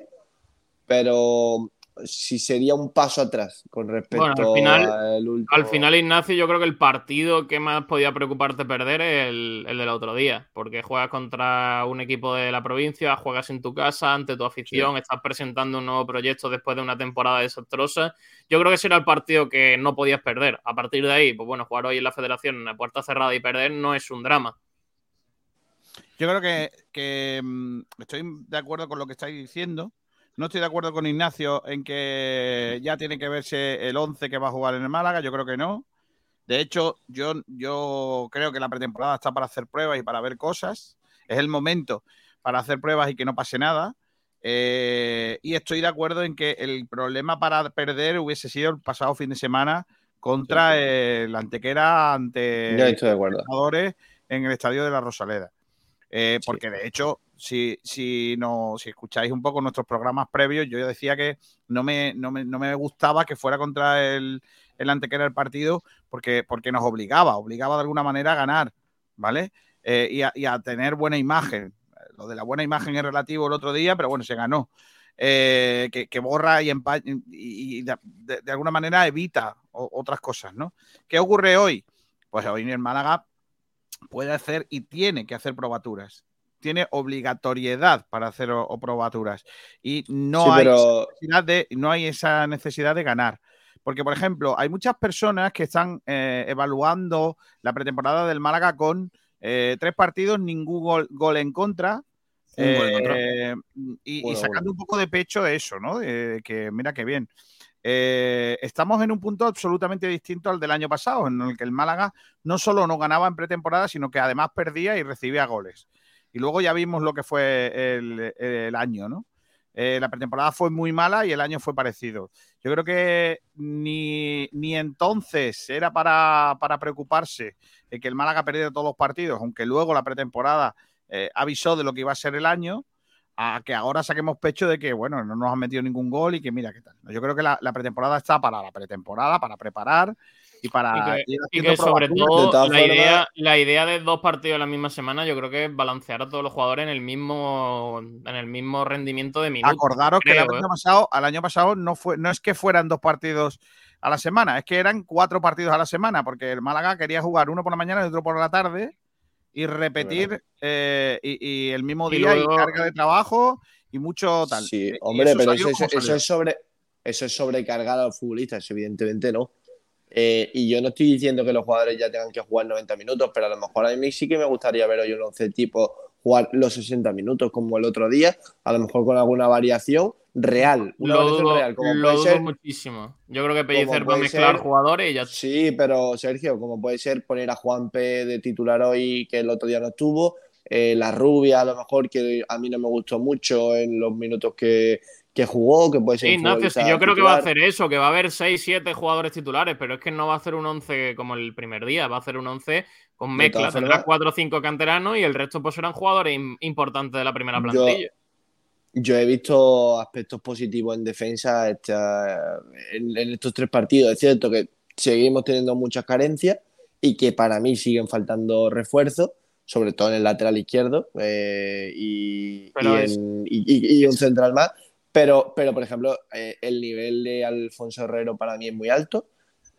Speaker 8: pero si sería un paso atrás con respecto
Speaker 6: Bueno, al final-
Speaker 8: al último.
Speaker 6: Al final, Ignacio, yo creo que el partido que más podía preocuparte perder es el, el del otro día, porque juegas contra un equipo de la provincia, juegas en tu casa, ante tu afición, estás presentando un nuevo proyecto después de una temporada desastrosa. Yo creo que ese era el partido que no podías perder. A partir de ahí, pues bueno, jugar hoy en la federación a puerta cerrada y perder no es un drama.
Speaker 1: Yo creo que, que, mm, estoy de acuerdo con lo que estáis diciendo. No estoy de acuerdo con Ignacio en que ya tiene que verse el 11 que va a jugar en el Málaga. Yo creo que no. De hecho, yo, yo creo que la pretemporada está para hacer pruebas y para ver cosas. Es el momento para hacer pruebas y que no pase nada. Eh, y estoy de acuerdo en que el problema para perder hubiese sido el pasado fin de semana contra el Antequera ante
Speaker 8: Yo estoy de acuerdo.
Speaker 1: jugadores en el estadio de la Rosaleda. Eh, Porque de hecho, si, si, no, si escucháis un poco nuestros programas previos, yo decía que no me, no me, no me gustaba que fuera contra el, el Antequera el partido porque, porque nos obligaba, obligaba de alguna manera a ganar, ¿vale? Eh, y, a, tener buena imagen. Lo de la buena imagen es relativo el otro día, pero bueno, se ganó. Eh, que, borra y, empa- y, de, de- alguna manera evita otras cosas, ¿no? ¿Qué ocurre hoy? Pues hoy en el Málaga puede hacer y tiene que hacer probaturas. Tiene obligatoriedad para hacer o, o probaturas. Y no,
Speaker 8: Sí,
Speaker 1: hay
Speaker 8: pero-
Speaker 1: necesidad de, no hay esa necesidad de ganar. Porque, por ejemplo, hay muchas personas que están eh, evaluando la pretemporada del Málaga con eh, tres partidos, ningún gol, gol en contra. Eh, y, sacando
Speaker 8: bueno.
Speaker 1: un poco de pecho eso, ¿no? De que mira qué bien. Eh, estamos en un punto absolutamente distinto al del año pasado, en el que el Málaga no solo no ganaba en pretemporada, sino que además perdía y recibía goles. Y luego ya vimos lo que fue el, año, ¿no? Eh, la pretemporada fue muy mala y el año fue parecido. Yo creo que ni, ni entonces era para, para preocuparse de que el Málaga perdiera todos los partidos, aunque luego la pretemporada eh, avisó de lo que iba a ser el año, a que ahora saquemos pecho de que, bueno, no nos han metido ningún gol y que mira qué tal. Yo creo que la, la pretemporada está para la pretemporada, para preparar y para
Speaker 6: Y que,
Speaker 1: ir
Speaker 6: y
Speaker 1: haciendo
Speaker 6: que sobre todo la, idea, la idea de dos partidos en la misma semana, yo creo que es balancear a todos los jugadores en el mismo, en el mismo rendimiento de minutos.
Speaker 1: Acordaros que el año
Speaker 6: ¿eh?
Speaker 1: pasado, al año pasado no fue, no es que fueran dos partidos a la semana, es que eran cuatro partidos a la semana, porque el Málaga quería jugar uno por la mañana y otro por la tarde y repetir eh, y, y el mismo
Speaker 6: Y
Speaker 1: día
Speaker 6: luego-
Speaker 1: y carga de trabajo y mucho tal.
Speaker 8: Sí,
Speaker 1: Y
Speaker 8: hombre, pero eso, es sobre, eso es sobrecargar a los futbolistas, evidentemente no. Eh, y yo no estoy diciendo que los jugadores ya tengan que jugar 90 minutos, pero a lo mejor a mí sí que me gustaría ver hoy un 11 tipo jugar los 60 minutos como el otro día, a lo mejor con alguna variación real, una
Speaker 6: Lo dudo,
Speaker 8: real, como
Speaker 6: lo
Speaker 8: puede
Speaker 6: dudo
Speaker 8: ser
Speaker 6: muchísimo. Yo creo que Pellicer va a mezclar
Speaker 8: ser-
Speaker 6: jugadores y ya
Speaker 8: Sí, pero Sergio, como puede ser poner a Juanpe de titular hoy, que el otro día no estuvo, eh, la rubia a lo mejor, que a mí no me gustó mucho en los minutos que, que jugó, que puede ser
Speaker 6: Sí,
Speaker 8: un futbolista
Speaker 6: yo creo que va a hacer eso, que va a haber 6, 7 jugadores titulares, pero es que no va a hacer un 11 como el primer día, va a hacer un 11 con mezcla, tendrá
Speaker 8: formas-
Speaker 6: 4 o 5 canteranos y el resto pues serán jugadores im- importantes de la primera plantilla.
Speaker 8: yo he visto aspectos positivos en defensa esta- en, en estos tres partidos. Es cierto que seguimos teniendo muchas carencias y que para mí siguen faltando refuerzos, sobre todo en el lateral izquierdo eh, y,
Speaker 6: Pero
Speaker 8: y
Speaker 6: es-
Speaker 8: en- y- y- y un central más. Pero, pero por ejemplo, eh, el nivel de Alfonso Herrero para mí es muy alto.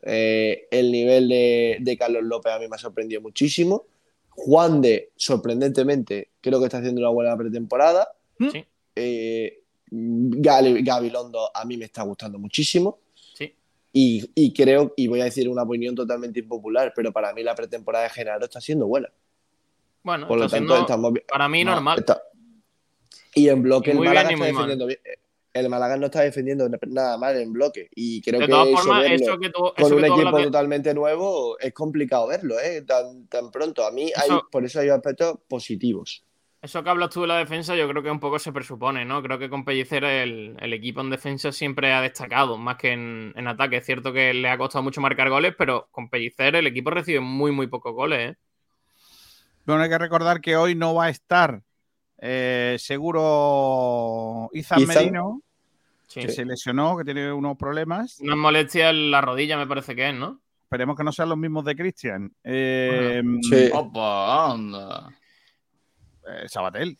Speaker 8: Eh, el nivel de, de Carlos López a mí me ha sorprendido muchísimo. Juan de, sorprendentemente, creo que está haciendo una buena pretemporada.
Speaker 6: Sí,
Speaker 8: Eh, Gali- Gabilondo a mí me está gustando muchísimo.
Speaker 6: sí.
Speaker 8: Y, y creo, y voy a decir una opinión totalmente impopular, pero para mí la pretemporada de Genaro está siendo buena.
Speaker 6: Bueno,
Speaker 8: Por lo tanto, estamos bien.
Speaker 6: para mí
Speaker 8: No,
Speaker 6: normal.
Speaker 8: está- Y en bloque el Málaga
Speaker 6: bien
Speaker 8: está
Speaker 6: mal.
Speaker 8: defendiendo bien. El Málaga no está defendiendo nada mal en bloque. Y creo
Speaker 6: De
Speaker 8: que
Speaker 6: todas
Speaker 8: eso
Speaker 6: formas,
Speaker 8: verlo
Speaker 6: eso que tú, eso
Speaker 8: con un equipo totalmente nuevo es complicado verlo, ¿eh? Tan, tan pronto. A mí hay, por eso hay aspectos positivos.
Speaker 6: Eso que hablas tú de la defensa, yo creo que un poco se presupone, ¿no? Creo que con Pellicer el, el equipo en defensa siempre ha destacado, más que en, en ataque. Es cierto que le ha costado mucho marcar goles, pero con Pellicer el equipo recibe muy, muy pocos goles, ¿eh?
Speaker 1: Bueno, hay que recordar que hoy no va a estar eh, seguro Izan
Speaker 8: Izan.
Speaker 1: Merino,
Speaker 6: Sí.
Speaker 1: que se lesionó, que tiene unos problemas.
Speaker 6: Unas molestias en la rodilla, me parece que es, ¿no?
Speaker 1: Esperemos que no sean los mismos de Cristian. Eh,
Speaker 8: Sí.
Speaker 7: Opa, anda.
Speaker 1: Eh, Sabatel.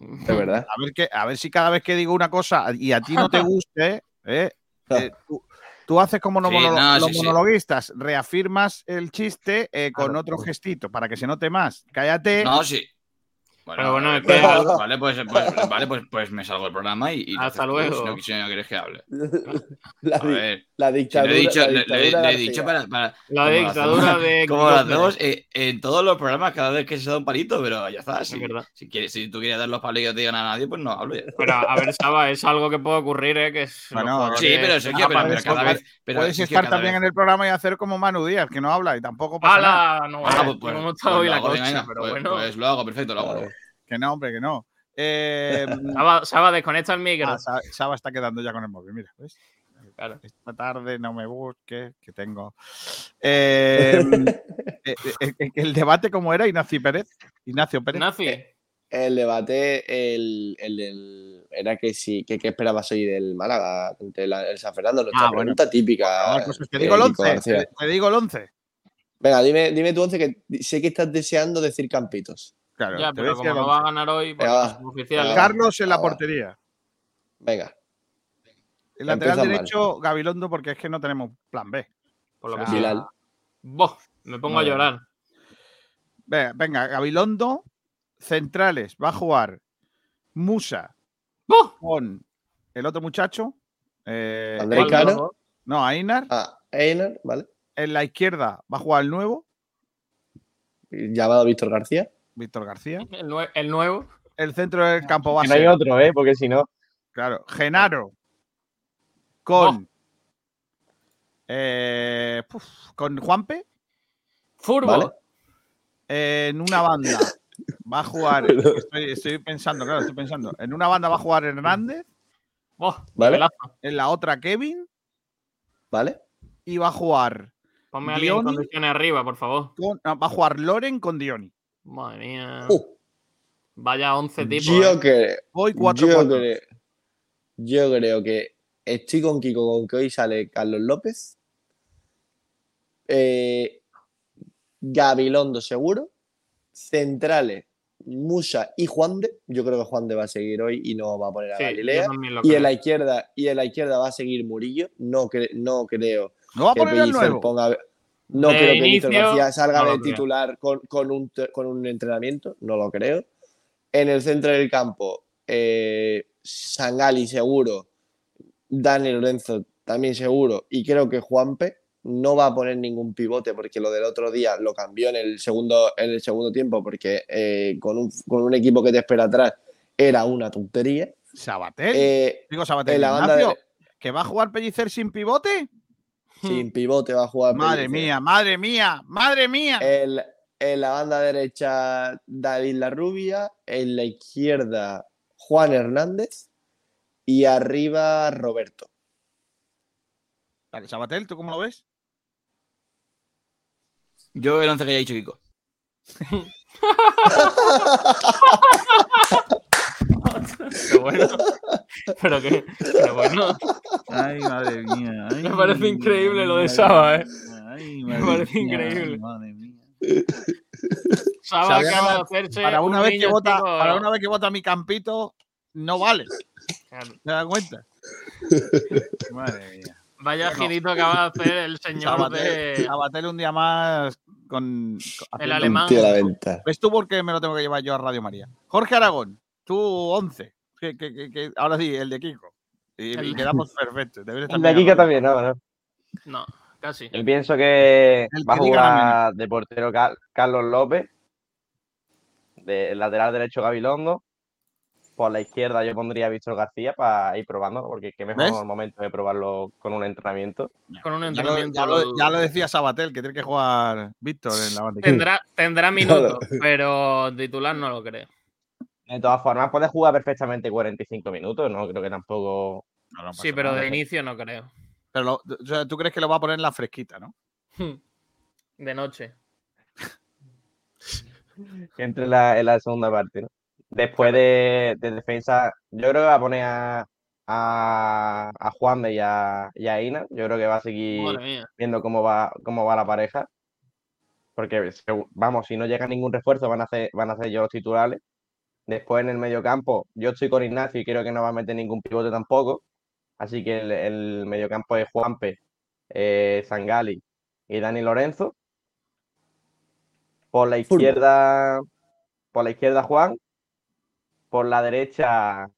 Speaker 8: Es verdad.
Speaker 1: A ver, que, a ver si cada vez que digo una cosa y a ti no te *laughs* guste, eh, eh, tú, tú haces como los,
Speaker 7: Sí,
Speaker 1: monolo-
Speaker 7: no,
Speaker 1: los
Speaker 7: sí, sí.
Speaker 1: monologuistas, reafirmas el chiste eh, con
Speaker 8: Claro.
Speaker 1: otro gestito para que se note más. Cállate.
Speaker 7: No, sí. Bueno,
Speaker 6: Pero bueno,
Speaker 7: eh,
Speaker 6: es que- *laughs*
Speaker 7: vale, pues, pues- vale, pues, pues me salgo del programa y, y
Speaker 6: Hasta luego.
Speaker 7: Si no, si no quieres que hable. *laughs*
Speaker 8: La,
Speaker 7: A ver,
Speaker 8: la
Speaker 7: si le
Speaker 8: dictadura.
Speaker 7: he dicho,
Speaker 8: la
Speaker 7: le- le-
Speaker 8: dictadura
Speaker 7: le he dicho para, para-
Speaker 6: La dictadura
Speaker 7: hacemos-
Speaker 6: de *laughs*
Speaker 7: Como lo hacemos eh, en todos los programas cada vez que se da un palito, pero ya está. Si,
Speaker 6: verdad.
Speaker 7: si, quieres, si tú quieres dar los palos y no te digan a nadie, pues no hablo ya.
Speaker 6: Pero a ver, Saba, es algo que puede ocurrir, ¿eh? Que es
Speaker 1: Bueno,
Speaker 7: Sí, pero Sergio, pero, pero
Speaker 1: puedes-
Speaker 7: cada vez. Pero
Speaker 1: Puedes estar también
Speaker 7: vez-
Speaker 1: en el programa y hacer como Manu Díaz, que no habla y tampoco pasa nada.
Speaker 6: ¡Hala! No,
Speaker 7: Ah,
Speaker 6: eh,
Speaker 7: pues, pues,
Speaker 6: hemos
Speaker 7: pues
Speaker 6: estado hoy la pero
Speaker 7: pues-
Speaker 6: bueno.
Speaker 7: Pues lo hago, perfecto, lo hago.
Speaker 1: Que no, hombre, que no. *laughs* Eh,
Speaker 6: Saba, Saba, desconecta el micro.
Speaker 1: ah, Sa- Saba está quedando ya con el móvil, mira, ¿ves?
Speaker 6: Claro.
Speaker 1: Esta tarde no me busques, que tengo. *laughs* Eh, eh, eh, eh, el debate, ¿cómo era? Ignacio Pérez. Ignacio Pérez.
Speaker 6: Nazi.
Speaker 8: El debate el, el era que sí, que qué esperabas hoy del Málaga ante la- el San Fernando. Nuestra
Speaker 1: Ah, bueno.
Speaker 8: pregunta típica.
Speaker 1: Ah, pues te digo el
Speaker 8: Kiko
Speaker 1: 11.
Speaker 8: García.
Speaker 1: Te, te digo el 11.
Speaker 8: Venga, dime, dime tu once que sé que estás deseando decir campitos.
Speaker 1: Claro,
Speaker 6: Ya, pero como no va a
Speaker 1: 11.
Speaker 6: ganar hoy, pues.
Speaker 1: Carlos en la portería.
Speaker 8: Venga,
Speaker 1: El lateral derecho, Gabilondo, porque es que no tenemos plan B.
Speaker 6: Por lo que
Speaker 1: Ah.
Speaker 6: sea. Boh, me pongo a llorar.
Speaker 1: Venga, venga, Gabilondo, centrales, va a jugar Musa
Speaker 6: ¡Boh!
Speaker 1: con el otro muchacho. eh,
Speaker 8: Andrés
Speaker 1: Einar.
Speaker 8: Caro.
Speaker 1: No, Ainar.
Speaker 8: Ah, Einar, ¿vale?
Speaker 1: En la izquierda va a jugar el nuevo,
Speaker 8: Llamado Víctor García.
Speaker 1: Víctor García. *laughs*
Speaker 6: El, nue- el nuevo.
Speaker 1: El centro del campo va a
Speaker 9: Que no hay otro, ¿eh? Porque si no.
Speaker 1: claro, Genaro con, eh, puf, con Juanpe.
Speaker 6: Furbo.
Speaker 8: Vale.
Speaker 1: En una banda va a jugar, *laughs* estoy, estoy pensando, claro, estoy pensando. En una banda va a jugar Hernández,
Speaker 8: Vale.
Speaker 1: en la otra Kevin
Speaker 8: ¿Vale?
Speaker 1: y va a jugar
Speaker 6: Ponme a alguien en condiciones arriba, por favor.
Speaker 1: con, no, va a jugar Loren con Dioni.
Speaker 6: Madre mía.
Speaker 8: Uh,
Speaker 6: Vaya 11 tipos.
Speaker 8: yo,
Speaker 6: ¿eh?
Speaker 8: creo,
Speaker 1: Hoy
Speaker 8: yo,
Speaker 1: 4-4.
Speaker 8: creo, yo creo que estoy con Kiko con que hoy sale Carlos López. Eh, Gabilondo seguro. Centrales, Musa y Juan de. Yo creo que Juan de va a seguir hoy y no va a poner a
Speaker 6: Sí, yo
Speaker 8: Galilea. Y en la izquierda, y en la izquierda va a seguir Murillo. No, cre- no creo
Speaker 1: No va a
Speaker 8: que
Speaker 1: poner nuevo.
Speaker 8: ponga. No
Speaker 6: De
Speaker 8: creo que Víctor García salga
Speaker 6: no
Speaker 8: de titular con, con un, te- con un entrenamiento, no lo creo. En el centro del campo, eh, Sangali seguro, Dani Lorenzo también seguro, y creo que Juanpe no va a poner ningún pivote porque lo del otro día lo cambió en el segundo, en el segundo tiempo porque eh, con, un, con un equipo que te espera atrás era una tontería.
Speaker 1: Sabatel.
Speaker 8: Eh,
Speaker 1: Digo Sabatel.
Speaker 8: en la banda
Speaker 1: Ignacio,
Speaker 8: de-
Speaker 1: ¿Que va a jugar Pellicer sin pivote?
Speaker 8: Sin pivote va a jugar.
Speaker 1: Madre
Speaker 8: Pellicer.
Speaker 1: mía, madre mía, madre mía.
Speaker 8: El- en la banda derecha, David Larrubia. En la izquierda, Juan Hernández. Y arriba, Roberto.
Speaker 1: Vale, Sabatel, ¿tú cómo lo ves?
Speaker 7: Yo el 11 que ya he dicho Kiko. *laughs*
Speaker 6: pero bueno. Pero que, pero bueno,
Speaker 1: Ay, madre mía. *laughs* ay,
Speaker 6: Me parece increíble lo de Saba, ¿eh?
Speaker 1: ay,
Speaker 6: Me parece
Speaker 1: mía,
Speaker 6: increíble.
Speaker 1: madre mía.
Speaker 6: Saba acaba de
Speaker 1: que
Speaker 6: hacerse
Speaker 1: Para una,
Speaker 6: un
Speaker 1: vez que vota, para una vez que vota mi campito, no vale.
Speaker 6: Claro.
Speaker 1: ¿Te das cuenta? Madre mía.
Speaker 6: Vaya
Speaker 1: Bueno.
Speaker 6: girito acaba de hacer el señor
Speaker 1: Sabatel,
Speaker 6: de
Speaker 1: Sabatel un día más con. con- haciendo-
Speaker 6: alemán.
Speaker 8: Tío, la venta.
Speaker 1: ¿Ves tú por qué me lo tengo que llevar yo a Radio María? Jorge Aragón, tú 11. Que, que- que- que- ahora sí, el de Kiko. Y, y
Speaker 6: El-
Speaker 1: quedamos *laughs* perfectos.
Speaker 9: El de Kika también, no, no.
Speaker 6: No, casi.
Speaker 9: Yo pienso que
Speaker 1: El
Speaker 9: va a jugar de portero Car- Carlos López, de lateral derecho Gabilondo. Por la izquierda yo pondría a Víctor García para ir probando, porque qué mejor
Speaker 1: ¿Ves?
Speaker 9: momento de probarlo con un entrenamiento.
Speaker 6: Con un
Speaker 1: Ya lo,
Speaker 6: entrenamiento.
Speaker 1: ya lo- ya lo decía Sabatel, que tiene que jugar Víctor en la banda.
Speaker 6: Tendrá, tendrá *laughs* minutos, pero titular no lo creo.
Speaker 9: De todas formas, puede jugar perfectamente 45 minutos, no creo que tampoco.
Speaker 1: No, no pasa
Speaker 6: Sí, pero
Speaker 1: nada.
Speaker 6: de inicio no creo.
Speaker 1: Pero lo- o sea, tú crees que lo va a poner en la fresquita, ¿no? *laughs*
Speaker 6: De noche.
Speaker 9: entre en la, en la segunda parte, ¿no? Después de, de defensa, yo creo que va a poner a, a, a Juan de y a, y a Ina. Yo creo que va a seguir viendo cómo va, cómo va la pareja. Porque, vamos, si no llega ningún refuerzo, van a hacer, van a ser yo los titulares. Después en el mediocampo, yo estoy con Ignacio y creo que no va a meter ningún pivote tampoco. Así que el, el mediocampo es Juanpe, eh, Zangali y Dani Lorenzo. Por la izquierda, por la izquierda Juan. Por la derecha,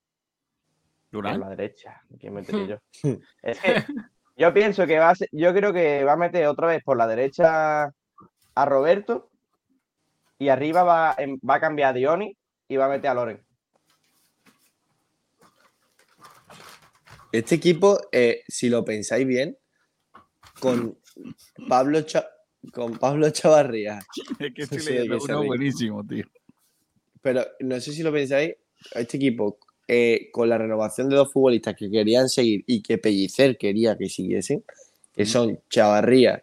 Speaker 9: por
Speaker 1: Durán.
Speaker 9: la derecha, ¿quién metería yo? *laughs* Es que yo pienso que va a ser, yo creo que va a meter otra vez por la derecha a Roberto y arriba va, va a cambiar a Dioni va a meter a Loren.
Speaker 8: Este equipo, eh, si lo pensáis bien, con Pablo, Cha- con Pablo Chavarría,
Speaker 1: Es que estoy leyendo
Speaker 8: se
Speaker 1: uno
Speaker 8: ríe.
Speaker 1: buenísimo, tío.
Speaker 8: pero no sé si lo pensáis, este equipo, eh, con la renovación de dos futbolistas que querían seguir y que Pellicer quería que siguiesen, que son Chavarría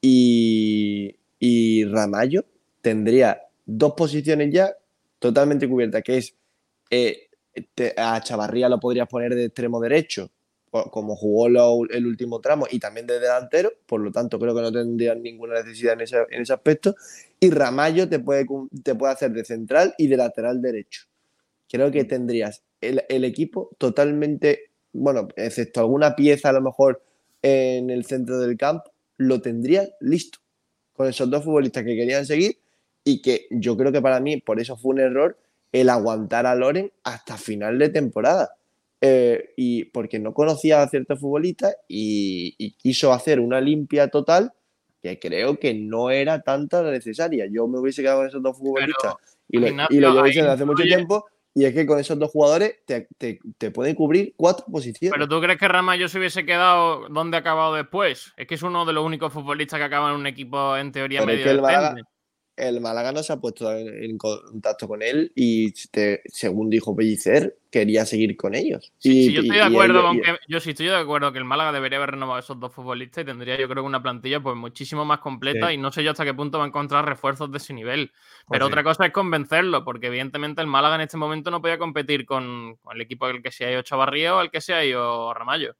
Speaker 8: y, y Ramallo, tendría dos posiciones ya totalmente cubiertas, que es eh, a Chavarría lo podrías poner de extremo derecho, como jugó el último tramo, y también de delantero, por lo tanto creo que no tendrían ninguna necesidad en ese, en ese aspecto. Y Ramallo te puede, te puede hacer de central y de lateral derecho. Creo que tendrías el, el equipo totalmente, bueno, excepto alguna pieza a lo mejor en el centro del campo, lo tendrías listo con esos dos futbolistas que querían seguir y que yo creo que para mí por eso fue un error el aguantar a Loren hasta final de temporada. Eh, y porque no conocía a ciertos futbolistas y, y quiso hacer una limpia total que creo que no era tanta la necesaria. Yo me hubiese quedado con esos dos futbolistas y lo, y lo llevo diciendo hace mucho tiempo. Y es que con esos dos jugadores te, te- te pueden cubrir cuatro posiciones.
Speaker 6: Pero tú crees que Ramallo se hubiese quedado donde ha acabado después? Es que es uno de los únicos futbolistas que acaban en un equipo en teoría
Speaker 8: Pero es
Speaker 6: medio
Speaker 8: que el Málaga,
Speaker 6: decente.
Speaker 8: El Málaga no se ha puesto en, contacto con él y te- según dijo Pellicer, quería seguir con ellos.
Speaker 6: Sí,
Speaker 8: Y-
Speaker 6: sí, yo estoy de acuerdo
Speaker 8: ellos-
Speaker 6: con
Speaker 8: y-
Speaker 6: que yo sí estoy de acuerdo que el Málaga debería haber renovado esos dos futbolistas y tendría yo creo que una plantilla pues muchísimo más completa
Speaker 1: Sí.
Speaker 6: y no sé yo hasta qué punto va a encontrar refuerzos de ese nivel.
Speaker 1: Pues
Speaker 6: Pero
Speaker 1: sí.
Speaker 6: otra cosa es convencerlo, porque evidentemente el Málaga en este momento no podía competir con, con el equipo al que se ha ido Chavarría o al que se ha ido Ramallo.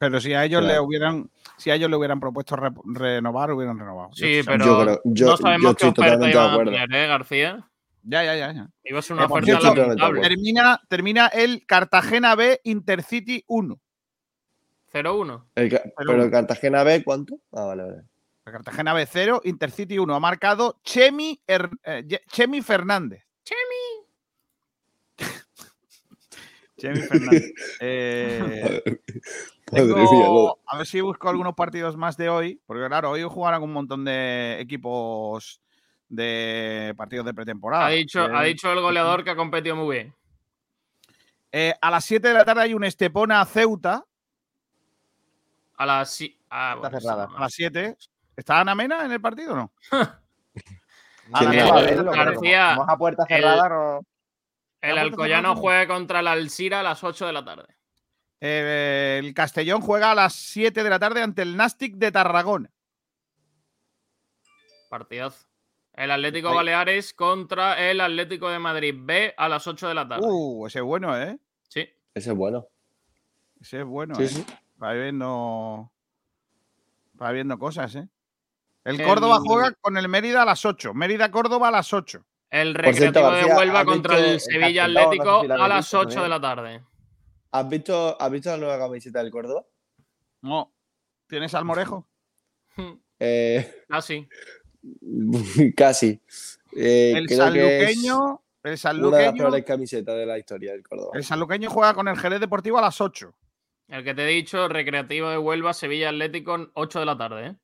Speaker 1: Pero si a ellos le
Speaker 8: Claro.
Speaker 1: hubieran, si a ellos le hubieran propuesto re- renovar, hubieran renovado.
Speaker 6: Sí,
Speaker 1: Yo-
Speaker 6: pero
Speaker 8: Yo creo- yo-
Speaker 6: no sabemos
Speaker 8: yo
Speaker 6: qué
Speaker 8: estoy
Speaker 6: oferta iban a
Speaker 8: acuerdo.
Speaker 6: tener, ¿eh, García?
Speaker 1: Ya, ya, ya. ya.
Speaker 6: Iba a ser una oferta lamentable.
Speaker 1: Termina, termina el Cartagena B Intercity 1.
Speaker 6: 0-1.
Speaker 8: el ca-
Speaker 1: Pero-
Speaker 8: el Cartagena B, ¿cuánto? Ah, vale, vale.
Speaker 1: El Cartagena B 0, Intercity 1. Ha marcado Chemi, Her- eh, Chemi Fernández. Chemi *laughs* Fernández. *laughs* Eh, *laughs* tengo-
Speaker 8: mía, lo-
Speaker 1: a ver si busco algunos partidos más de hoy, porque claro, hoy jugarán un montón de equipos de partidos de pretemporada.
Speaker 6: Ha dicho,
Speaker 1: Eh,
Speaker 6: ha dicho el goleador que ha competido muy bien.
Speaker 1: eh, a las 7 de la tarde hay un Estepona Ceuta.
Speaker 6: A las. si- ah,
Speaker 9: Está
Speaker 6: bueno,
Speaker 9: cerrada.
Speaker 1: A las 7. ¿Está Ana Mena en el partido o no?
Speaker 9: A verlo,
Speaker 6: García,
Speaker 9: vamos a puerta
Speaker 6: el-
Speaker 9: cerrada, no.
Speaker 6: El
Speaker 1: ¿La vuelta
Speaker 6: Alcoyano juega contra el Alcira a las 8 de la tarde.
Speaker 1: Eh, el Castellón juega a las 7 de la tarde ante el Nastic de Tarragona.
Speaker 6: Partidazo. El Atlético
Speaker 1: Ahí.
Speaker 6: Baleares contra el Atlético de Madrid B a las 8 de la tarde.
Speaker 1: Uh, ese es bueno, ¿eh?
Speaker 6: Sí.
Speaker 8: Ese es bueno.
Speaker 1: Ese es bueno,
Speaker 8: Sí,
Speaker 1: ¿eh?
Speaker 8: sí.
Speaker 1: Va viendo. Va viendo cosas, ¿eh? El
Speaker 6: El-
Speaker 1: Córdoba juega con el Mérida a las 8. Mérida-Córdoba a las 8.
Speaker 6: El
Speaker 8: cierto,
Speaker 6: Recreativo de Huelva
Speaker 8: ¿has
Speaker 6: contra el
Speaker 8: el
Speaker 6: Sevilla Atlético
Speaker 8: sé si lo
Speaker 6: a las
Speaker 8: visto
Speaker 6: 8 de la tarde.
Speaker 8: ¿Has visto, ¿Has visto la nueva camiseta del Córdoba?
Speaker 1: No. ¿Tienes al Morejo? *laughs*
Speaker 8: Eh,
Speaker 6: Ah, sí. *laughs*
Speaker 8: casi. Eh,
Speaker 1: El sanluqueño. El
Speaker 8: una de las
Speaker 1: sanluqueño.
Speaker 8: peores camisetas de la historia del Córdoba.
Speaker 1: El sanluqueño juega con el Jerez Deportivo a las 8.
Speaker 6: El que te he dicho, Recreativo de Huelva, Sevilla Atlético, 8 de la tarde, ¿eh?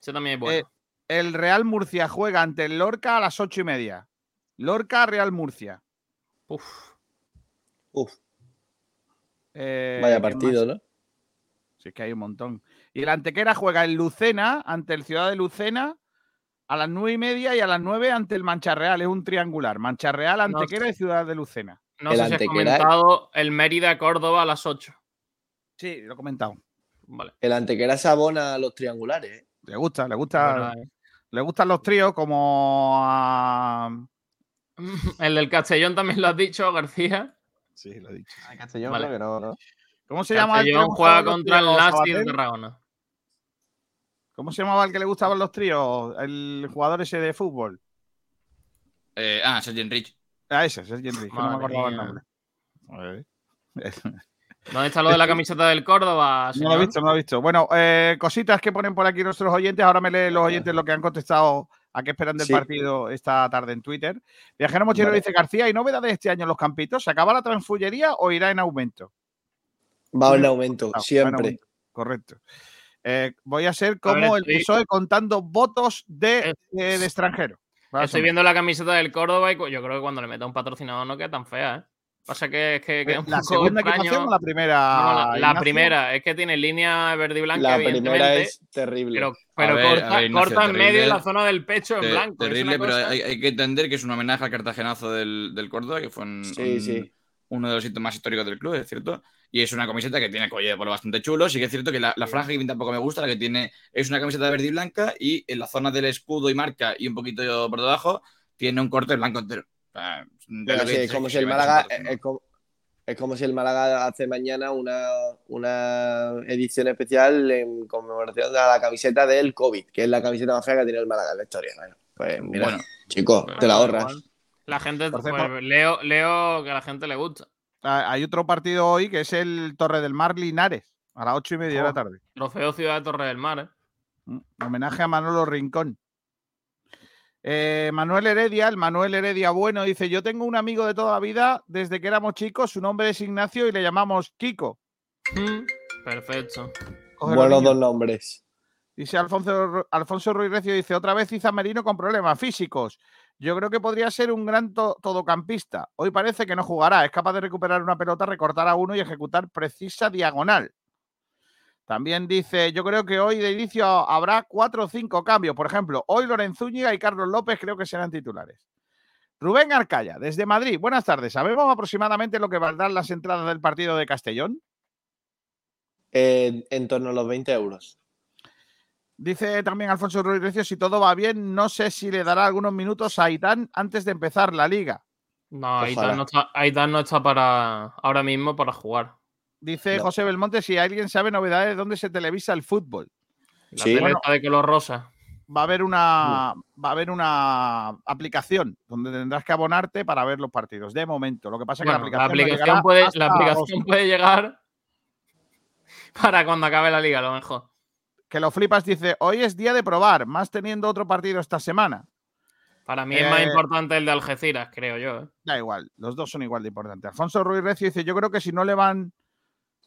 Speaker 6: Ese también es bueno.
Speaker 1: Eh, el Real Murcia juega ante el Lorca a las 8 y media. Lorca, Real Murcia.
Speaker 6: Uf.
Speaker 8: Uf,
Speaker 1: Eh,
Speaker 8: vaya
Speaker 1: ¿qué
Speaker 8: partido? ¿no?
Speaker 1: Sí, es que hay un montón. Y el Antequera juega en Lucena ante el Ciudad de Lucena a las 9 y media y a las 9 ante el Mancha Real. Es un triangular. Mancha Real,
Speaker 6: No
Speaker 1: Antequera y Ciudad de Lucena.
Speaker 6: No
Speaker 8: el
Speaker 6: sé si has
Speaker 8: Antequera-
Speaker 6: comentado el Mérida Córdoba a las 8.
Speaker 1: Sí, lo he comentado.
Speaker 6: Vale.
Speaker 8: El Antequera se abona a los triangulares. ¿eh?
Speaker 1: Le gusta, le gusta.
Speaker 6: ¿eh?
Speaker 1: Le gustan los tríos como a. *laughs*
Speaker 6: El del Castellón también lo has dicho, García.
Speaker 1: Sí, lo he dicho.
Speaker 9: Ay, Castellón
Speaker 6: Vale.
Speaker 9: creo que no, ¿no?
Speaker 1: ¿Cómo se llama el
Speaker 6: Castellón
Speaker 1: gustaban
Speaker 6: juega contra el Nastic de? Tarragona.
Speaker 1: ¿Cómo se llamaba el que le gustaban los tríos? El jugador ese de fútbol.
Speaker 7: Eh, ah, Sergi Enrich.
Speaker 1: Ah, ese, ese es Henry, que no me acordaba el nombre. A ver. *laughs*
Speaker 6: ¿Dónde está lo de la *laughs* camiseta del Córdoba?
Speaker 1: No lo he visto, no lo he visto. Bueno, eh, cositas que ponen por aquí nuestros oyentes. Ahora me leen los oyentes lo que han contestado a qué esperan del
Speaker 8: Sí.
Speaker 1: partido esta tarde en Twitter. Viajero Mochilero
Speaker 8: Vale.
Speaker 1: dice García, ¿hay novedades este año en los campitos? ¿Se acaba la transfullería o irá en aumento?
Speaker 8: Va en aumento,
Speaker 1: Ah, en
Speaker 8: siempre.
Speaker 1: aumento, Correcto. Eh, voy a ser
Speaker 6: A
Speaker 1: como
Speaker 6: ver,
Speaker 1: el
Speaker 6: estoy-
Speaker 1: PSOE contando votos de,
Speaker 6: Eh,
Speaker 1: eh, de extranjero.
Speaker 6: Estoy viendo la camiseta del Córdoba y yo creo que cuando le meta un patrocinador no queda tan fea, ¿eh? Pasa que es que queda un
Speaker 1: ¿La
Speaker 6: poco
Speaker 1: segunda
Speaker 6: extraño.
Speaker 1: equipación o la primera?
Speaker 6: No, la, primera, es que tiene línea verde y blanca,
Speaker 8: La primera es terrible.
Speaker 6: pero, pero
Speaker 7: ver,
Speaker 6: corta,
Speaker 7: a ver, Ignacio,
Speaker 6: corta en medio la zona del pecho en
Speaker 7: Te-
Speaker 6: blanco.
Speaker 7: terrible, pero
Speaker 6: cosa-
Speaker 7: hay, hay que entender que es un homenaje al cartagenazo del, del Córdoba, que fue un-
Speaker 8: Sí,
Speaker 7: un-
Speaker 8: sí.
Speaker 7: uno de los hitos más históricos del club, es cierto. Y es una camiseta que tiene collar de polo bastante chulo. Sí que es cierto que la, la franja que tampoco me gusta, la que tiene es una camiseta verde y blanca y en la zona del escudo y marca y un poquito por debajo tiene un corte blanco entero.
Speaker 8: Sí, es como si el Málaga
Speaker 7: súper
Speaker 8: es como, es como si el Málaga hace mañana una, una edición especial en conmemoración de la camiseta del COVID, que es la camiseta más fea que tiene el Málaga en la historia. Bueno, pues mira,
Speaker 7: Bueno,
Speaker 8: chicos, te la ahorras.
Speaker 6: igual. La gente, pues, leo, leo que a la gente le gusta.
Speaker 1: Ah, Hay otro partido hoy que es el Torre del Mar Linares, a las ocho y media de la
Speaker 6: Oh.
Speaker 1: tarde.
Speaker 6: Trofeo Ciudad de Torre del Mar, ¿eh?
Speaker 1: Homenaje a Manolo Rincón. Eh, Manuel Heredia, el Manuel Heredia bueno, dice: Yo tengo un amigo de toda la vida desde que éramos chicos, su nombre es Ignacio y le llamamos Kiko.
Speaker 6: Mm, Perfecto.
Speaker 1: Coge
Speaker 8: Buenos dos nombres.
Speaker 1: Dice Alfonso, Alfonso Ruiz Recio, dice, otra vez Izan Merino con problemas físicos. Yo creo que podría ser un gran to- todocampista. Hoy parece que no jugará. Es capaz de recuperar una pelota, recortar a uno y ejecutar precisa diagonal. También dice, yo creo que hoy de inicio habrá cuatro o cinco cambios. Por ejemplo, hoy Lorenzo Zúñiga y Carlos López creo que serán titulares. Rubén Arcaya, desde Madrid. Buenas tardes. ¿Sabemos aproximadamente lo que valdrán las entradas del partido de Castellón?
Speaker 8: Eh, en torno a los 20 euros.
Speaker 1: Dice también Alfonso Ruiz Recio, si todo va bien, no sé si le dará algunos minutos a Aitán antes de empezar la liga.
Speaker 6: No. Aitán no, está, Aitán no está para ahora mismo para jugar.
Speaker 1: Dice
Speaker 8: No.
Speaker 1: José Belmonte si alguien sabe novedades de dónde se televisa el fútbol.
Speaker 6: La
Speaker 8: Sí.
Speaker 1: Bueno.
Speaker 6: de color rosa.
Speaker 1: Va a haber una va a haber una aplicación donde tendrás que abonarte para ver los partidos. De momento, lo que pasa es que
Speaker 6: Bueno,
Speaker 1: la
Speaker 6: la
Speaker 1: aplicación, no
Speaker 6: aplicación, puede, la aplicación puede llegar para cuando acabe la liga, a lo mejor.
Speaker 1: que lo flipas dice, hoy es día de probar, más teniendo otro partido esta semana.
Speaker 6: Para mí es más
Speaker 1: Eh,
Speaker 6: importante el de Algeciras, creo yo. ¿eh?
Speaker 1: Da igual, los dos son igual de importantes. Alfonso Ruiz Recio dice, yo creo que si no le van,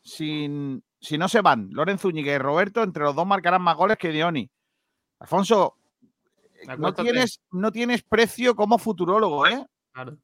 Speaker 1: sin, si no se van Lorenzo Zúñiga y Roberto, entre los dos marcarán más goles que Dioni. Alfonso, no tienes, no tienes precio como futurólogo, ¿eh?
Speaker 6: Claro.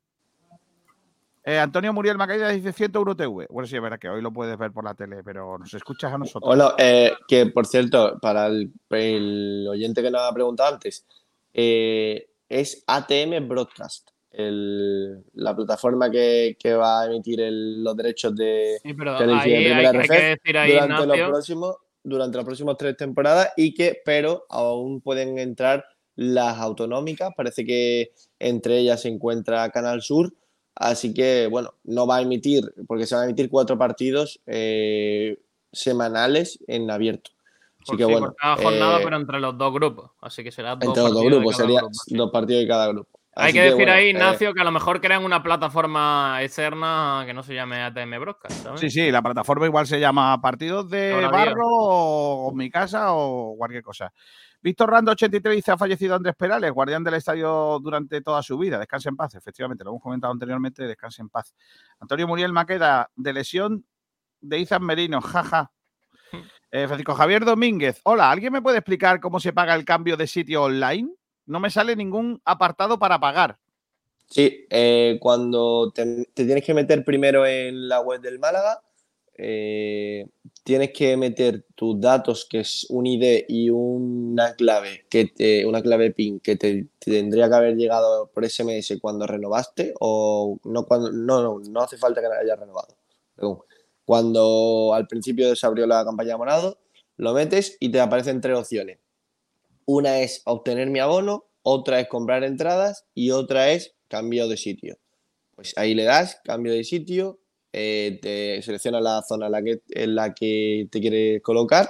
Speaker 1: Eh, Antonio Muriel Macaida dice 101 TV. Bueno, sí, es verdad que hoy lo puedes ver por la tele, pero nos escuchas a nosotros.
Speaker 8: Bueno, eh, que por cierto, para el, el oyente que nos ha preguntado antes, eh, es ATM Broadcast, el- la plataforma que, que va a emitir el- los derechos de
Speaker 6: Sí, pero
Speaker 8: Televisión
Speaker 6: ahí
Speaker 8: de
Speaker 6: hay,
Speaker 8: primera
Speaker 6: hay que
Speaker 8: RF
Speaker 6: decir ahí,
Speaker 8: durante los próximos durante las próximas tres temporadas y que pero aún pueden entrar las autonómicas parece que entre ellas se encuentra Canal Sur Así que, bueno, no va a emitir, porque se van a emitir cuatro partidos eh, semanales en abierto. Así
Speaker 6: Por
Speaker 8: que,
Speaker 6: sí,
Speaker 8: bueno.
Speaker 6: por cada jornada,
Speaker 8: eh,
Speaker 6: pero entre los dos grupos. Así que será dos
Speaker 8: entre los dos grupos,
Speaker 6: cada
Speaker 8: sería
Speaker 6: grupo, sí.
Speaker 8: dos partidos de cada grupo.
Speaker 6: Hay que decir
Speaker 8: bueno,
Speaker 6: ahí,
Speaker 8: eh,
Speaker 6: Ignacio, que a lo mejor crean una plataforma externa que no se llame ATM Broadcast, ¿sabes?
Speaker 1: Sí, sí, la plataforma igual se llama Partidos de Barro o Mi Casa o cualquier cosa. Víctor Rando 83 dice ha fallecido Andrés Perales, guardián del estadio durante toda su vida. Descanse en paz, efectivamente, lo hemos comentado anteriormente, descanse en paz. Antonio Muriel Maqueda, de lesión de Izan Merino, jaja. Eh, Francisco Javier Domínguez, hola, ¿alguien me puede explicar cómo se paga el cambio de sitio online? No me sale ningún apartado para pagar.
Speaker 8: Sí, eh, cuando te, tienes que meter primero en la web del Málaga, eh, tienes que meter tus datos, que es un ID y una clave, que te- una clave PIN que te, te tendría que haber llegado por SMS cuando renovaste, o no, cuando, no, no, hace falta que hayas renovado. Cuando al principio se abrió la campaña Morado, lo metes y te aparecen tres opciones. Una es obtener mi abono, otra es comprar entradas y otra es cambio de sitio. Pues ahí le das cambio de sitio, eh, te selecciona la zona en la que, te quieres colocar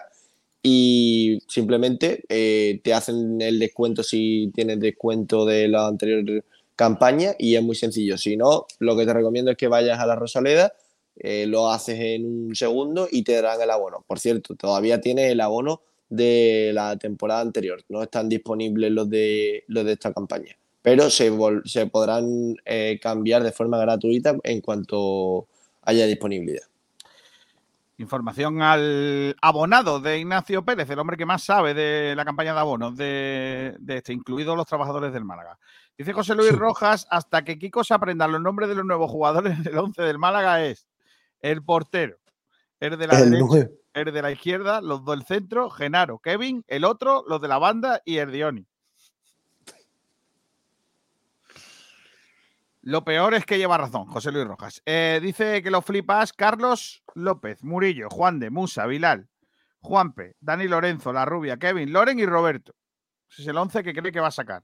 Speaker 8: y simplemente eh, te hacen el descuento si tienes descuento de la anterior campaña y es muy sencillo. Si no, lo que te recomiendo es que vayas a la Rosaleda, eh, lo haces en un segundo y te darán el abono. Por cierto, todavía tienes el abono de la temporada anterior, no están disponibles los de, los de esta campaña, pero se, se podrán eh, cambiar de forma gratuita en cuanto haya disponibilidad.
Speaker 1: Información al abonado de Ignacio Pérez, el hombre que más sabe de la campaña de abonos de, de este, incluidos los trabajadores del Málaga. Dice José Luis Rojas, hasta que Kiko se aprenda los nombres de los nuevos jugadores del 11 del Málaga es el portero, el de la
Speaker 8: El
Speaker 1: derecha. El de la izquierda, los del centro, Genaro, Kevin, el otro, los de la banda y Erdioni. Lo peor es que lleva razón, José Luis Rojas. Eh, dice que lo flipas Carlos López, Murillo, Juan de Musa, Vilal, Juanpe, Dani Lorenzo, La Rubia, Kevin, Loren y Roberto. Es el 11 que cree que va a sacar.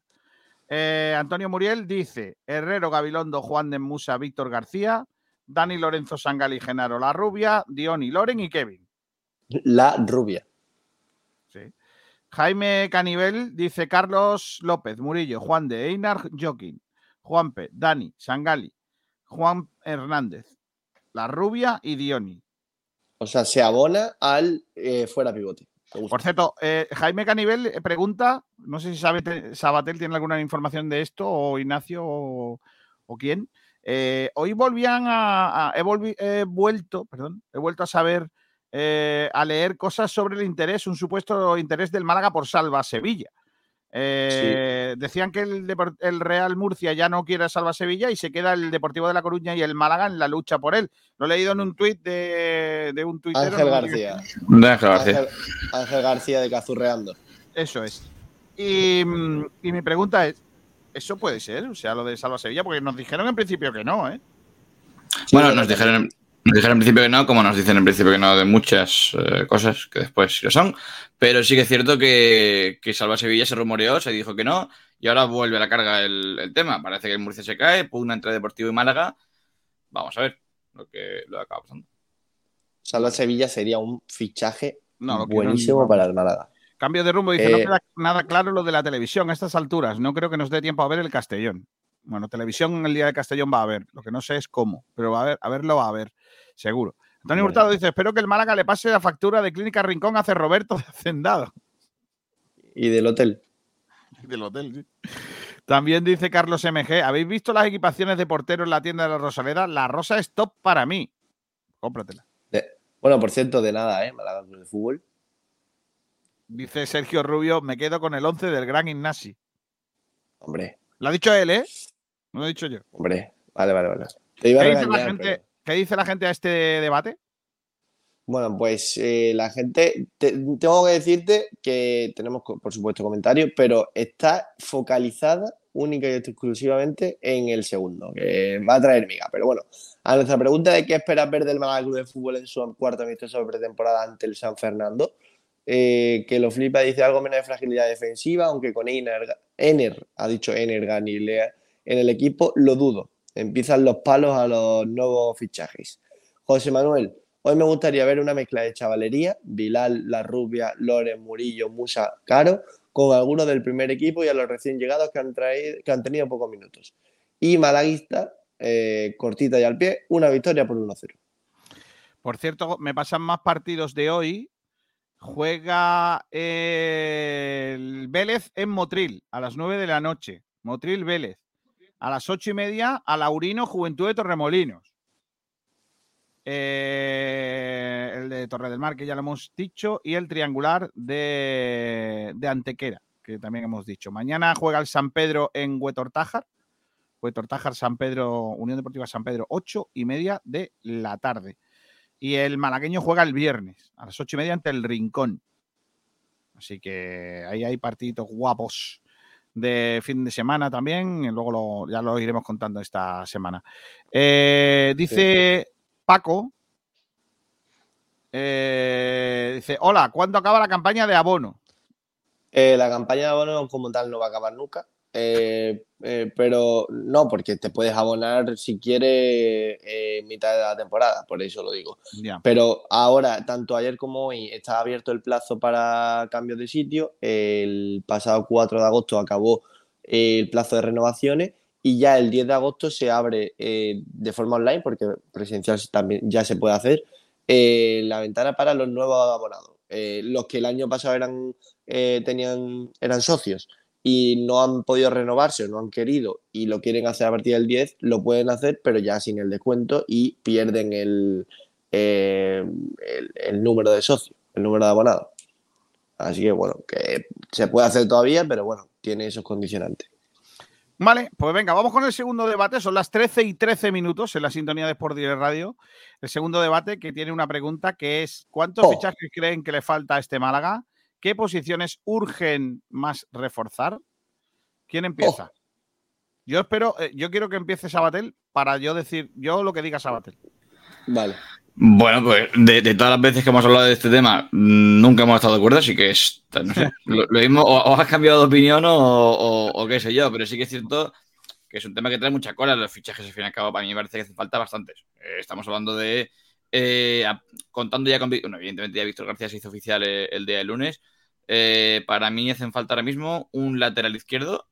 Speaker 1: Eh, Antonio Muriel dice Herrero, Gabilondo, Juan de Musa, Víctor García, Dani Lorenzo, Sangali, Genaro, La Rubia, Dioni, Loren y Kevin.
Speaker 8: La rubia.
Speaker 1: Sí. Jaime Canivel dice Carlos López, Murillo, Juan de Einar, Joaquín, Juanpe, Dani, Sangali, Juan Hernández, La Rubia y Dioni.
Speaker 8: O sea, se abona al eh, fuera pivote.
Speaker 1: Por cierto, eh, Jaime Canivel eh, pregunta, no sé si sabe, te- Sabatel tiene alguna información de esto, o Ignacio, o, o quién. Eh, hoy volvían a. a- he, volvi- he vuelto, perdón, he vuelto a saber, eh, a leer cosas sobre el interés, un supuesto interés del Málaga por Salva Sevilla. Eh, Decían que el, Real Murcia ya no quiere a Salva Sevilla y se queda el Deportivo de La Coruña y el Málaga en la lucha por él. Lo he leído en un tuit de, de un tuitero.
Speaker 8: Ángel García.
Speaker 7: De Ángel García.
Speaker 8: Ángel, Ángel García de Cazurreando.
Speaker 1: Eso es. Y, y mi pregunta es, ¿eso puede ser? O sea, lo de Salva Sevilla, porque nos dijeron en principio que no, ¿eh?
Speaker 7: Bueno, nos dijeron, nos dijeron en principio que no, como nos dicen en principio que no de muchas eh, cosas que después sí lo son. Pero sí que es cierto que, que Salva Sevilla se rumoreó, se dijo que no, y ahora vuelve a la carga el, el tema. Parece que el Murcia se cae, pugna entre Deportivo y Málaga. Vamos a ver lo que, lo que acaba pasando.
Speaker 8: Salva Sevilla sería un fichaje
Speaker 1: No,
Speaker 8: buenísimo para el Málaga.
Speaker 1: Cambio de rumbo, dice, no
Speaker 8: Eh,
Speaker 1: queda nada claro lo de la televisión a estas alturas. No creo que nos dé tiempo a ver el Castellón. Bueno, televisión el día de Castellón va a haber. Lo que no sé es cómo, pero va a ver, a verlo va a ver, seguro. Antonio
Speaker 8: Bueno.
Speaker 1: Hurtado dice, espero que el Málaga le pase la factura de Clínica Rincón hace Roberto de Hacendado.
Speaker 8: Y del hotel. *laughs*
Speaker 1: Del hotel, sí. También dice Carlos MG, ¿habéis visto las equipaciones de portero en la tienda de la Rosaleda? La rosa es top para mí. Cómpratela.
Speaker 8: De- bueno, por cierto, de nada, ¿eh? Málaga de Fútbol.
Speaker 1: Dice Sergio Rubio, me quedo con el 11 del gran Ignasi.
Speaker 8: Hombre,
Speaker 1: Lo ha dicho él, ¿eh? No lo he dicho yo.
Speaker 8: hombre. Vale, vale, vale. Te iba a
Speaker 1: ¿Qué dice, la
Speaker 8: regañar,
Speaker 1: gente,
Speaker 8: pero-
Speaker 1: qué dice la gente a este debate?
Speaker 8: Bueno, pues eh, la gente, te- tengo que decirte que tenemos, por supuesto, comentarios, pero está focalizada única y exclusivamente en el segundo, que va a traer miga. Pero bueno, a nuestra pregunta de qué esperas ver del Málaga Club de Fútbol en su cuarto amistoso de pretemporada ante el San Fernando, eh, que lo flipa, dice algo menos de fragilidad defensiva, aunque con Ener ha dicho Ener Ganilea en el equipo, lo dudo. Empiezan los palos a los nuevos fichajes. José Manuel, hoy me gustaría ver una mezcla de chavalería, Vilal, La Rubia, Loren, Murillo, Musa, Caro, con algunos del primer equipo y a los recién llegados que han, que han tenido pocos minutos. Y Malaguista, eh, cortita y al pie, una victoria por 1-0.
Speaker 1: Por cierto, me pasan más partidos de hoy. Juega el Vélez en Motril a las 9 de la noche. Motril Vélez. A las ocho y media, a Laurino Juventud de Torremolinos. Eh, el de Torre del Mar, que ya lo hemos dicho, y el triangular de, de Antequera, que también hemos dicho. Mañana juega el San Pedro en Huetortájar. Huetortájar, San Pedro, Unión Deportiva San Pedro, ocho y media de la tarde. Y el malagueño juega el viernes, a las ocho y media ante el Rincón. Así que ahí hay partiditos guapos de fin de semana también. y luego lo- ya lo iremos contando esta semana. Eh, dice Paco. eh, dice, hola, ¿cuándo acaba la campaña de abono?
Speaker 8: Eh, la campaña de abono como tal no va a acabar nunca. Eh, eh, pero no, porque te puedes abonar si quieres eh, en mitad de la temporada, por eso lo digo. Pero ahora, tanto ayer como hoy, está abierto el plazo para cambios de sitio. El pasado 4 de agosto acabó eh, el plazo de renovaciones y ya el 10 de agosto se abre eh, de forma online, porque presencial también ya se puede hacer, la ventana para los nuevos abonados. Los que el año pasado eran, tenían, eran socios y no han podido renovarse o no han querido y lo quieren hacer a partir del 10, lo pueden hacer, pero ya sin el descuento y pierden el, eh, el, el número de socios, el número de abonados. Así que bueno, que se puede hacer todavía, pero bueno, tiene esos condicionantes.
Speaker 1: Vale, pues venga, vamos con el segundo debate. Son las 13 y 13 minutos en la sintonía de Sport Direct Radio. El segundo debate que tiene una pregunta que es: ¿cuántos
Speaker 8: Oh.
Speaker 1: fichajes creen que le falta a este Málaga? ¿Qué posiciones urgen más reforzar? ¿Quién empieza? Yo espero, eh, yo quiero que empiece Sabatel para yo decir, yo lo que diga Sabatel.
Speaker 8: Vale.
Speaker 7: Bueno, pues de, de todas las veces que hemos hablado de este tema, mm, nunca hemos estado de acuerdo, así que es, no sé, *laughs* lo, lo mismo, o, o has cambiado de opinión o, o- o qué sé yo, pero sí que es cierto que es un tema que trae mucha cola. Los fichajes, al fin y al cabo, para mí me parece que hacen falta bastantes. Eh, estamos hablando de, eh, contando ya con, bueno, evidentemente ya Víctor García se hizo oficial eh, el día de lunes. Eh, para mí hacen falta ahora mismo un lateral izquierdo,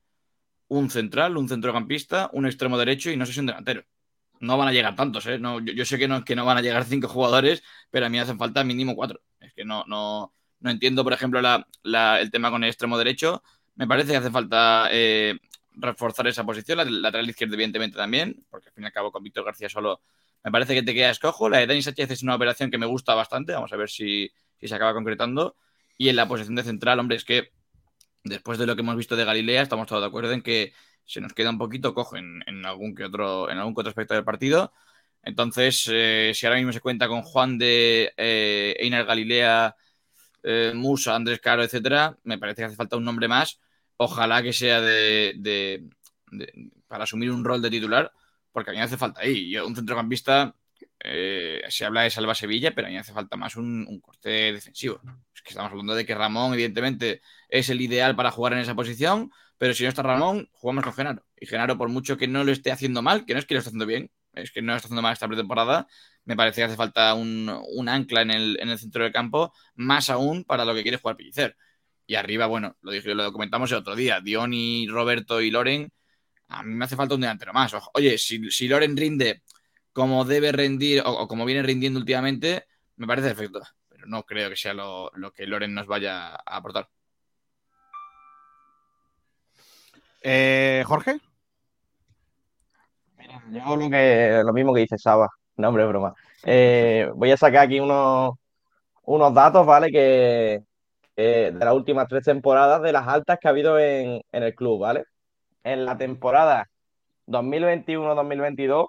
Speaker 7: un central, un centrocampista, un extremo derecho y no sé si un delantero no van a llegar tantos, ¿eh? No, yo, sé que no, que no van a llegar *laughs* cinco jugadores, pero a mí hacen falta mínimo cuatro. Es que no, no, no entiendo, por ejemplo, el tema con el extremo derecho. Me parece que hace falta reforzar esa posición, la lateral izquierdo, evidentemente, también, porque al fin y al cabo con Víctor García solo me parece que te queda escojo. La de Dani Sánchez es una operación que me gusta bastante, vamos a ver si, se acaba concretando. Y en la posición de central, hombre, es que después de lo que hemos visto de Galilea, estamos todos de acuerdo en que se nos queda un poquito cojo en, algún que otro, en algún que otro aspecto del partido. Entonces, eh, si ahora mismo se cuenta con Juan de eh, Einar Galilea, eh, Musa, Andrés Caro, etcétera, me parece que hace falta un nombre más. Ojalá que sea de- para asumir un rol de titular, porque a mí me hace falta ahí. Un centrocampista, eh, se habla de Salva Sevilla, pero a mí me hace falta más un, corte defensivo. Es que estamos hablando de que Ramón, evidentemente, es el ideal para jugar en esa posición, pero si no está Ramón, jugamos con Genaro. Y Genaro, por mucho que no lo esté haciendo mal, que no es que lo esté haciendo bien, es que no lo está haciendo mal esta pretemporada, me parece que hace falta un, ancla en el, en el centro del campo, más aún para lo que quiere jugar Pellicer. Y arriba, bueno, lo dije, lo comentamos el otro día, Dioni, Roberto y Loren, a mí me hace falta un delantero más. Oye, si, si Loren rinde como debe rendir o, o como viene rindiendo últimamente, me parece perfecto. Pero no creo que sea lo, lo que Loren nos vaya a aportar.
Speaker 1: Eh, Jorge.
Speaker 9: Yo lo, que, lo mismo que dice Saba, no, hombre, es broma. Eh, voy a sacar aquí unos, unos datos, ¿vale? Que, que de las últimas tres temporadas, de las altas que ha habido en, en el club, ¿vale? En la temporada 2021-2022,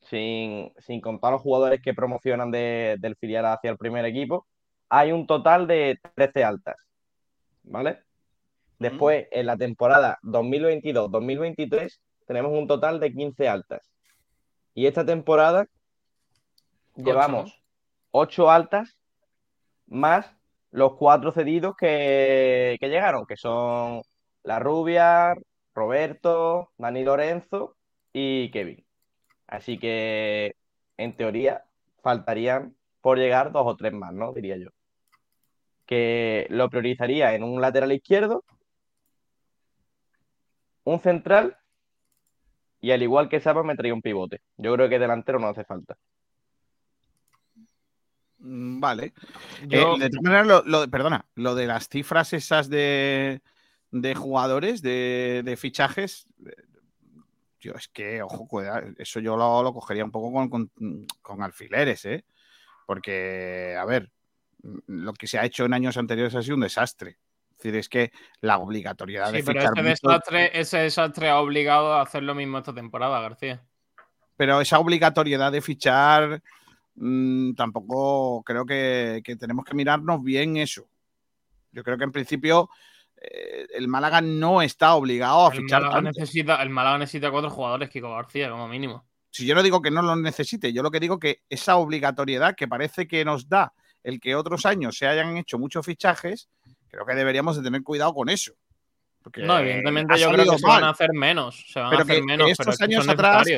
Speaker 9: sin, sin contar los jugadores que promocionan de- del filial hacia el primer equipo, hay un total de 13 altas, ¿vale? Después, en la temporada 2022-2023, tenemos un total de 15 altas. Y esta temporada llevamos 8 altas más los cuatro cedidos que, que llegaron, que son La Rubia, Roberto, Dani Lorenzo y Kevin. Así que, en teoría, faltarían por llegar dos o tres más, ¿no? Diría yo. Que lo priorizaría en un lateral izquierdo, un central y al igual que Saba me traía un pivote. Yo creo que delantero no hace falta.
Speaker 1: Mm, Vale.
Speaker 6: Yo-
Speaker 1: Eh, de todas maneras, lo, lo de- perdona, lo de las cifras esas de, de jugadores, de, de fichajes, eh, yo es que, ojo, cuidado, eso yo lo, lo cogería un poco con, con- con alfileres, ¿eh? Porque, a ver, lo que se ha hecho en años anteriores ha sido un desastre. Es decir, es que la obligatoriedad
Speaker 6: Sí,
Speaker 1: de
Speaker 6: pero
Speaker 1: fichar
Speaker 6: ese
Speaker 1: mucho-
Speaker 6: desastre, ese desastre ha obligado a hacer lo mismo esta temporada, García.
Speaker 1: pero esa obligatoriedad de fichar mm, tampoco creo que, que tenemos que mirarnos bien eso. Yo creo que en principio eh, el Málaga no está obligado a
Speaker 6: El
Speaker 1: fichar
Speaker 6: Málaga,
Speaker 1: tanto.
Speaker 6: necesita, el Málaga necesita cuatro jugadores, Kiko García, como mínimo.
Speaker 1: Si yo no digo que no lo necesite, yo lo que digo que esa obligatoriedad que parece que nos da el que otros años se hayan hecho muchos fichajes, creo que deberíamos de tener cuidado con eso. Porque
Speaker 6: No, evidentemente yo creo que se van a hacer menos. Se van
Speaker 1: Pero
Speaker 6: a hacer
Speaker 1: que
Speaker 6: menos,
Speaker 1: estos
Speaker 6: pero
Speaker 1: años atrás-.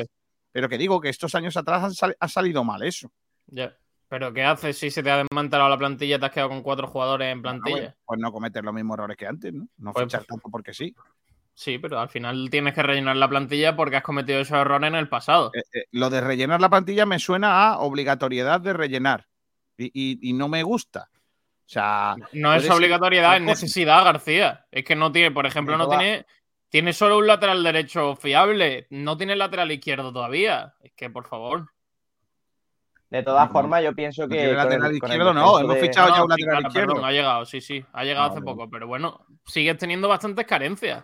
Speaker 1: Pero que digo que estos años atrás ha salido mal eso.
Speaker 6: Ya. Pero ¿qué haces si se te ha desmantelado la plantilla y te has quedado con cuatro jugadores en plantilla?
Speaker 1: Bueno, pues no cometer los mismos errores que antes, ¿no? No
Speaker 6: Pues-
Speaker 1: fichar tanto porque sí.
Speaker 6: Sí, pero al final tienes que rellenar la plantilla porque has cometido esos errores en el pasado.
Speaker 1: Eh, eh, lo de rellenar la plantilla me suena a obligatoriedad de rellenar. Y, y- y no me gusta. O sea,
Speaker 6: No es obligatoriedad, es necesidad, García. Es que no tiene, por ejemplo, no tiene. Tiene solo un lateral derecho fiable. No tiene lateral izquierdo todavía. Es que, por favor.
Speaker 9: De todas
Speaker 1: No,
Speaker 9: formas, yo pienso
Speaker 1: no
Speaker 9: que. con el-
Speaker 1: lateral
Speaker 9: con el
Speaker 1: izquierdo, no, hemos
Speaker 9: de-
Speaker 1: fichado- ya un
Speaker 6: sí,
Speaker 1: lateral
Speaker 6: claro,
Speaker 1: izquierdo.
Speaker 6: perdón, ha llegado, sí, sí. Ha llegado
Speaker 1: No,
Speaker 6: hace
Speaker 1: no.
Speaker 6: poco. Pero bueno, sigues teniendo bastantes carencias.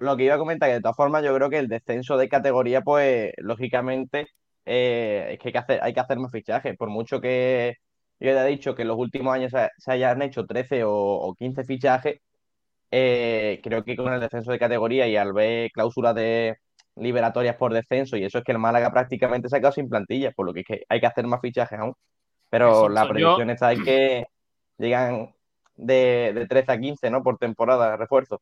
Speaker 9: Lo que iba a comentar, que de todas formas, yo creo que el descenso de categoría, pues, lógicamente, eh, es que hay que hacer, hay que hacer más fichajes. Por mucho que yo haya dicho que en los últimos años se, se hayan hecho 13 o, o 15 fichajes, eh, creo que con el descenso de categoría y al ver cláusulas de liberatorias por descenso, y eso es que el Málaga prácticamente se ha quedado sin plantilla, por lo que, es que hay que hacer más fichajes aún. Pero la
Speaker 6: yo-
Speaker 9: predicción está en que llegan de, de 13 a 15, ¿no? Por temporada, refuerzo.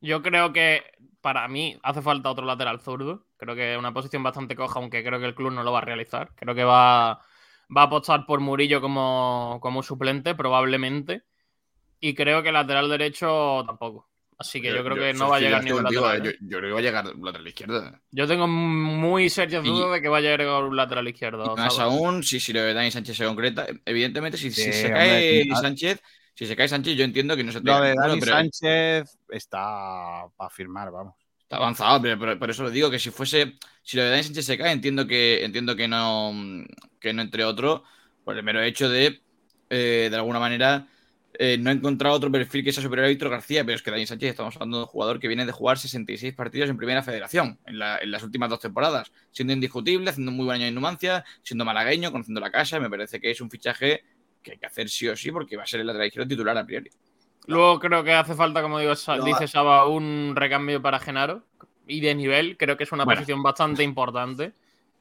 Speaker 6: Yo creo que para mí hace falta otro lateral zurdo. Creo que es una posición bastante coja, aunque creo que el club no lo va a realizar. Creo que va, va a apostar por Murillo como, como suplente, probablemente. Y creo que lateral derecho tampoco. Así que yo, creo que no va a llegar ningún
Speaker 7: contigo,
Speaker 6: lateral.
Speaker 7: eh. Yo, yo creo que va a llegar lateral izquierdo.
Speaker 6: Yo tengo muy serias dudas de que vaya a llegar un lateral izquierdo.
Speaker 7: Más aún, si, si lo de Dani Sánchez se concreta, evidentemente, si, se cae. Sánchez, si se cae Sánchez, yo entiendo que no se
Speaker 1: lo de Dani
Speaker 7: pero
Speaker 1: Sánchez está para firmar, vamos.
Speaker 7: está avanzado, pero, pero por eso lo digo, que si fuese, si lo de Dani Sánchez se cae, entiendo que, entiendo que no, que no entre otro, por el mero hecho de, eh, de alguna manera, eh, no he encontrado otro perfil que sea superior a Víctor García, pero es que Dani Sánchez estamos hablando de un jugador que viene de jugar 66 partidos en primera federación en, la- en las últimas dos temporadas, siendo indiscutible, haciendo un muy buen año en Numancia, siendo malagueño, conociendo la casa, me parece que es un fichaje que hay que hacer sí o sí porque va a ser el lateral izquierdo titular a priori.
Speaker 6: Luego creo que hace falta, como digo,
Speaker 8: No,
Speaker 6: dice Saba, un recambio para Genaro. Y de nivel, creo que es una
Speaker 7: Bueno.
Speaker 6: posición bastante importante.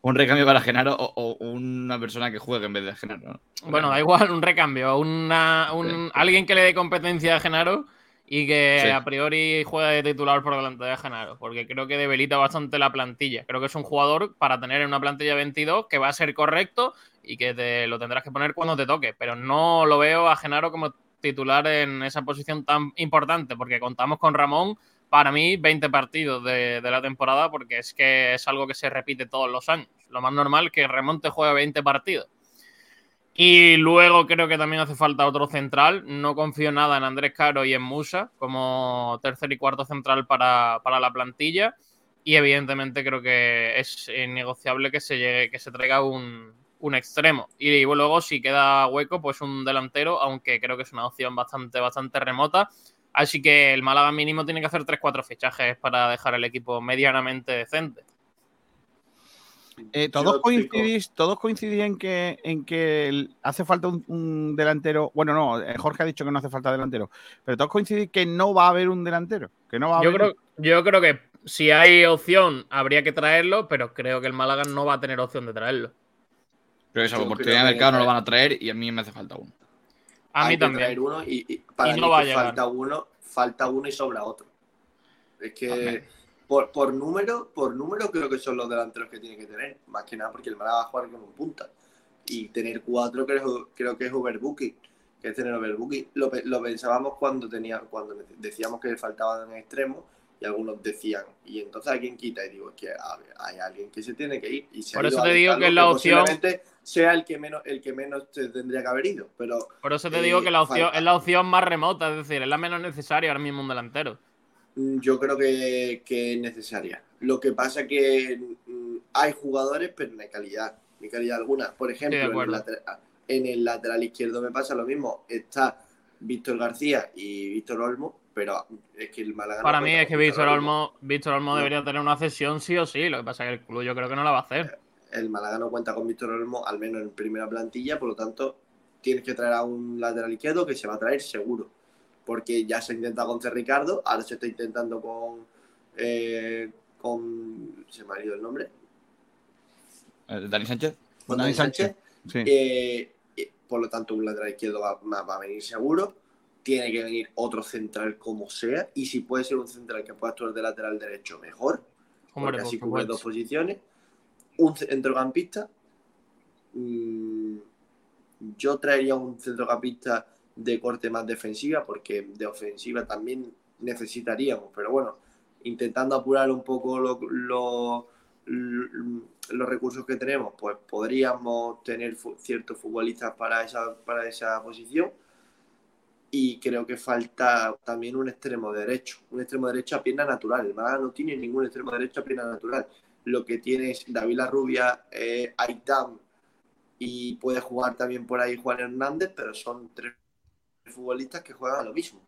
Speaker 7: Un recambio para Genaro o, o una persona que juegue en vez de Genaro. ¿no?
Speaker 6: Bueno, da igual, un recambio, una, un,
Speaker 7: Sí.
Speaker 6: alguien que le dé competencia a Genaro y que
Speaker 7: Sí.
Speaker 6: a priori juegue de titular por delante de Genaro, porque creo que debilita bastante la plantilla. Creo que es un jugador para tener en una plantilla 22 que va a ser correcto y que te lo tendrás que poner cuando te toque, pero no lo veo a Genaro como titular en esa posición tan importante, porque contamos con Ramón, para mí, 20 partidos de, la temporada, porque es que es algo que se repite todos los años. Lo más normal es que Ramón te juegue 20 partidos. Y luego creo que también hace falta otro central. No confío nada en Andrés Caro y en Musa como tercer y cuarto central para, para la plantilla. Y evidentemente creo que es innegociable que se, llegue, que se traiga un, un extremo. Y luego, si queda hueco, pues un delantero, aunque creo que es una opción bastante, bastante remota. Así que el Málaga mínimo tiene que hacer 3-4 fichajes para dejar el equipo medianamente decente.
Speaker 1: Eh, todos coincidís, todos coincidís en que, en que hace falta un, un delantero. Bueno, no, eh, Jorge ha dicho que no hace falta delantero, pero todos coincidís que no va a haber un delantero. Que no va a
Speaker 6: Yo
Speaker 1: haber.
Speaker 6: creo, yo creo que si hay opción, habría que traerlo, pero creo que el Málaga no va a tener opción de traerlo.
Speaker 7: Pero esa oportunidad de mercado no lo van a traer y a mí me hace falta uno.
Speaker 6: A
Speaker 8: Hay
Speaker 6: mí
Speaker 8: que
Speaker 6: también.
Speaker 8: traer uno y, y para
Speaker 6: Y
Speaker 8: mí
Speaker 6: no va a
Speaker 8: que
Speaker 6: llegar.
Speaker 8: falta uno, falta uno y sobra otro. Es que por, por número, por número creo que son los delanteros que tiene que tener. Más que nada porque el Málaga va a jugar con un punta. Y tener cuatro creo, creo que es overbooking. Que es tener overbooking. Lo, pe- lo pensábamos cuando tenía, cuando decíamos que le faltaban en extremo y algunos decían, y entonces a quién quita, y digo, es que a ver, hay alguien que se tiene que ir. Y se ha
Speaker 6: Por eso te digo que es la opción-
Speaker 8: sea el que menos, el que menos te tendría que haber ido. Pero
Speaker 6: Por eso te
Speaker 8: Eh,
Speaker 6: digo que la opción
Speaker 8: falta.
Speaker 6: es la opción más remota, es decir, es la menos necesaria ahora mismo un delantero.
Speaker 8: Mm, Yo creo que, que es necesaria. Lo que pasa que mm, hay jugadores, pero no hay calidad, ni calidad alguna. Por ejemplo, en el, lateral, en el lateral izquierdo me pasa lo mismo. Está Víctor García y Víctor Olmo, pero es que el Málaga no
Speaker 6: Para mí
Speaker 8: cuenta
Speaker 6: es que Víctor Olmo, Víctor Olmo
Speaker 8: No.
Speaker 6: debería tener una cesión sí o sí. Lo que pasa es que el club yo creo que no la va a hacer.
Speaker 8: El Málaga no cuenta con Víctor Olmo, al menos en primera plantilla, por lo tanto, tienes que traer a un lateral izquierdo que se va a traer seguro. Porque ya se intenta con C. Ricardo, ahora se está intentando con. eh, con. Se me ha ido el nombre.
Speaker 7: Eh, Dani Sánchez.
Speaker 8: con
Speaker 1: Dani
Speaker 8: Dani Sánchez.
Speaker 1: Sí.
Speaker 8: Eh, eh, por lo tanto, un lateral izquierdo va, a venir seguro. Tiene que venir otro central como sea. Y si puede ser un central que pueda actuar de lateral derecho, mejor.
Speaker 6: Hombre,
Speaker 8: porque
Speaker 6: por
Speaker 8: así cubre dos posiciones. Un centrocampista. Mm, yo traería un centrocampista de corte más defensiva, porque de ofensiva también necesitaríamos. Pero bueno, intentando apurar un poco lo- los recursos que tenemos, pues podríamos tener ciertos futbolistas para esa, para esa posición. Y creo que falta también un extremo derecho, un extremo derecho a pierna natural. El Málaga no tiene ningún extremo derecho a pierna natural. Lo que tiene es David La Rubia, eh, Aitam y puede jugar también por ahí Juan Hernández, pero son tres futbolistas que juegan a lo mismo.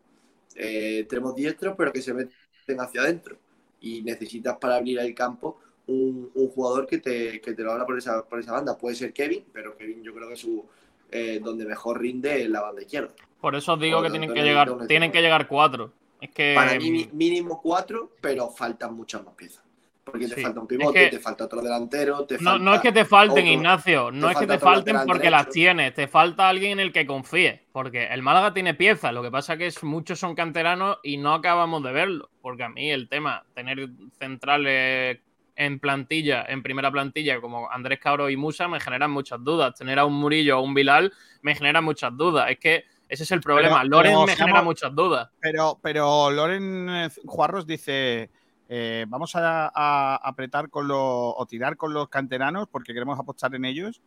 Speaker 8: Eh, extremos diestros, pero que se meten hacia adentro. Y necesitas para abrir el campo un, un jugador que te, que te lo abra por esa, por esa banda. Puede ser Kevin, pero Kevin yo creo que su eh, donde mejor rinde es la banda izquierda.
Speaker 6: Por eso os digo que tienen que llegar, tienen que llegar cuatro. Es que
Speaker 8: Para mí mi- mínimo cuatro, pero faltan muchas más piezas. Porque te falta un pivote,
Speaker 6: Es que-
Speaker 8: te falta otro delantero, te
Speaker 6: No,
Speaker 8: falta
Speaker 6: no es que te falten,
Speaker 8: otro-
Speaker 6: Ignacio. No
Speaker 8: te
Speaker 6: es que te falten porque las tienes. Te falta alguien en el que confíes. Porque el Málaga tiene piezas. Lo que pasa es que es- muchos son canteranos y no acabamos de verlo. Porque a mí el tema, tener centrales en plantilla, en primera plantilla, como Andrés Cabro y Musa, me generan muchas dudas. Tener a un Murillo o un Bilal me genera muchas dudas. Es que ese es el problema.
Speaker 1: Pero-
Speaker 6: Loren
Speaker 1: pero
Speaker 6: me genera muchas dudas.
Speaker 1: Pero, pero Loren Juarros dice: eh, Vamos a, a apretar con los. o tirar con los canteranos porque queremos apostar en ellos.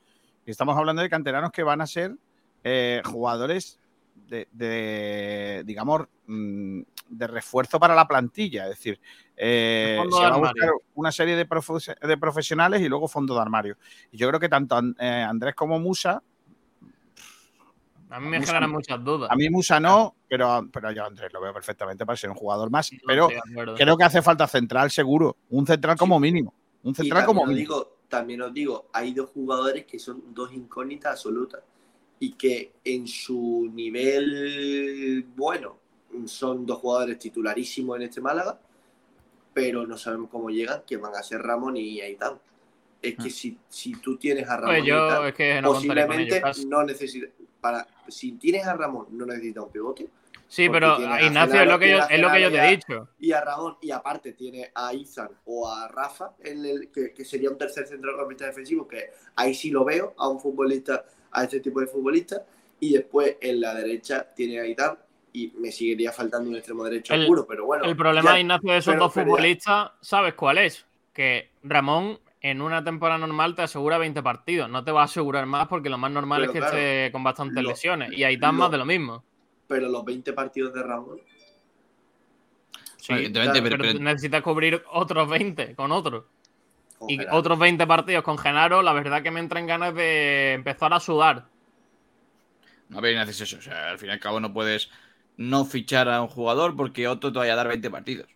Speaker 1: Y estamos hablando de canteranos que van a ser eh, jugadores de, de, digamos, mm, de refuerzo para la plantilla. Es decir, eh, se va a buscar una serie de, de profesionales y luego fondo de armario. Y yo creo que tanto An- eh, Andrés como Musa
Speaker 6: A mí me generan muchas dudas.
Speaker 1: a mí Musa no, pero, pero yo Andrés lo veo perfectamente para ser un jugador más. Pero creo que hace falta central seguro. Un central como mínimo. Un central como
Speaker 8: os
Speaker 1: mínimo.
Speaker 8: digo, también os digo, hay dos jugadores que son dos incógnitas absolutas y que en su nivel bueno son dos jugadores titularísimos en este Málaga, pero no sabemos cómo llegan, que van a ser Ramón y Aitán. Es que si, si tú tienes a Ramón
Speaker 6: Pues
Speaker 8: y
Speaker 6: yo
Speaker 8: Aitán,
Speaker 6: es que no
Speaker 8: posiblemente
Speaker 6: ellos.
Speaker 8: no necesitas para si tienes a Ramón no necesitas un pivote
Speaker 6: Sí, pero
Speaker 8: a
Speaker 6: Ignacio, es lo que yo,
Speaker 8: tiene a
Speaker 6: es lo que yo te he dicho.
Speaker 8: y a Ramón y aparte tiene a Izan o a Rafa en el, que, que sería un tercer centrocampista defensivo que ahí sí lo veo a un futbolista a este tipo de futbolista y después en la derecha tiene a Itán y me seguiría faltando un extremo derecho
Speaker 6: El-
Speaker 8: puro pero bueno
Speaker 6: El problema,
Speaker 8: ya-
Speaker 6: Ignacio, de esos
Speaker 8: pero-
Speaker 6: dos futbolistas, ¿sabes cuál es? Que Ramón en una temporada normal te asegura 20 partidos. No te va a asegurar más porque lo más normal
Speaker 8: Pero
Speaker 6: es que
Speaker 8: claro,
Speaker 6: esté con bastantes
Speaker 8: lo-
Speaker 6: lesiones. Y ahí dan
Speaker 8: lo-
Speaker 6: más de lo mismo.
Speaker 8: pero los 20 partidos de Ramón
Speaker 6: Sí,
Speaker 7: Evidentemente,
Speaker 6: pero,
Speaker 7: pero- pero-
Speaker 6: necesitas cubrir otros 20 con otros.
Speaker 8: con
Speaker 6: Y
Speaker 8: Gerardo.
Speaker 6: otros 20 partidos con Genaro, la verdad que me entran ganas de empezar a sudar.
Speaker 7: A ver, Ignacio, es eso. O sea, al fin y al cabo no puedes no fichar a un jugador porque otro te vaya a dar 20 partidos.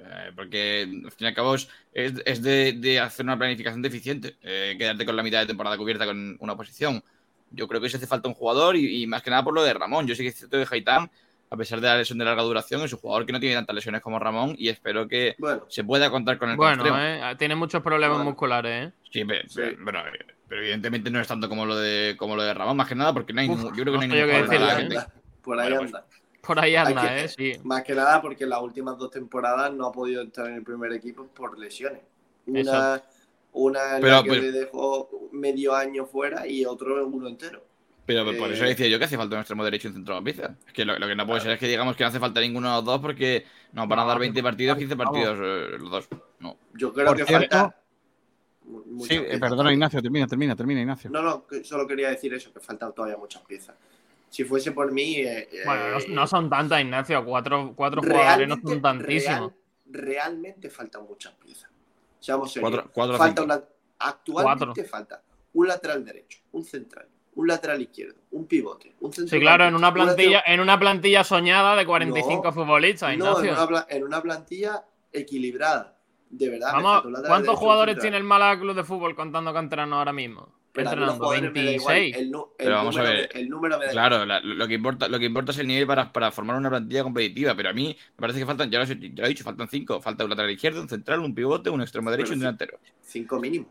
Speaker 7: Eh, porque al fin y al cabo es, es- de, de hacer una planificación deficiente. eh, quedarte con la mitad de temporada cubierta con una posición. Yo creo que se hace falta un jugador y, y más que nada por lo de Ramón. Yo sí que es cierto que Haitán, a pesar de la lesión de larga duración, es un jugador que no tiene tantas lesiones como Ramón y espero que
Speaker 8: bueno
Speaker 7: se pueda contar con el
Speaker 6: Bueno, eh, tiene muchos problemas
Speaker 8: Bueno.
Speaker 6: musculares, ¿eh?
Speaker 7: Sí, pero,
Speaker 8: Sí.
Speaker 7: pero- pero evidentemente no es tanto como lo de como lo de Ramón, más que nada porque no hay
Speaker 6: Uf,
Speaker 7: yo creo que no hay
Speaker 6: no
Speaker 7: ningún
Speaker 6: qué
Speaker 7: jugador
Speaker 8: por
Speaker 7: de
Speaker 8: ahí por
Speaker 7: Bueno, pues,
Speaker 8: anda
Speaker 6: Por ahí anda,
Speaker 8: que-
Speaker 6: ¿eh? Sí.
Speaker 8: Más que nada porque en las últimas dos temporadas no ha podido entrar en el primer equipo por lesiones. Una,
Speaker 6: Exacto.
Speaker 8: una en
Speaker 7: Pero-
Speaker 8: la que
Speaker 7: pero-
Speaker 8: le dejó medio año fuera y otro uno entero.
Speaker 7: Pero por eso
Speaker 8: Eh,
Speaker 7: decía yo que hace falta un extremo derecho y un centrocampista. Es que lo, lo que no puede ser es que digamos que no hace falta ninguno de los dos porque nos van a dar 20 partidos, 15
Speaker 1: vamos.
Speaker 7: partidos eh, los dos. No.
Speaker 8: Yo creo
Speaker 1: Por
Speaker 8: que
Speaker 1: cierto-
Speaker 8: falta.
Speaker 1: Sí, eh,
Speaker 8: piezas.
Speaker 1: perdona Ignacio, termina, termina, termina Ignacio.
Speaker 8: No, no, solo quería decir eso, que faltan todavía muchas piezas. Si fuese por mí. eh,
Speaker 6: Bueno,
Speaker 8: eh,
Speaker 6: no, no son tantas, Ignacio. Cuatro, cuatro jugadores no
Speaker 8: realmente-
Speaker 6: son tantísimos.
Speaker 8: real- realmente faltan muchas piezas. Seamos serios.
Speaker 7: Cuatro- cuatro
Speaker 8: falta una- actualmente falta un lateral derecho, un central, un lateral izquierdo, un pivote, un central.
Speaker 6: Sí, claro, en una plantilla, en una plantilla soñada de 45
Speaker 8: No,
Speaker 6: futbolistas,
Speaker 8: No, en
Speaker 6: Ignacio.
Speaker 8: una, pla- en una plantilla equilibrada. De verdad.
Speaker 6: Vamos,
Speaker 8: un
Speaker 6: ¿cuántos
Speaker 8: derecho, un
Speaker 6: jugadores
Speaker 8: central.
Speaker 6: tiene el Málaga Club de Fútbol contando canterano ahora mismo?
Speaker 8: Pero a mí los
Speaker 6: Entrenando
Speaker 8: jugadores me da igual,
Speaker 6: 26.
Speaker 8: El,
Speaker 7: Pero vamos a
Speaker 8: número
Speaker 7: ver.
Speaker 8: me- el número me da
Speaker 7: Claro, la- lo, que importa, lo que importa es el nivel para, para formar una plantilla competitiva. Pero a mí me parece que faltan, ya lo, he- ya lo he dicho, faltan cinco. Falta un lateral izquierdo, un central, un pivote, un extremo derecho y un delantero.
Speaker 8: Cinco mínimo.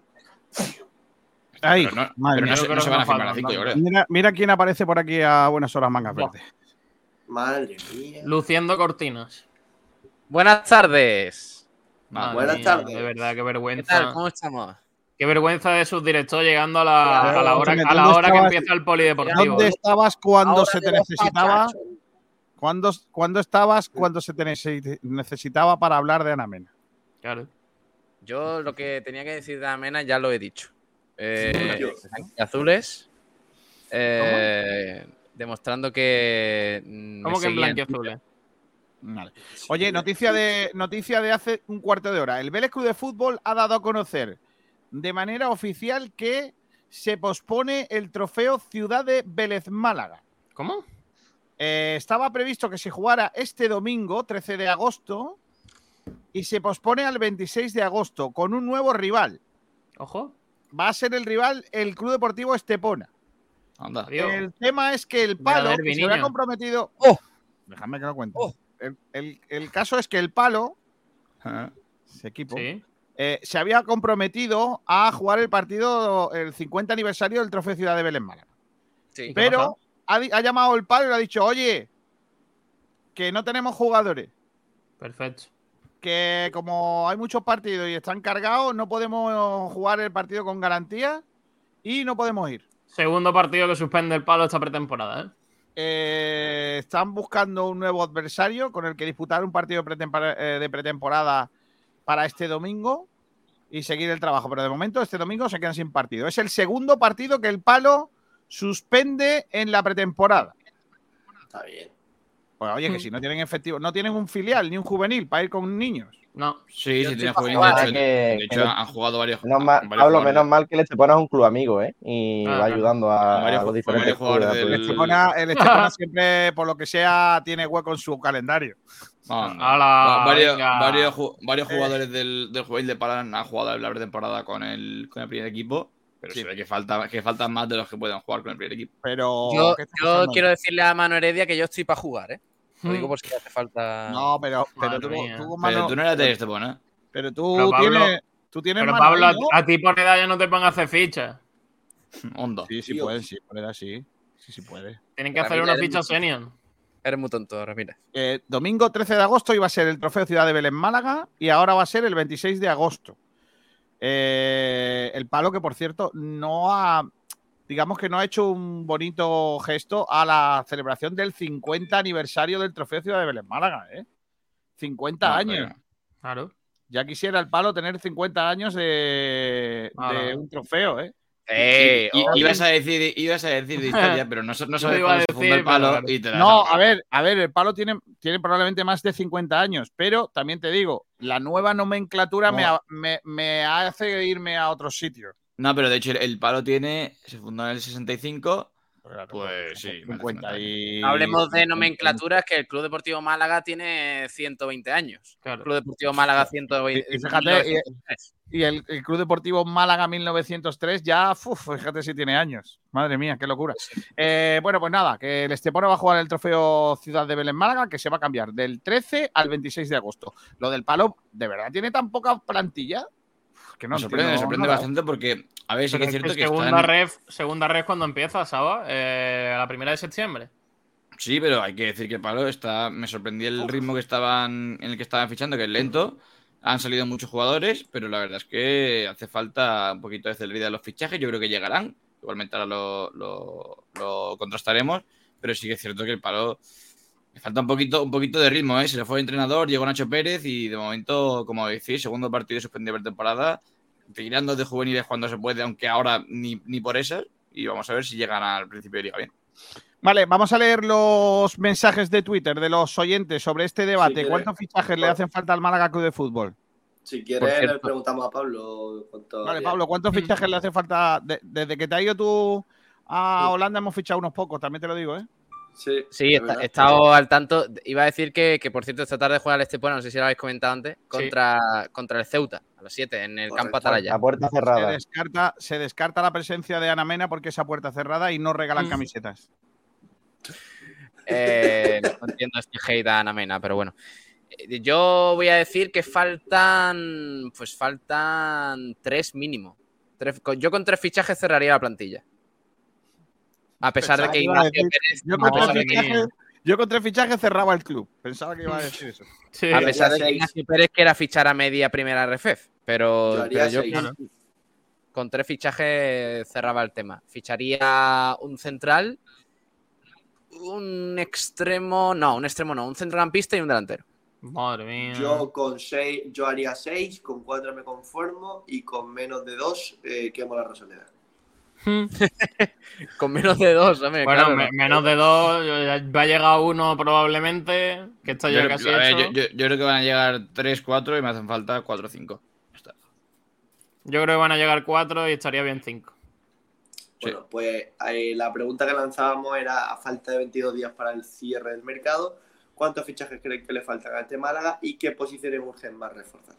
Speaker 1: Ahí,
Speaker 7: Pero no,
Speaker 1: madre
Speaker 7: pero
Speaker 1: mía.
Speaker 7: no se, no van a firmar a cinco, yo creo.
Speaker 1: Mira, mira quién aparece por aquí a buenas horas mangas verdes.
Speaker 8: Madre mía.
Speaker 6: Luciendo cortinas.
Speaker 10: Buenas tardes.
Speaker 6: Madre
Speaker 8: Buenas
Speaker 6: mía,
Speaker 8: tardes.
Speaker 6: De verdad, qué
Speaker 10: ¿Qué
Speaker 6: vergüenza.
Speaker 10: tal? ¿Cómo estamos?
Speaker 6: Qué vergüenza de subdirector llegando a la,
Speaker 10: Claro,
Speaker 6: a la hora, a la
Speaker 1: ¿dónde
Speaker 6: hora que empieza el polideportivo.
Speaker 1: ¿Dónde estabas cuando
Speaker 10: Ahora
Speaker 1: se te necesitaba? ¿Cuándo, cuándo estabas cuando se te nece- necesitaba para hablar de Ana Mena?
Speaker 6: Claro.
Speaker 10: Yo lo que tenía que decir de Amena ya lo he dicho. Eh, azules. eh, demostrando que. mm,
Speaker 6: ¿Cómo que en blanquiazules?
Speaker 1: Vale. Oye, noticia de, noticia de hace un cuarto de hora. El Vélez Club de Fútbol ha dado a conocer de manera oficial que se pospone el trofeo Ciudad de Vélez Málaga.
Speaker 6: ¿Cómo?
Speaker 1: Eh, estaba previsto que se jugara este domingo, 13 de agosto, y se pospone al 26 de agosto con un nuevo rival.
Speaker 6: Ojo.
Speaker 1: Va a ser el rival el Club Deportivo Estepona.
Speaker 7: Anda.
Speaker 1: El tema es que el palo que se había comprometido.
Speaker 10: ¡Oh!
Speaker 1: Déjame que lo cuente.
Speaker 10: ¡Oh!
Speaker 1: El, el- el caso es que el palo,
Speaker 7: Ajá.
Speaker 1: ese equipo,
Speaker 6: Sí.
Speaker 1: Eh, se había comprometido a jugar el partido, el 50 aniversario del Trofeo Ciudad de Belén Málaga.
Speaker 10: Sí.
Speaker 1: Pero ha, llamado el palo y le ha dicho, oye, que no tenemos jugadores,
Speaker 6: Perfecto.
Speaker 1: que como hay muchos partidos y están cargados, no podemos jugar el partido con garantía y no podemos ir.
Speaker 6: Segundo partido que suspende el palo esta pretemporada, ¿eh?
Speaker 1: Eh, están buscando un nuevo adversario con el que disputar un partido eh, de pretemporada para este domingo y seguir el trabajo. Pero de momento, este domingo se quedan sin partido. Es el segundo partido que el palo suspende en la pretemporada.
Speaker 8: Está bien.
Speaker 1: Pues, oye, que si no tienen efectivo, no tienen un filial ni un juvenil para ir con niños.
Speaker 6: No.
Speaker 7: Sí, sí,
Speaker 10: estoy
Speaker 7: tiene
Speaker 10: pa'
Speaker 7: juvenil. De hecho,
Speaker 9: que-
Speaker 7: de hecho,
Speaker 9: que-
Speaker 7: han jugado varios.
Speaker 9: Menos mal,
Speaker 7: varios
Speaker 9: Pablo,
Speaker 7: jugadores.
Speaker 9: menos mal que el Estepona es un club amigo, ¿eh? Y
Speaker 6: Ah,
Speaker 9: va ayudando a,
Speaker 7: Varios-
Speaker 9: a los
Speaker 7: varios
Speaker 9: diferentes
Speaker 7: jugadores
Speaker 9: clubes.
Speaker 7: del-
Speaker 1: El Estepona, el Estepona siempre, por lo que sea, tiene hueco en su calendario.
Speaker 7: No, no. Va- varios,
Speaker 1: Eh.
Speaker 7: jugadores del, del juvenil de Palan han jugado la pretemporada con el, con el primer equipo, pero
Speaker 1: Sí.
Speaker 7: se ve que, falta, que faltan más de los que puedan jugar con el primer equipo.
Speaker 1: Pero.
Speaker 10: Yo, quiero decirle a Mano Heredia que yo estoy para jugar, ¿eh? Lo digo por si hace falta.
Speaker 1: No, pero, pero tú, tú,
Speaker 7: Pero tú no eras de Estepona.
Speaker 1: pero tú
Speaker 6: Pero, Pablo-
Speaker 1: tienes, tú tienes
Speaker 6: Pero Pablo, a-
Speaker 1: ¿no?
Speaker 6: a, ti por edad ya no te van a hacer fichas.
Speaker 7: Hondo.
Speaker 1: Sí, sí
Speaker 8: Tío.
Speaker 1: puede, sí, poner así. Sí, sí puede.
Speaker 6: Tienen que hacer una
Speaker 10: eres
Speaker 6: ficha senior.
Speaker 10: Eres muy tonto ahora, mira.
Speaker 1: Eh, domingo 13 de agosto iba a ser el Trofeo Ciudad de Belén Málaga y ahora va a ser el 26 de agosto. Eh, el palo que, por cierto, no ha, digamos que no ha hecho un bonito gesto a la celebración del 50 aniversario del Trofeo Ciudad de Belén Málaga, ¿eh? 50
Speaker 7: No,
Speaker 1: años.
Speaker 7: pero-
Speaker 6: Claro.
Speaker 1: Ya quisiera el palo tener 50 años de,
Speaker 6: Ah.
Speaker 1: de un trofeo, ¿eh?
Speaker 10: ¡Eh!
Speaker 7: Y- y-
Speaker 10: oye,
Speaker 7: ibas, a decir, ibas a decir de historia, *laughs* pero no, sabes cuándo se funda
Speaker 6: decir,
Speaker 7: el palo
Speaker 6: pero-
Speaker 7: y te la
Speaker 1: No, a ver, a ver, el palo tiene, tiene probablemente más de 50 años, pero también te digo, la nueva nomenclatura me,
Speaker 7: No.
Speaker 1: me- me hace irme a otros sitios.
Speaker 7: No, pero de hecho el, el palo tiene. Se fundó en el 65. Pues sí, más de
Speaker 1: 50 y...
Speaker 10: Hablemos de nomenclaturas que el Club Deportivo Málaga tiene 120 años.
Speaker 6: Claro.
Speaker 10: El Club Deportivo Málaga 120.
Speaker 1: Y- y fíjate, y- Y el, el Club Deportivo Málaga 1903 ya, uf, fíjate si tiene años. Madre mía, qué locura. Eh, bueno, pues nada, que el Estepona va a jugar el trofeo Ciudad de Belén Málaga, que se va a cambiar del 13 al 26 de agosto. Lo del palo, ¿de verdad tiene tan poca plantilla? Que no
Speaker 7: me sorprende, me sorprende
Speaker 1: nada.
Speaker 7: bastante porque, a ver, sí que es cierto
Speaker 6: que segunda
Speaker 7: están-
Speaker 6: ref, segunda ref cuando empieza, ¿sabes? Eh, la primera de septiembre.
Speaker 7: Sí, pero hay que decir que el palo está. Me sorprendió el ritmo que estaban, en el que estaban fichando, que es lento. Han salido muchos jugadores, pero la verdad es que hace falta un poquito de celeridad en los fichajes. Yo creo que llegarán. Igualmente ahora lo, lo- lo contrastaremos. Pero sí que es cierto que el palo. Le falta un poquito, un poquito de ritmo, ¿eh? Se le fue el entrenador, llegó Nacho Pérez y de momento, como decís, segundo partido suspendido por temporada. Tirando de juveniles cuando se puede, aunque ahora ni, ni por esas. Y vamos a ver si llegan al principio de liga bien.
Speaker 1: Vale, vamos a leer los mensajes de Twitter de los oyentes sobre este debate. ¿Cuántos fichajes le hacen falta al Málaga Club de Fútbol?
Speaker 8: Si quieres, le preguntamos a Pablo. cuánto
Speaker 1: Vale. Pablo, ¿cuántos fichajes le hace falta? De- desde que te has ido tú a Holanda hemos fichado unos pocos, también te lo digo, ¿eh?
Speaker 8: Sí,
Speaker 10: Sí,
Speaker 8: es
Speaker 10: está- he estado al tanto. Iba a decir que, que, por cierto, esta tarde juega el Estepona, no sé si lo habéis comentado antes, contra, contra el Ceuta, a las 7, en el campo Atalaya.
Speaker 9: La puerta
Speaker 1: Se
Speaker 9: cerrada.
Speaker 1: descarta, se descarta la presencia de Ana Mena porque esa puerta cerrada y no regalan
Speaker 10: Mm.
Speaker 1: camisetas.
Speaker 10: Eh, no entiendo este hate a Ana Mena, pero bueno. Eh, Yo voy a decir que faltan. Pues faltan tres mínimo. Tres- con- yo con tres fichajes cerraría la plantilla. A pesar de
Speaker 1: Pensaba
Speaker 10: que Ignacio Pérez.
Speaker 1: Yo con, tres fichajes, yo con tres fichajes cerraba el club. Pensaba que iba a decir eso. *laughs*
Speaker 6: Sí.
Speaker 10: a pesar de que. Ignacio Pérez quiera fichar a media primera RFF. Pero
Speaker 8: Yo
Speaker 10: pero con tres fichajes cerraba el tema. Ficharía un central, un extremo. No, un extremo no, un centrocampista y un delantero.
Speaker 6: Madre mía.
Speaker 8: Yo con seis, yo haría seis, con cuatro me conformo y con menos de dos eh, quemo la Rosaleda. *laughs*
Speaker 10: Con menos de dos, hombre.
Speaker 6: Bueno,
Speaker 10: claro,
Speaker 6: me-
Speaker 10: ¿no?
Speaker 6: menos de dos, ya- va a llegar uno probablemente, que está ya
Speaker 7: Yo,
Speaker 6: casi
Speaker 7: ver,
Speaker 6: hecho.
Speaker 7: yo- yo- yo creo que van a llegar 3, 4 y me hacen falta 4 o 5.
Speaker 6: Yo creo que van a llegar cuatro y estaría bien cinco.
Speaker 8: Bueno, pues eh, la pregunta que lanzábamos era, a falta de 22 días para el cierre del mercado, ¿cuántos fichajes creen que le faltan a este Málaga y qué posiciones urgen más reforzar?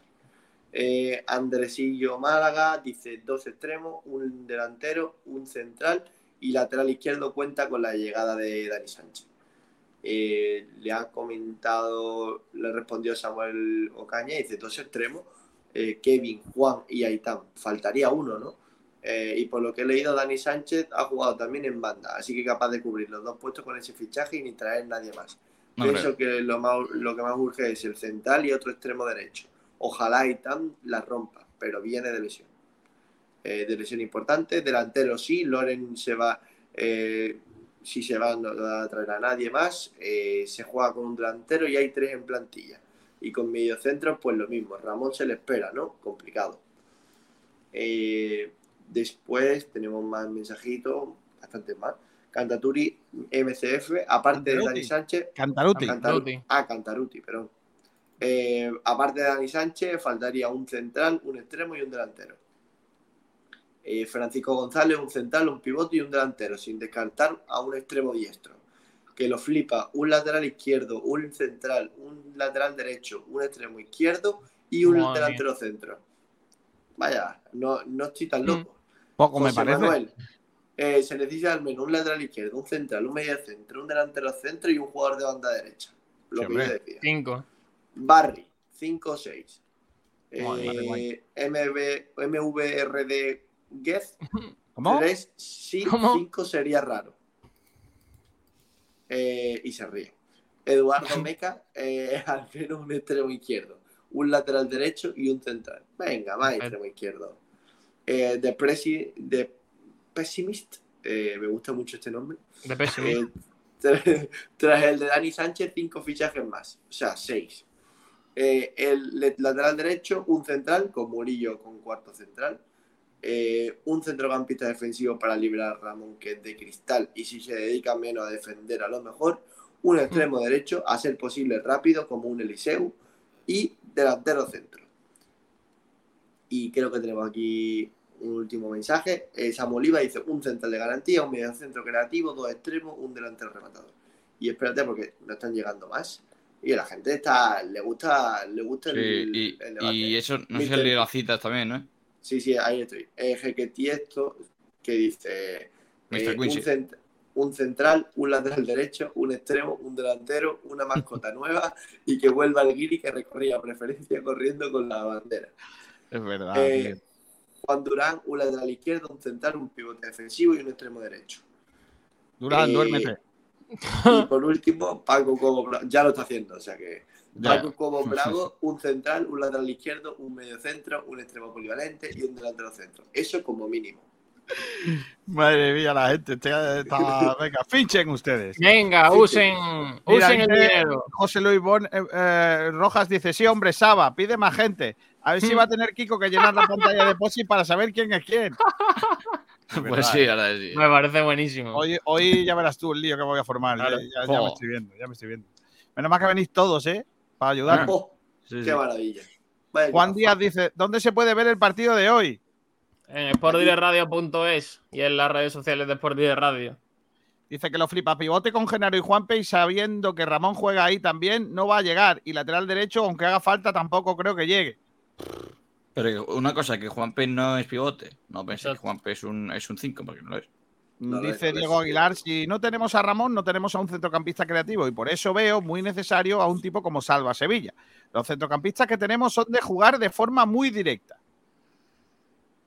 Speaker 8: Eh, Andresillo Málaga dice dos extremos, un delantero, un central y lateral izquierdo cuenta con la llegada de Dani Sánchez. Eh, le ha comentado, le respondió Samuel Ocaña, dice dos extremos, eh, Kevin, Juan y Aitán. Faltaría uno, ¿no? Eh, y por lo que he leído, Dani Sánchez ha jugado también en banda, así que capaz de cubrir los dos puestos con ese fichaje y ni traer nadie más.
Speaker 7: No
Speaker 8: Pienso que lo, más, lo que más urge es el central y otro extremo derecho. Ojalá Itam la rompa, pero viene de lesión. Eh, de lesión importante. Delantero sí, Loren se va. eh, si se va, no va a traer a nadie más. Se juega con un delantero y hay tres en plantilla. Y con mediocentros, pues lo mismo. Ramón se le espera, ¿no? Complicado. Eh, después tenemos más mensajitos, bastante más. Cantaturi, MCF, aparte de. Dani Sánchez.
Speaker 1: Cantaruti.
Speaker 8: Cantaruti. Ah, Cantaruti, perdón. Eh, aparte de Dani Sánchez, faltaría un central, un extremo y un delantero. Eh, Francisco González, un central, un pivote y un delantero, sin descartar a un extremo diestro. Que lo flipa un lateral izquierdo, un central, un lateral derecho, un extremo izquierdo y un
Speaker 6: Madre
Speaker 8: delantero centro. Vaya, no, no estoy tan
Speaker 6: Mm.
Speaker 1: Poco me parece.
Speaker 8: Manuel, eh, se necesita al menos un lateral izquierdo, un central, un medio centro, un delantero centro y un jugador de banda derecha. Lo que yo decía.
Speaker 6: Cinco.
Speaker 8: Barry, 5 o 6.
Speaker 1: Madre mía.
Speaker 8: MV, MVRD Guez, *laughs*
Speaker 1: ¿Cómo?
Speaker 8: 3, sí,
Speaker 6: ¿Cómo?
Speaker 8: 5 sería raro. Eh, y se ríe. Eduardo *laughs* Meca, eh, *laughs* al menos un extremo izquierdo, un lateral derecho y un central. Venga, más
Speaker 6: Perfecto.
Speaker 8: extremo izquierdo. Eh, de, Presi, de Pessimist, eh, me gusta mucho este nombre.
Speaker 6: De pésimo.
Speaker 8: Eh, tra- *laughs* tras el de Dani Sánchez, cinco fichajes más, o sea, seis. Eh, el lateral derecho, un central, con Murillo con cuarto central. Un centrocampista defensivo para liberar a Ramón, que es de cristal, y si se dedica menos a defender, a lo mejor. Un extremo derecho, a ser posible rápido, como un Eliseu. Y delantero centro. Y creo que tenemos aquí un último mensaje. Eh, Samuel Oliva dice un central de garantía, un medio centro creativo, dos extremos, un delantero rematador. Y espérate porque no están llegando más. Y a la gente está, le gusta, le gusta
Speaker 7: Sí,
Speaker 8: el,
Speaker 7: y,
Speaker 8: el debate.
Speaker 7: y eso, no sé si
Speaker 8: Mister-
Speaker 7: has leído las citas también, ¿no?
Speaker 8: Sí, sí, ahí estoy. Eh, Jequetiesto, que dice eh, un,
Speaker 7: Quincy.
Speaker 8: cent- un central, un lateral derecho, un extremo, un delantero, una mascota *laughs* nueva y que vuelva el Guiri que recorría preferencia corriendo con la bandera.
Speaker 1: Es verdad.
Speaker 8: Eh. Juan Durán, un lateral izquierdo, un central, un pivote defensivo y un extremo derecho.
Speaker 1: Durán,
Speaker 8: eh,
Speaker 1: duérmete.
Speaker 8: Y por último, Paco Cobo Bravo. Ya lo está haciendo, o sea que. Paco Cobo Bravo, un central, un lateral izquierdo, un medio centro, un extremo polivalente y un delantero centro. Eso como mínimo.
Speaker 1: Madre mía, la gente. está- está- Venga, finchen ustedes.
Speaker 6: Venga, usen,
Speaker 1: Mira,
Speaker 6: usen el dinero.
Speaker 1: José Luis Bon- eh, eh, Rojas dice: Sí, hombre, Saba, pide más gente. A ver si va a tener Kiko que llenar la pantalla de Posi para saber quién es quién. *laughs*
Speaker 7: Pues sí, ahora sí.
Speaker 6: Me parece buenísimo.
Speaker 1: Hoy, hoy ya verás tú el lío que voy a formar.
Speaker 6: Claro.
Speaker 1: Ya, ya- ya
Speaker 7: Jo.
Speaker 1: me estoy viendo, ya me estoy viendo. Menos mal que venís todos, ¿eh? Para ayudar.
Speaker 8: Oh,
Speaker 7: Sí,
Speaker 8: ¡Qué
Speaker 7: sí.
Speaker 8: maravilla! Vaya
Speaker 1: Juan Díaz dice: ¿Dónde se puede ver el partido de hoy?
Speaker 6: En sportdireradio.es y en las redes sociales de Sport Radio.
Speaker 1: Dice que lo flipa pivote con Genaro y Juanpe y sabiendo que Ramón juega ahí también, no va a llegar. Y lateral derecho, aunque haga falta, tampoco creo que llegue.
Speaker 7: Pero una cosa, que Juanpe no es pivote. No pensé que
Speaker 6: Exacto.
Speaker 7: Juanpe es un 5, es un cinco, porque no lo es.
Speaker 8: No
Speaker 1: Dice
Speaker 8: no
Speaker 1: Diego. Aguilar, si no tenemos a Ramón, no tenemos a un centrocampista creativo y por eso veo muy necesario a un tipo como Salva Sevilla. Los centrocampistas que tenemos son de jugar de forma muy directa.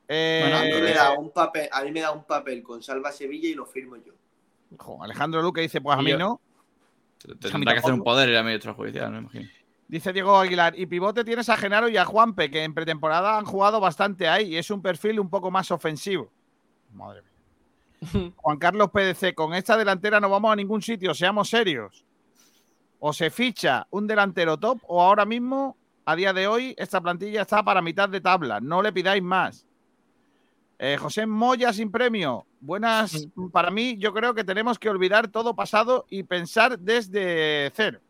Speaker 1: Eh,
Speaker 7: Bueno,
Speaker 8: A mí, me
Speaker 7: entonces-
Speaker 8: da un papel, a mí me da un papel con Salva Sevilla y lo firmo yo.
Speaker 1: Alejandro Luque dice, pues a mí no. A
Speaker 7: Tendrá que hacer un poder en la medio extrajudicial, no me imagino.
Speaker 1: Dice Diego Aguilar, y pivote tienes a Genaro y a Juanpe, que en pretemporada han jugado bastante ahí y es un perfil un poco más ofensivo. Madre mía. *laughs* Juan Carlos PDC, con esta delantera no vamos a ningún sitio, seamos serios. O se ficha un delantero top o ahora mismo, a día de hoy, esta plantilla está para mitad de tabla. No le pidáis más. Eh, José Moya sin premio. Buenas para mí. Yo creo que tenemos que olvidar todo pasado y pensar desde cero.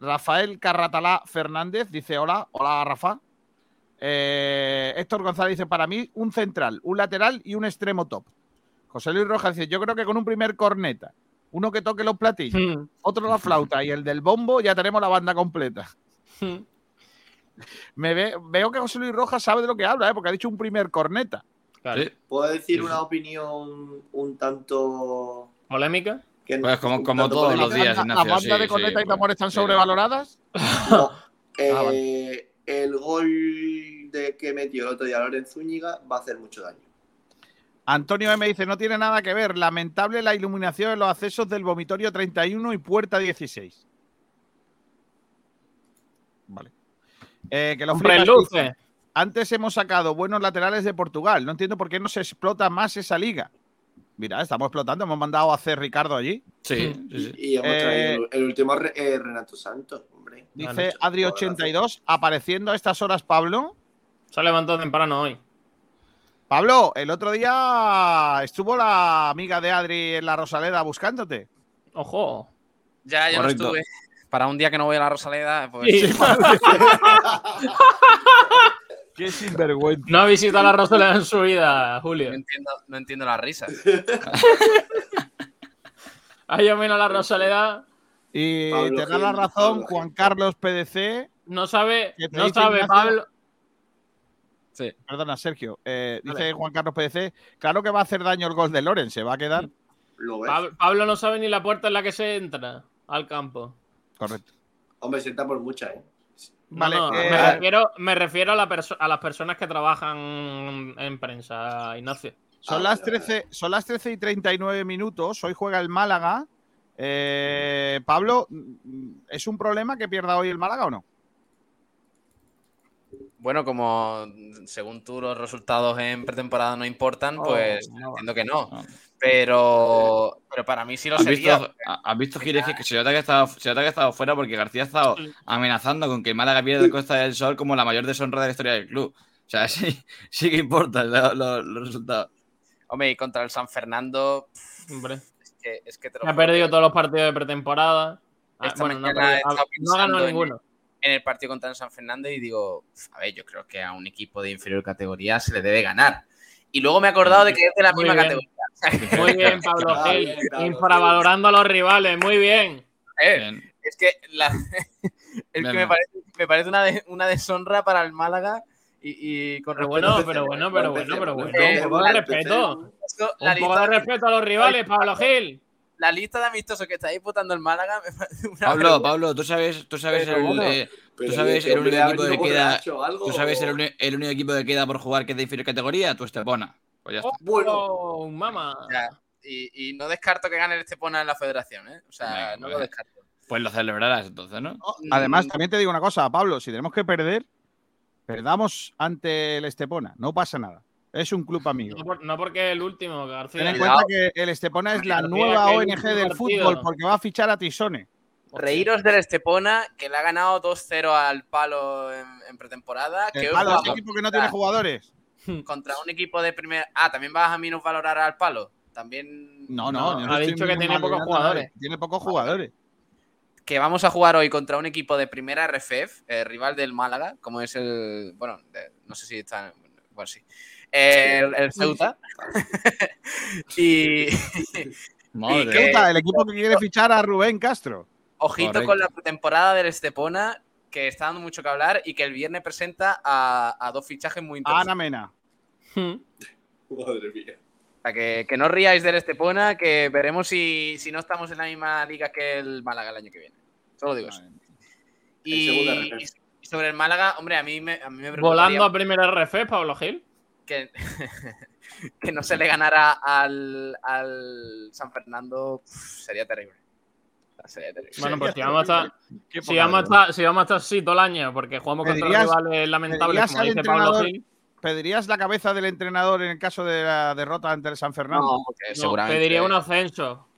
Speaker 1: Rafael Carratalá Fernández dice: Hola, hola Rafa. Eh, Héctor González dice: Para mí, un central, un lateral y un extremo top. José Luis Rojas dice: Yo creo que con un primer corneta, uno que toque los platillos,
Speaker 6: Hmm.
Speaker 1: otro la flauta y el del bombo, ya tenemos la banda completa. Me ve- veo que José Luis Rojas sabe de lo que habla, ¿eh? porque ha dicho un primer corneta.
Speaker 6: Claro.
Speaker 8: ¿Puedo decir
Speaker 7: sí.
Speaker 8: una opinión un tanto.
Speaker 6: ¿Polémica?
Speaker 8: Que
Speaker 7: Pues como- todos los días,
Speaker 1: ¿La
Speaker 7: Ignacio,
Speaker 1: banda
Speaker 7: sí,
Speaker 1: de corneta
Speaker 7: sí,
Speaker 1: y tambor están
Speaker 7: sí.
Speaker 1: sobrevaloradas? *laughs*
Speaker 8: No. Eh,
Speaker 1: Ah,
Speaker 8: El gol de que metió el otro día Lorenzo Zúñiga va a hacer mucho daño.
Speaker 1: Antonio M dice, no tiene nada que ver. Lamentable la iluminación en los accesos del vomitorio 31 y puerta 16. Vale. Eh, que lo
Speaker 6: Hombre,
Speaker 1: flipas,
Speaker 6: luces.
Speaker 1: dice, Antes hemos sacado buenos laterales de Portugal. No entiendo por qué no se explota más esa liga. Mira, estamos explotando. Hemos mandado a hacer Ricardo allí.
Speaker 7: Sí, sí, sí.
Speaker 8: Y hemos
Speaker 1: Eh,
Speaker 8: traído el último eh, Renato Santos, hombre.
Speaker 1: Dice
Speaker 8: Vale.
Speaker 1: Adri82, apareciendo a estas horas, Pablo.
Speaker 6: Se ha levantado temprano hoy.
Speaker 1: Pablo, el otro día estuvo la amiga de Adri en la Rosaleda buscándote.
Speaker 6: Ojo.
Speaker 10: Ya, ya no estuve. Para un día que no voy a la Rosaleda, pues.
Speaker 6: Sí. *laughs* *laughs*
Speaker 1: Qué sinvergüenza.
Speaker 6: No ha visitado la Rosaleda en su vida, Julio.
Speaker 10: No entiendo, no entiendo la risa. *laughs*
Speaker 6: Ha ido menos la Rosaleda.
Speaker 1: Y
Speaker 8: Pablo
Speaker 1: te da la razón
Speaker 8: Pablo
Speaker 1: Juan. Carlos PDC.
Speaker 6: No sabe,
Speaker 1: ¿Qué te
Speaker 6: no sabe,
Speaker 1: Ignacio?
Speaker 6: Pablo.
Speaker 10: Sí.
Speaker 1: Perdona, Sergio. eh, dice
Speaker 6: Vale.
Speaker 1: Juan Carlos PDC. Claro que va a hacer daño el gol de Loren. Se va a quedar.
Speaker 8: Lo ves.
Speaker 6: Pablo, Pablo no sabe ni la puerta en la que se entra al campo.
Speaker 1: Correcto.
Speaker 8: Hombre, sienta por mucha, ¿eh?
Speaker 6: No,
Speaker 1: Vale,
Speaker 6: no,
Speaker 1: eh,
Speaker 6: me, refiero, me refiero a, la a las personas que trabajan en prensa, Ignacio.
Speaker 1: Son,
Speaker 8: Ah,
Speaker 1: las
Speaker 8: vale, vale.
Speaker 1: 13, son las 13 y 39 minutos. Hoy juega el Málaga. Eh, Pablo, ¿es un problema que pierda hoy el Málaga o no?
Speaker 10: Bueno, como según tú los resultados en pretemporada no importan,
Speaker 6: Oh,
Speaker 10: pues
Speaker 6: no.
Speaker 10: entiendo que no.
Speaker 7: No.
Speaker 10: Pero, pero para mí sí lo
Speaker 7: ¿Has
Speaker 10: sería.
Speaker 7: visto, ha- ¿Has visto Gires, que se nota que ha estado, se nota que ha estado fuera porque García ha estado amenazando con que el Málaga pierda el Costa del Sol como la mayor deshonra de la historia del club? O sea, *laughs* sí, sí que importan lo- lo- los resultados.
Speaker 10: Hombre, y contra el San Fernando,
Speaker 6: Hombre.
Speaker 10: es que, es que te lo
Speaker 6: Ha perdido todos los partidos de pretemporada. Ah, bueno, no ha, ganado ninguno.
Speaker 10: En el partido contra el San Fernando y digo, a ver, yo creo que a un equipo de inferior categoría se le debe ganar. Y luego me he acordado de que es de la
Speaker 6: Muy
Speaker 10: misma
Speaker 6: bien.
Speaker 10: categoría. *laughs*
Speaker 6: Muy bien, *laughs* Pablo
Speaker 8: Ah,
Speaker 6: Gil. Infravalorando a los rivales. Muy bien.
Speaker 10: Eh,
Speaker 7: Bien.
Speaker 10: es que, la- *laughs* es que me parece, me parece una, de- una deshonra para el Málaga y, y con
Speaker 6: Pero bueno, pero bueno, pero bueno, pero bueno. Un poco de respeto. Un poco de respeto a los rivales, Pablo Gil.
Speaker 10: La lista de amistosos que está disputando el Málaga me parece una
Speaker 7: Pablo,
Speaker 10: vergüenza.
Speaker 7: Pablo, tú sabes, tú sabes
Speaker 10: Pero
Speaker 7: el,
Speaker 10: bueno,
Speaker 7: eh, tú sabes el único equipo que queda, tú sabes el, único equipo que queda por jugar que es de inferior categoría, tu Estepona. Pues ya está.
Speaker 8: Bueno,
Speaker 6: Oh, mamá.
Speaker 10: Ya, y, y no descarto que gane el Estepona en la federación, ¿eh? O sea,
Speaker 7: Venga,
Speaker 10: no
Speaker 7: pues.
Speaker 10: lo descarto.
Speaker 7: Pues lo celebrarás entonces, ¿no?
Speaker 1: Además,
Speaker 10: Mm,
Speaker 1: también te digo una cosa, Pablo, si tenemos que perder, perdamos ante el Estepona, no pasa nada. Es un club *laughs* amigo.
Speaker 6: No, por- no porque es el último,
Speaker 1: Ten
Speaker 6: García.
Speaker 1: en cuenta que el Estepona es la
Speaker 6: García,
Speaker 1: nueva
Speaker 6: que el
Speaker 1: ONG del
Speaker 6: partido.
Speaker 1: fútbol porque va a fichar a Tisone.
Speaker 10: Reíros del Estepona, que le ha ganado 2-0 al palo en, en pretemporada. Que
Speaker 1: El
Speaker 10: hoy
Speaker 1: palo, ese equipo que no tiene jugadores. *laughs*
Speaker 10: contra un equipo de primer. Ah, también vas a minusvalorar al palo. También.
Speaker 1: No, no,
Speaker 6: No,
Speaker 1: no
Speaker 6: ha dicho que tiene pocos jugadores.
Speaker 1: Tiene pocos jugadores.
Speaker 10: Que vamos a jugar hoy contra un equipo de primera RFF, eh, rival del Málaga, como es el. Bueno, de- no sé si está. Bueno, sí. El, el Ceuta. *laughs* y. *laughs*
Speaker 7: Madre
Speaker 10: Y
Speaker 1: ¿Qué
Speaker 10: que-
Speaker 1: gusta? El equipo que quiere fichar a Rubén Castro.
Speaker 10: Ojito
Speaker 7: Correcto.
Speaker 10: con la pretemporada del Estepona, que está dando mucho que hablar y que el viernes presenta a, a dos fichajes muy interesantes.
Speaker 1: Ana Mena.
Speaker 8: Madre mía.
Speaker 10: O sea, que, que no riáis del Estepona, que veremos si, si no estamos en la misma liga que el Málaga el año que viene. Solo digo eso. Y, sobre el Málaga, hombre, a mí me, a mí me
Speaker 6: Volando a primera RF, Pablo Gil.
Speaker 10: Que, *laughs* que no se le ganara al, al San Fernando, sería terrible. Sería terrible.
Speaker 6: Bueno, pues si vamos a estar, si vamos a estar, si vamos a estar así todo el año, porque jugamos contra
Speaker 1: Pedirías-
Speaker 6: rivales lamentables,
Speaker 1: pedirías
Speaker 6: como dice Pablo Gil.
Speaker 1: ¿Pedirías la cabeza del entrenador en el caso de la derrota ante el San Fernando?
Speaker 10: No, porque
Speaker 6: No,
Speaker 10: seguramente,
Speaker 6: pediría un ascenso.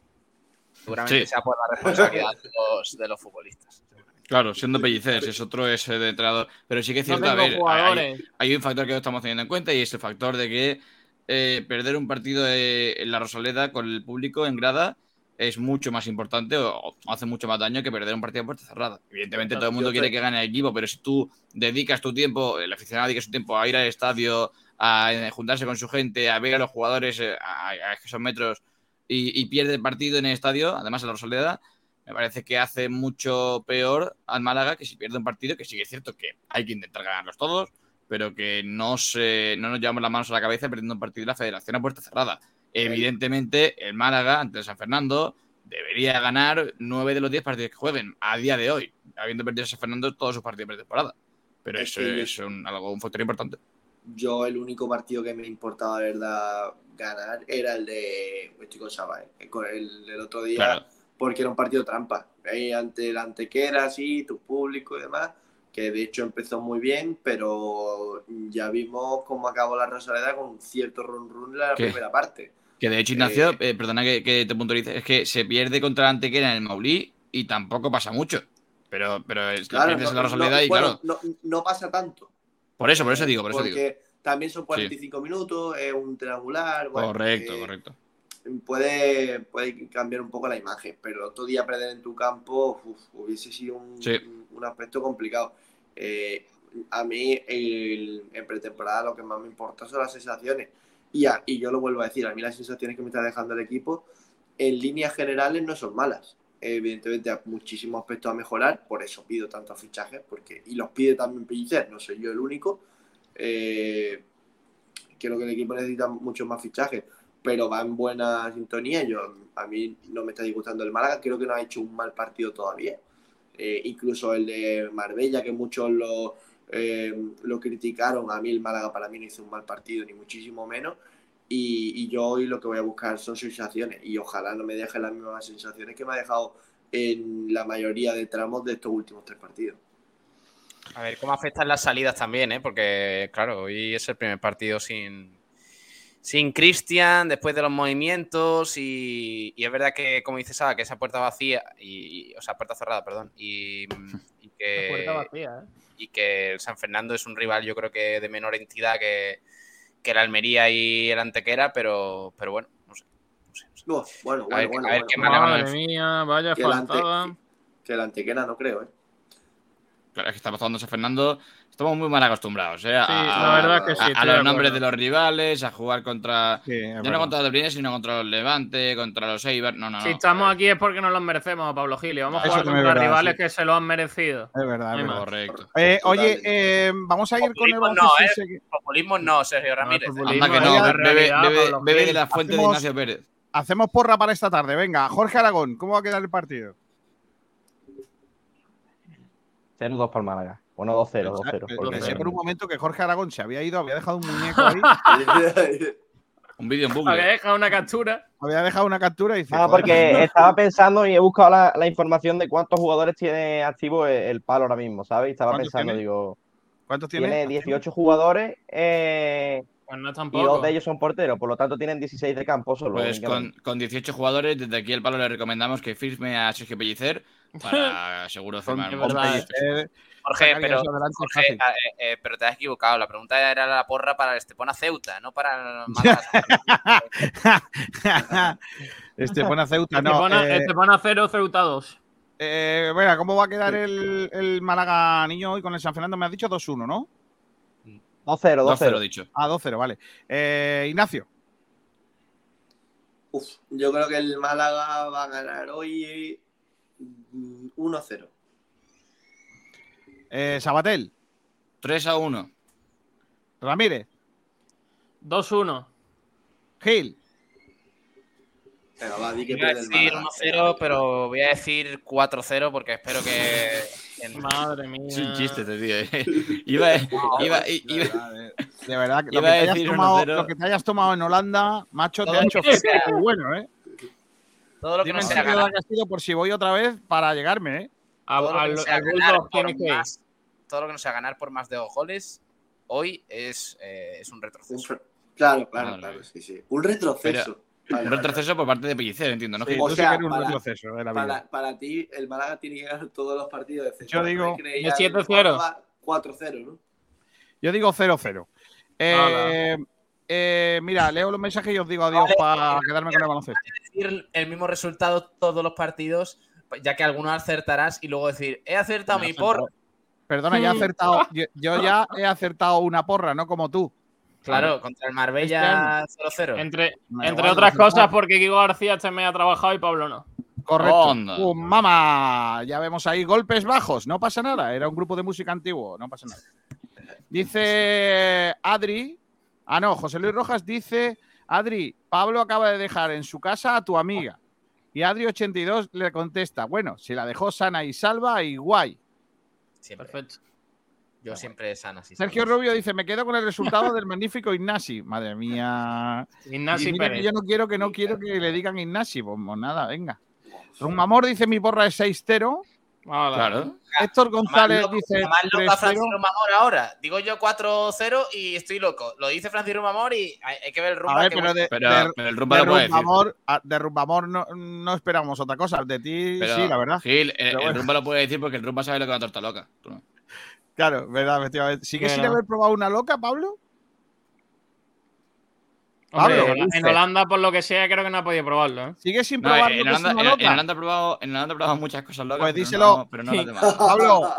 Speaker 10: seguramente
Speaker 7: Sí.
Speaker 10: sea por la responsabilidad de los, de los futbolistas.
Speaker 7: Claro, siendo pellicer, es otro ese de entrenador. Pero sí que es
Speaker 6: No
Speaker 7: cierto, a ver, hay, un factor que no estamos teniendo en cuenta y es el factor de que eh, perder un partido eh, en la Rosaleda con el público en grada es mucho más importante o, o hace mucho más daño que perder un partido a puerta cerrada. Evidentemente todo el mundo quiere
Speaker 8: te-
Speaker 7: que gane el equipo, pero si tú dedicas tu tiempo, el aficionado dedica su tiempo a ir al estadio, a eh, juntarse con su gente, a ver a los jugadores a, a esos metros y, y pierde el partido en el estadio, además en la Rosaleda, me parece que hace mucho peor al Málaga que si pierde un partido, que sí que es cierto que hay que intentar ganarlos todos, pero que no, se, no nos llevamos las manos a la cabeza perdiendo un partido de la federación a puerta cerrada. Evidentemente, el Málaga, ante el San Fernando, debería ganar nueve de los diez partidos que jueguen a día de hoy, habiendo perdido a San Fernando todos sus partidos de pretemporada. Pero
Speaker 8: Es
Speaker 7: eso
Speaker 8: que
Speaker 7: es un, algo, un factor importante.
Speaker 8: Yo el único partido que me importaba de verdad ganar era el de estoy con Saba, eh, con el del otro día,
Speaker 7: Claro.
Speaker 8: Porque era un partido trampa. Ahí ante el Antequera, sí, tu público y demás, que de hecho empezó muy bien, pero ya vimos cómo acabó la Rosaleda con un cierto run run en la
Speaker 7: ¿Qué?
Speaker 8: primera parte.
Speaker 7: Que de hecho, Ignacio,
Speaker 8: Eh,
Speaker 7: eh, perdona que, que te puntualice, es que se pierde contra Antequera en el Maulí y tampoco pasa mucho. Pero, pero es,
Speaker 8: Claro,
Speaker 7: pierdes
Speaker 8: no,
Speaker 7: en la
Speaker 8: no-
Speaker 7: Rosaleda y
Speaker 8: bueno,
Speaker 7: claro.
Speaker 8: no, no pasa tanto.
Speaker 7: Por eso, por eso digo, por eso
Speaker 8: porque
Speaker 7: digo.
Speaker 8: también son 45 minutos, es un triangular. bueno,
Speaker 7: Correcto,
Speaker 8: eh,
Speaker 7: correcto.
Speaker 8: Puede, puede cambiar un poco la imagen, pero otro día perder en tu campo uf, hubiese sido un,
Speaker 7: Sí.
Speaker 8: un aspecto complicado. Eh, a mí el- en pretemporada lo que más me importa son las sensaciones. Y, a- y yo lo vuelvo a decir, a mí las sensaciones que me está dejando el equipo en líneas generales no son malas. Evidentemente hay muchísimos aspectos a mejorar, por eso pido tantos fichajes, porque y los pide también Pellicer, no soy yo el único. Eh, creo que el equipo necesita muchos más fichajes, pero va en buena sintonía. Yo, a mí no me está disgustando el Málaga, creo que no ha hecho un mal partido todavía. Eh, incluso el de Marbella, que muchos lo, eh, lo criticaron, a mí el Málaga para mí no hizo un mal partido, ni muchísimo menos. Y, y yo hoy lo que voy a buscar son sensaciones y ojalá no me deje las mismas sensaciones que me ha dejado en la mayoría de tramos de estos últimos tres partidos.
Speaker 10: A ver cómo afectan las salidas también, ¿eh? Porque, claro, hoy es el primer partido sin, sin Cristian, después de los movimientos, y, y es verdad que, como dice Saba, que esa puerta vacía, y, o sea, puerta cerrada, perdón, y, y que,
Speaker 6: Puerta vacía, ¿eh?
Speaker 10: y que el San Fernando es un rival, yo creo que de menor entidad que, que el Almería y el Antequera, pero, pero bueno, no sé. no sé, no sé.
Speaker 8: No, bueno,
Speaker 10: A ver,
Speaker 8: bueno, bueno,
Speaker 10: a ver
Speaker 8: bueno.
Speaker 10: qué Málaga no
Speaker 6: Madre mía, vaya
Speaker 8: que, el ante-
Speaker 6: faltada.
Speaker 8: que el Antequera no creo, ¿eh?
Speaker 7: Claro, es que estamos jugando San Fernando. Estamos muy mal acostumbrados, ¿eh? A,
Speaker 6: Sí, la verdad que sí,
Speaker 7: a- los nombres de los rivales, a jugar contra.
Speaker 1: Sí,
Speaker 7: no contra los Brines, sino contra los Levante, contra los Eibar. No, no, no.
Speaker 6: Si estamos aquí es porque nos los merecemos, Pablo Gil. y Vamos a jugar contra
Speaker 1: verdad,
Speaker 6: rivales
Speaker 1: sí.
Speaker 6: que se lo han merecido.
Speaker 1: Es verdad, es.
Speaker 7: Correcto.
Speaker 1: Eh, oye, eh, vamos a ir con el
Speaker 10: Populismo no, ¿eh? Populismo no, Sergio Ramírez.
Speaker 7: Anda que no, bebe,
Speaker 6: realidad,
Speaker 7: bebe-
Speaker 6: Pablo
Speaker 7: bebe de la fuente
Speaker 1: Hacemos-
Speaker 7: de Ignacio Pérez.
Speaker 1: Hacemos porra para esta tarde. Venga, Jorge Aragón, ¿cómo va a quedar el partido?
Speaker 9: 0-2 para el Málaga. Bueno, 2-0, 2-0.
Speaker 1: Pensé- por un momento que Jorge Aragón se había ido, había dejado un muñeco ahí. *laughs*
Speaker 7: Un vídeo en
Speaker 6: Había
Speaker 7: bucle.
Speaker 6: dejado una captura.
Speaker 1: Había dejado una captura y dice.
Speaker 9: Ah,
Speaker 1: "Joder,
Speaker 9: porque *laughs* estaba pensando y he buscado la, la información de cuántos jugadores tiene activo el, el palo ahora mismo, ¿sabes? Y estaba
Speaker 1: ¿Cuántos
Speaker 9: pensando,
Speaker 1: tiene?
Speaker 9: digo,
Speaker 1: ¿Cuántos tiene?
Speaker 9: tiene 18 jugadores eh,
Speaker 6: Pues no
Speaker 9: y dos de ellos son porteros, por lo tanto tienen 16 de campo solo.
Speaker 7: Pues con, con 18 jugadores, desde aquí el palo le recomendamos que firme a Sergio Pellicer para *laughs* seguro firmar
Speaker 1: Eh,
Speaker 10: Jorge, pero, Jorge, eh, eh, pero te has equivocado. La pregunta era la porra para el Estepona Ceuta, no para el *laughs* Málaga. *laughs*
Speaker 1: Estepona Ceuta, no.
Speaker 6: pone,
Speaker 1: eh,
Speaker 6: este pone a 0 Ceuta 2.
Speaker 1: eh, venga, ¿cómo va a quedar el, el Málaga niño hoy con el San Fernando? Me has dicho 2-1, ¿no?
Speaker 9: 2-0,
Speaker 7: 2-0
Speaker 9: 2-0.
Speaker 7: dicho.
Speaker 1: Ah, 2-0, vale. Eh, Ignacio,
Speaker 8: Uf, yo creo que el Málaga va a ganar hoy mm, 1-0.
Speaker 1: Eh, Sabatel,
Speaker 7: 3 a 1.
Speaker 1: Ramírez,
Speaker 6: 2-1.
Speaker 1: Gil,
Speaker 8: Venga, va, di que
Speaker 10: Iba a decir
Speaker 8: Málaga.
Speaker 10: 1-0, pero voy a decir 4-0 porque espero que.
Speaker 6: Madre mía.
Speaker 7: Es un chiste, te digo. eh. *laughs* Iba, iba, iba,
Speaker 1: de verdad, lo que, te hayas tomado,
Speaker 7: 1-0.
Speaker 1: lo que te hayas tomado en Holanda, macho, te ha hecho bueno, ¿eh?
Speaker 10: Todo lo que
Speaker 1: Dime
Speaker 10: no sea
Speaker 1: que ha sido por si voy otra vez para llegarme, ¿eh?
Speaker 6: A- al-
Speaker 10: no sea
Speaker 6: al
Speaker 10: ganar todo lo que no sea ganar por más de dos goles, hoy es, eh, es un
Speaker 8: Un
Speaker 10: retroceso.
Speaker 8: Claro, claro, claro, sí, sí. Un retroceso. Vale,
Speaker 7: un
Speaker 8: vale,
Speaker 7: retroceso por parte de Pellicer, entiendo, ¿no?
Speaker 1: Sí,
Speaker 8: O sea,
Speaker 1: un
Speaker 8: para-
Speaker 1: retroceso de la vida.
Speaker 8: Para, para ti, el Málaga tiene que ganar todos los partidos de
Speaker 1: Yo digo-
Speaker 6: De 7-0.
Speaker 8: 4-0, ¿no?
Speaker 1: Yo digo 0-0. Eh, eh, mira, leo los mensajes y os digo adiós
Speaker 10: Vale.
Speaker 1: para quedarme con el baloncesto.
Speaker 10: Decir el mismo resultado todos los partidos, ya que algunos acertarás y luego decir, he acertado mi por.
Speaker 1: Perdona, ya he acertado. *laughs* Yo, yo ya he acertado una porra, no como tú.
Speaker 10: Claro, contra el Marbella 0-0.
Speaker 6: Entre,
Speaker 1: Me
Speaker 6: entre
Speaker 1: igual,
Speaker 6: otras cosas, porque Kiko García este mes ha trabajado y Pablo no.
Speaker 1: Correcto. ¡Pum, mamá! Ya vemos ahí golpes bajos. No pasa nada. Era un grupo de música antiguo. No pasa nada. Dice Adri. Ah, no. José Luis Rojas dice: Adri, Pablo acaba de dejar en su casa a tu amiga. Y Adri82 le contesta: Bueno, si la dejó sana y salva y guay.
Speaker 10: Siempre.
Speaker 6: Perfecto.
Speaker 10: Yo siempre sana. sí,
Speaker 1: Sergio. Rubio dice: Me quedo con el resultado del magnífico Ignasi. Madre mía. *laughs* Que
Speaker 6: Pérez.
Speaker 1: yo no quiero que no quiero que le digan Ignasi. Pues, pues nada, venga. Rumamor dice: Mi porra es 6-0.
Speaker 6: Hola.
Speaker 7: Claro.
Speaker 1: Héctor González
Speaker 10: loco-
Speaker 1: dice
Speaker 10: más loca
Speaker 1: 3-0.
Speaker 10: Francis Rumamor ahora. Digo yo 4-0 y estoy loco. Lo dice Francis Rumamor y hay, hay que ver el rumbo.
Speaker 1: A ver,
Speaker 10: que
Speaker 1: pero de,
Speaker 7: Pero,
Speaker 1: de-
Speaker 7: pero el rumba
Speaker 1: de
Speaker 7: lo puede decir.
Speaker 1: Rumbamor, a- de Rumbamor no, no esperamos otra cosa. De ti
Speaker 7: Pero,
Speaker 1: sí, la verdad.
Speaker 7: Gil, el,
Speaker 1: bueno.
Speaker 7: rumba lo puede decir porque el rumba sabe lo que es una torta loca. No.
Speaker 1: Claro, verdad, efectivamente. ¿Sigue sin
Speaker 6: Pero-
Speaker 1: haber probado una loca, Pablo? Pablo,
Speaker 6: en-. Holanda, por lo que sea, creo que no ha podido probarlo. ¿eh?
Speaker 1: ¿Sigue sin
Speaker 7: No,
Speaker 1: probar
Speaker 7: en, Holanda, en- en
Speaker 1: loca?
Speaker 7: Holanda he probado, en Holanda he probado muchas cosas locas.
Speaker 1: Pues
Speaker 7: pero
Speaker 1: díselo.
Speaker 7: No, pero no
Speaker 6: Sí.
Speaker 7: las demás. *laughs*
Speaker 1: Pablo,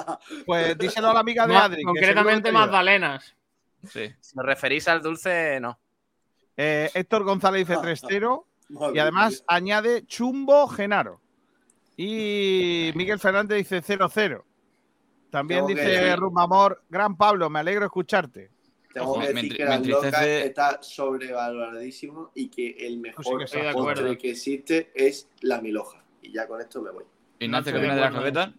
Speaker 1: pues *laughs* díselo a la amiga de Adri.
Speaker 6: concretamente. Magdalenas.
Speaker 7: Sí.
Speaker 10: Si os referís al dulce, no.
Speaker 1: Eh, Héctor González dice 3-0 *laughs*
Speaker 8: Madre
Speaker 1: y además
Speaker 8: mía.
Speaker 1: añade Chumbo Genaro. Y Miguel Fernández dice 0-0. También dice Rumamor, gran Pablo, me alegro escucharte.
Speaker 8: Tengo
Speaker 7: Ojo,
Speaker 8: que decir que la loca está sobrevaloradísimo y que el
Speaker 1: sí
Speaker 8: mejor
Speaker 1: que
Speaker 6: estoy de
Speaker 8: postre que existe es la miloja. Y ya con esto me voy.
Speaker 7: Ignacio, ¿qué viene de la claqueta?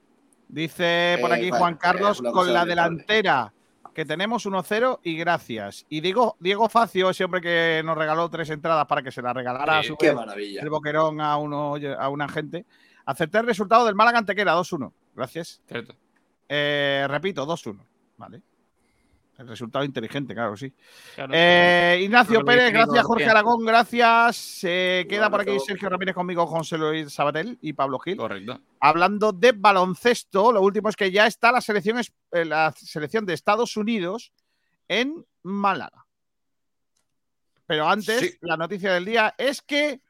Speaker 1: Dice por
Speaker 8: Eh,
Speaker 1: aquí
Speaker 8: vale,
Speaker 1: Juan Carlos
Speaker 8: eh, una
Speaker 1: con la delantera que tenemos 1-0 y gracias. Y Diego, Diego Facio, ese hombre que nos regaló tres entradas para que se las regalara a
Speaker 7: Sí,
Speaker 1: su
Speaker 8: Qué
Speaker 1: vez
Speaker 8: maravilla.
Speaker 1: el boquerón a, uno, a una gente. Acerté el resultado del Málaga Antequera, 2-1. Gracias.
Speaker 7: Cierto.
Speaker 1: Eh, repito, 2-1. Vale. El resultado inteligente, claro que sí.
Speaker 6: Claro.
Speaker 1: Eh, Ignacio Pérez, gracias Jorge. Aragón, gracias. Se queda por aquí. Sergio Ramírez conmigo, José Luis Sabatel y Pablo Gil.
Speaker 7: Correcto.
Speaker 1: Hablando de baloncesto, lo último es que ya está la selección, eh, la selección de Estados Unidos en Málaga. Pero antes,
Speaker 7: Sí.
Speaker 1: la noticia del día es que,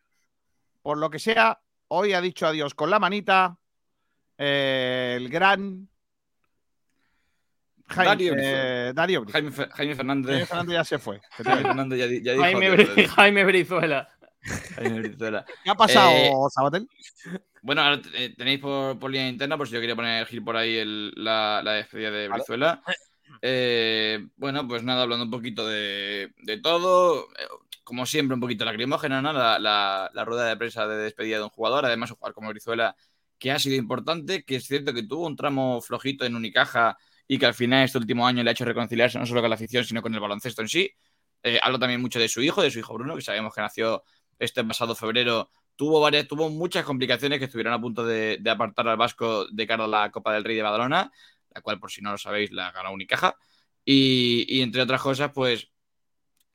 Speaker 1: por lo que sea, hoy ha dicho adiós con la manita eh, el gran Jaime, eh, Darío.
Speaker 7: Jaime, Jaime Fernández.
Speaker 1: Jaime Fernández ya se fue. *laughs*
Speaker 7: Jaime Fernández ya, di- ya dijo
Speaker 6: Jaime, Bri- Jaime Brizuela.
Speaker 7: Jaime Brizuela.
Speaker 1: ¿Qué ha pasado,
Speaker 7: Eh,
Speaker 1: Sabatel?
Speaker 7: Bueno, ahora eh, tenéis por, por línea interna, por si yo quería poner Gil por ahí el- la, la despedida de Brizuela. Eh, bueno, pues nada, hablando un poquito de, de todo. Como siempre, un poquito lacrimógena, ¿no? La, la- la rueda de prensa de despedida de un jugador. Además, un jugador como Brizuela, que ha sido importante, que es cierto que tuvo un tramo flojito en Unicaja y que al final este último año le ha hecho reconciliarse no solo con la afición, sino con el baloncesto en sí. Eh, hablo también mucho de su hijo, de su hijo Bruno, que sabemos que nació este pasado febrero. Tuvo, varias, tuvo muchas complicaciones que estuvieron a punto de, apartar al Vasco de cara a la Copa del Rey de Badalona, la cual, por si no lo sabéis, la ganó Unicaja. Y, y entre otras cosas, pues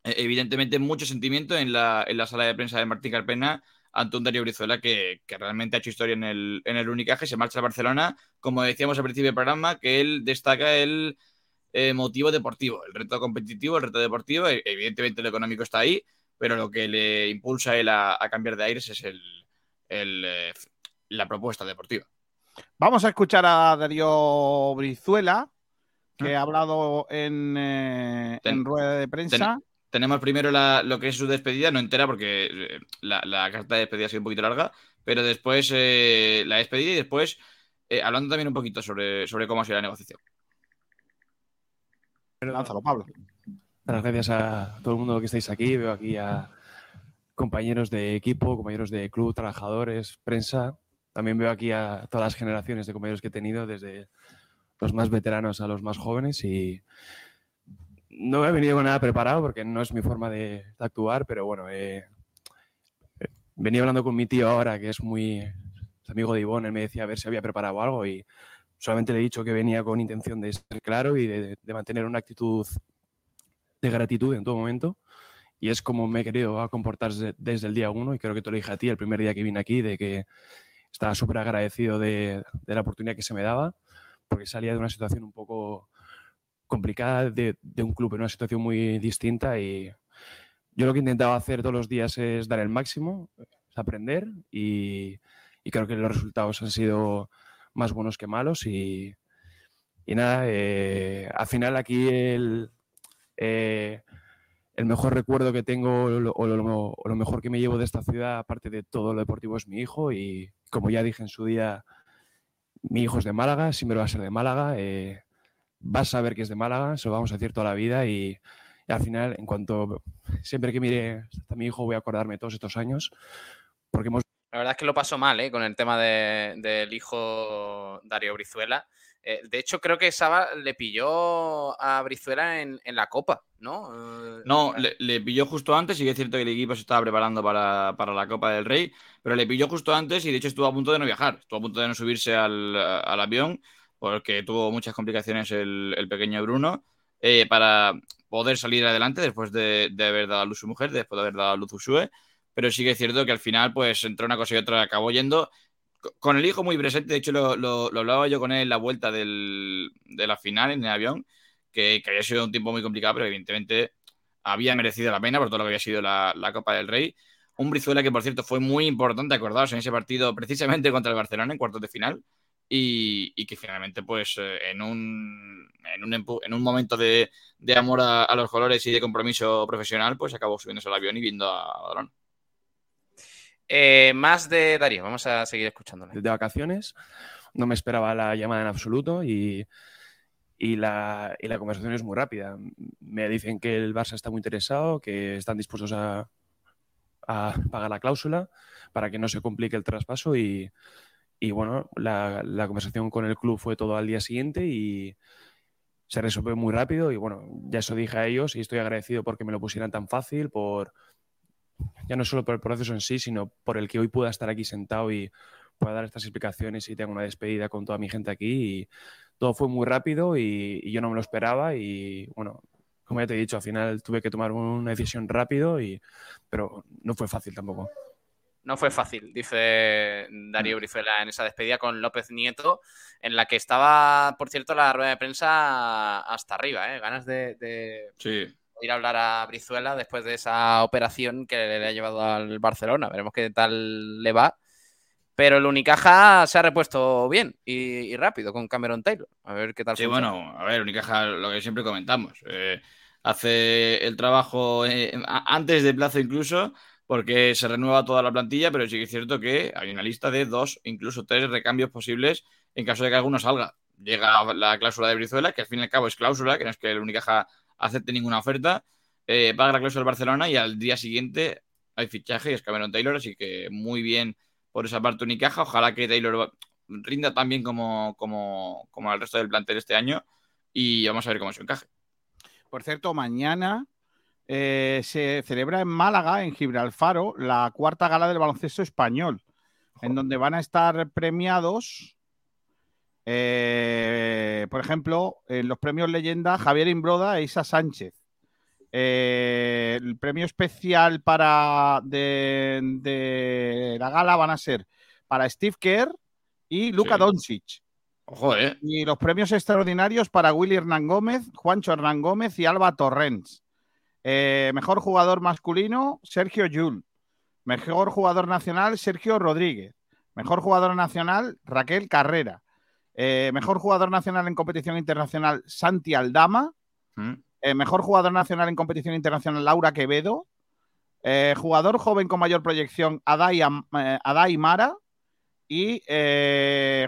Speaker 7: eh, evidentemente mucho sentimiento en la, en la sala de prensa de Martín Carpena ante un Darío Brizuela que, que realmente ha hecho historia en el, en el Unicaje, se marcha a Barcelona, como decíamos al principio del programa, que él destaca el eh, motivo deportivo, el reto competitivo, el reto deportivo, e- evidentemente lo económico está ahí, pero lo que le impulsa a él a, a cambiar de aires es el, el, eh, la propuesta deportiva.
Speaker 1: Vamos a escuchar a Darío Brizuela, que
Speaker 7: Ah.
Speaker 1: ha hablado en, eh,
Speaker 7: Ten-
Speaker 1: en rueda de prensa.
Speaker 7: ten- Tenemos primero la- lo que es su despedida, no entera porque eh, la, la carta de despedida ha sido un poquito larga, pero después eh, la despedida y después eh, hablando también un poquito sobre, sobre cómo ha sido la negociación.
Speaker 1: Lánzalo, Pablo.
Speaker 11: Las gracias a todo el mundo que estáis aquí. Veo aquí a compañeros de equipo, compañeros de club, trabajadores, prensa. También veo aquí a todas las generaciones de compañeros que he tenido, desde los más veteranos a los más jóvenes. Y no he venido con nada preparado porque no es mi forma de, actuar, pero bueno, eh, venía hablando con mi tío ahora, que es muy amigo de Ivonne. Él me decía a ver si había preparado algo y solamente le he dicho que venía con intención de ser claro y de, mantener una actitud de gratitud en todo momento. Y es como me he querido comportar desde, el día uno. Y creo que te lo dije a ti el primer día que vine aquí, de que estaba súper agradecido de, de la oportunidad que se me daba, porque salía de una situación un poco complicada de, de un club en una situación muy distinta. Y yo lo que intentaba hacer todos los días es dar el máximo, es aprender. Y, y creo que los resultados han sido más buenos que malos. Y, y nada, eh, al final aquí el, eh, el mejor recuerdo que tengo o lo, o lo- o lo mejor que me llevo de esta ciudad, aparte de todo lo deportivo, es mi hijo. Y como ya dije en su día, mi hijo es de Málaga, siempre va a ser de Málaga. eh, vas a saber que es de Málaga, se lo vamos a decir toda la vida. Y, y al final, en cuanto siempre que mire a mi hijo, voy a acordarme todos estos años, porque hemos
Speaker 10: La verdad es que lo pasó mal, ¿eh? Con el tema de- del hijo Darío Brizuela. Eh, de hecho, creo que Saba le pilló a Brizuela en, en la Copa, ¿no? Eh,
Speaker 7: No, le, le pilló justo antes, y que es cierto que el equipo se estaba preparando para, para la Copa del Rey, pero le pilló justo antes y de hecho estuvo a punto de no viajar, estuvo a punto de no subirse al, al avión porque tuvo muchas complicaciones el, el pequeño Bruno eh, para poder salir adelante después de, de haber dado a luz su mujer, después de haber dado a luz Usue, pero sí que es cierto que al final pues entró una cosa y otra, acabó yendo. Co- con el hijo muy presente, de hecho lo, lo- lo hablaba yo con él en la vuelta del- de la final en el avión, que, que había sido un tiempo muy complicado, pero evidentemente había merecido la pena por todo lo que había sido la, la Copa del Rey. Un Brizuela que, por cierto, fue muy importante, acordaos, en ese partido precisamente contra el Barcelona en cuartos de final y, y que finalmente, pues, eh, en un, en un, en un momento de, de amor a, a los colores y de compromiso profesional, pues acabó subiéndose al avión y viendo a Badalona.
Speaker 10: Eh, más de Darío, vamos a seguir escuchándole.
Speaker 11: de vacaciones, no me esperaba la llamada en absoluto y, y, la, y la conversación es muy rápida. Me dicen que el Barça está muy interesado, que están dispuestos a, a pagar la cláusula para que no se complique el traspaso y, y bueno, la, conversación con el club fue todo al día siguiente y se resolvió muy rápido y bueno, ya eso dije a ellos y estoy agradecido porque me lo pusieran tan fácil, por ya no solo por el proceso en sí, sino por el que hoy pueda estar aquí sentado y pueda dar estas explicaciones y tenga una despedida con toda mi gente aquí. Y todo fue muy rápido y, y yo no me lo esperaba y bueno, como ya te he dicho, al final tuve que tomar una decisión rápido, y, pero no fue fácil tampoco.
Speaker 10: No fue fácil, dice Darío Brizuela en esa despedida con López Nieto, en la que estaba, por cierto, la rueda de prensa hasta arriba, ¿eh? Ganas de, de
Speaker 7: Sí.
Speaker 10: ir a hablar a Brizuela después de esa operación que le ha llevado al Barcelona. Veremos qué tal le va. Pero el Unicaja se ha repuesto bien y, y rápido con Cameron Taylor. A ver qué tal
Speaker 7: Sí,
Speaker 10: funciona.
Speaker 7: bueno, a ver, Unicaja, lo que siempre comentamos, eh, hace el trabajo eh, antes de plazo incluso, porque se renueva toda la plantilla, pero sí que es cierto que hay una lista de dos, incluso tres recambios posibles en caso de que alguno salga. Llega la cláusula de Brizuela, que al fin y al cabo es cláusula, que no es que el Unicaja acepte ninguna oferta, eh, paga la cláusula del Barcelona y al día siguiente hay fichaje y es Cameron Taylor, así que muy bien por esa parte Unicaja. Ojalá que Taylor rinda tan bien como, como, como el resto del plantel este año y vamos a ver cómo se encaje.
Speaker 1: Por cierto, mañana eh, se celebra en Málaga, en Gibralfaro, la cuarta gala del baloncesto español, en donde van a estar premiados, eh, por ejemplo, en los premios leyenda Javier Imbroda e Isa Sánchez. Eh, el premio especial para de, de la gala van a ser para Steve Kerr y Luka
Speaker 7: Sí.
Speaker 1: Doncic.
Speaker 7: Ojo, ¿eh?
Speaker 1: Y los premios extraordinarios para Willy Hernán Gómez, Juancho Hernán Gómez y Alba Torrens. Eh, mejor jugador masculino, Sergio Yul. Mejor jugador nacional, Sergio Rodríguez. Mejor jugador nacional, Raquel Carrera. Eh, mejor jugador nacional en competición internacional, Santi Aldama.
Speaker 7: Mm.
Speaker 1: Eh, mejor jugador nacional en competición internacional, Laura Quevedo. Jugador joven con mayor proyección, Adai, Adai Mara. Y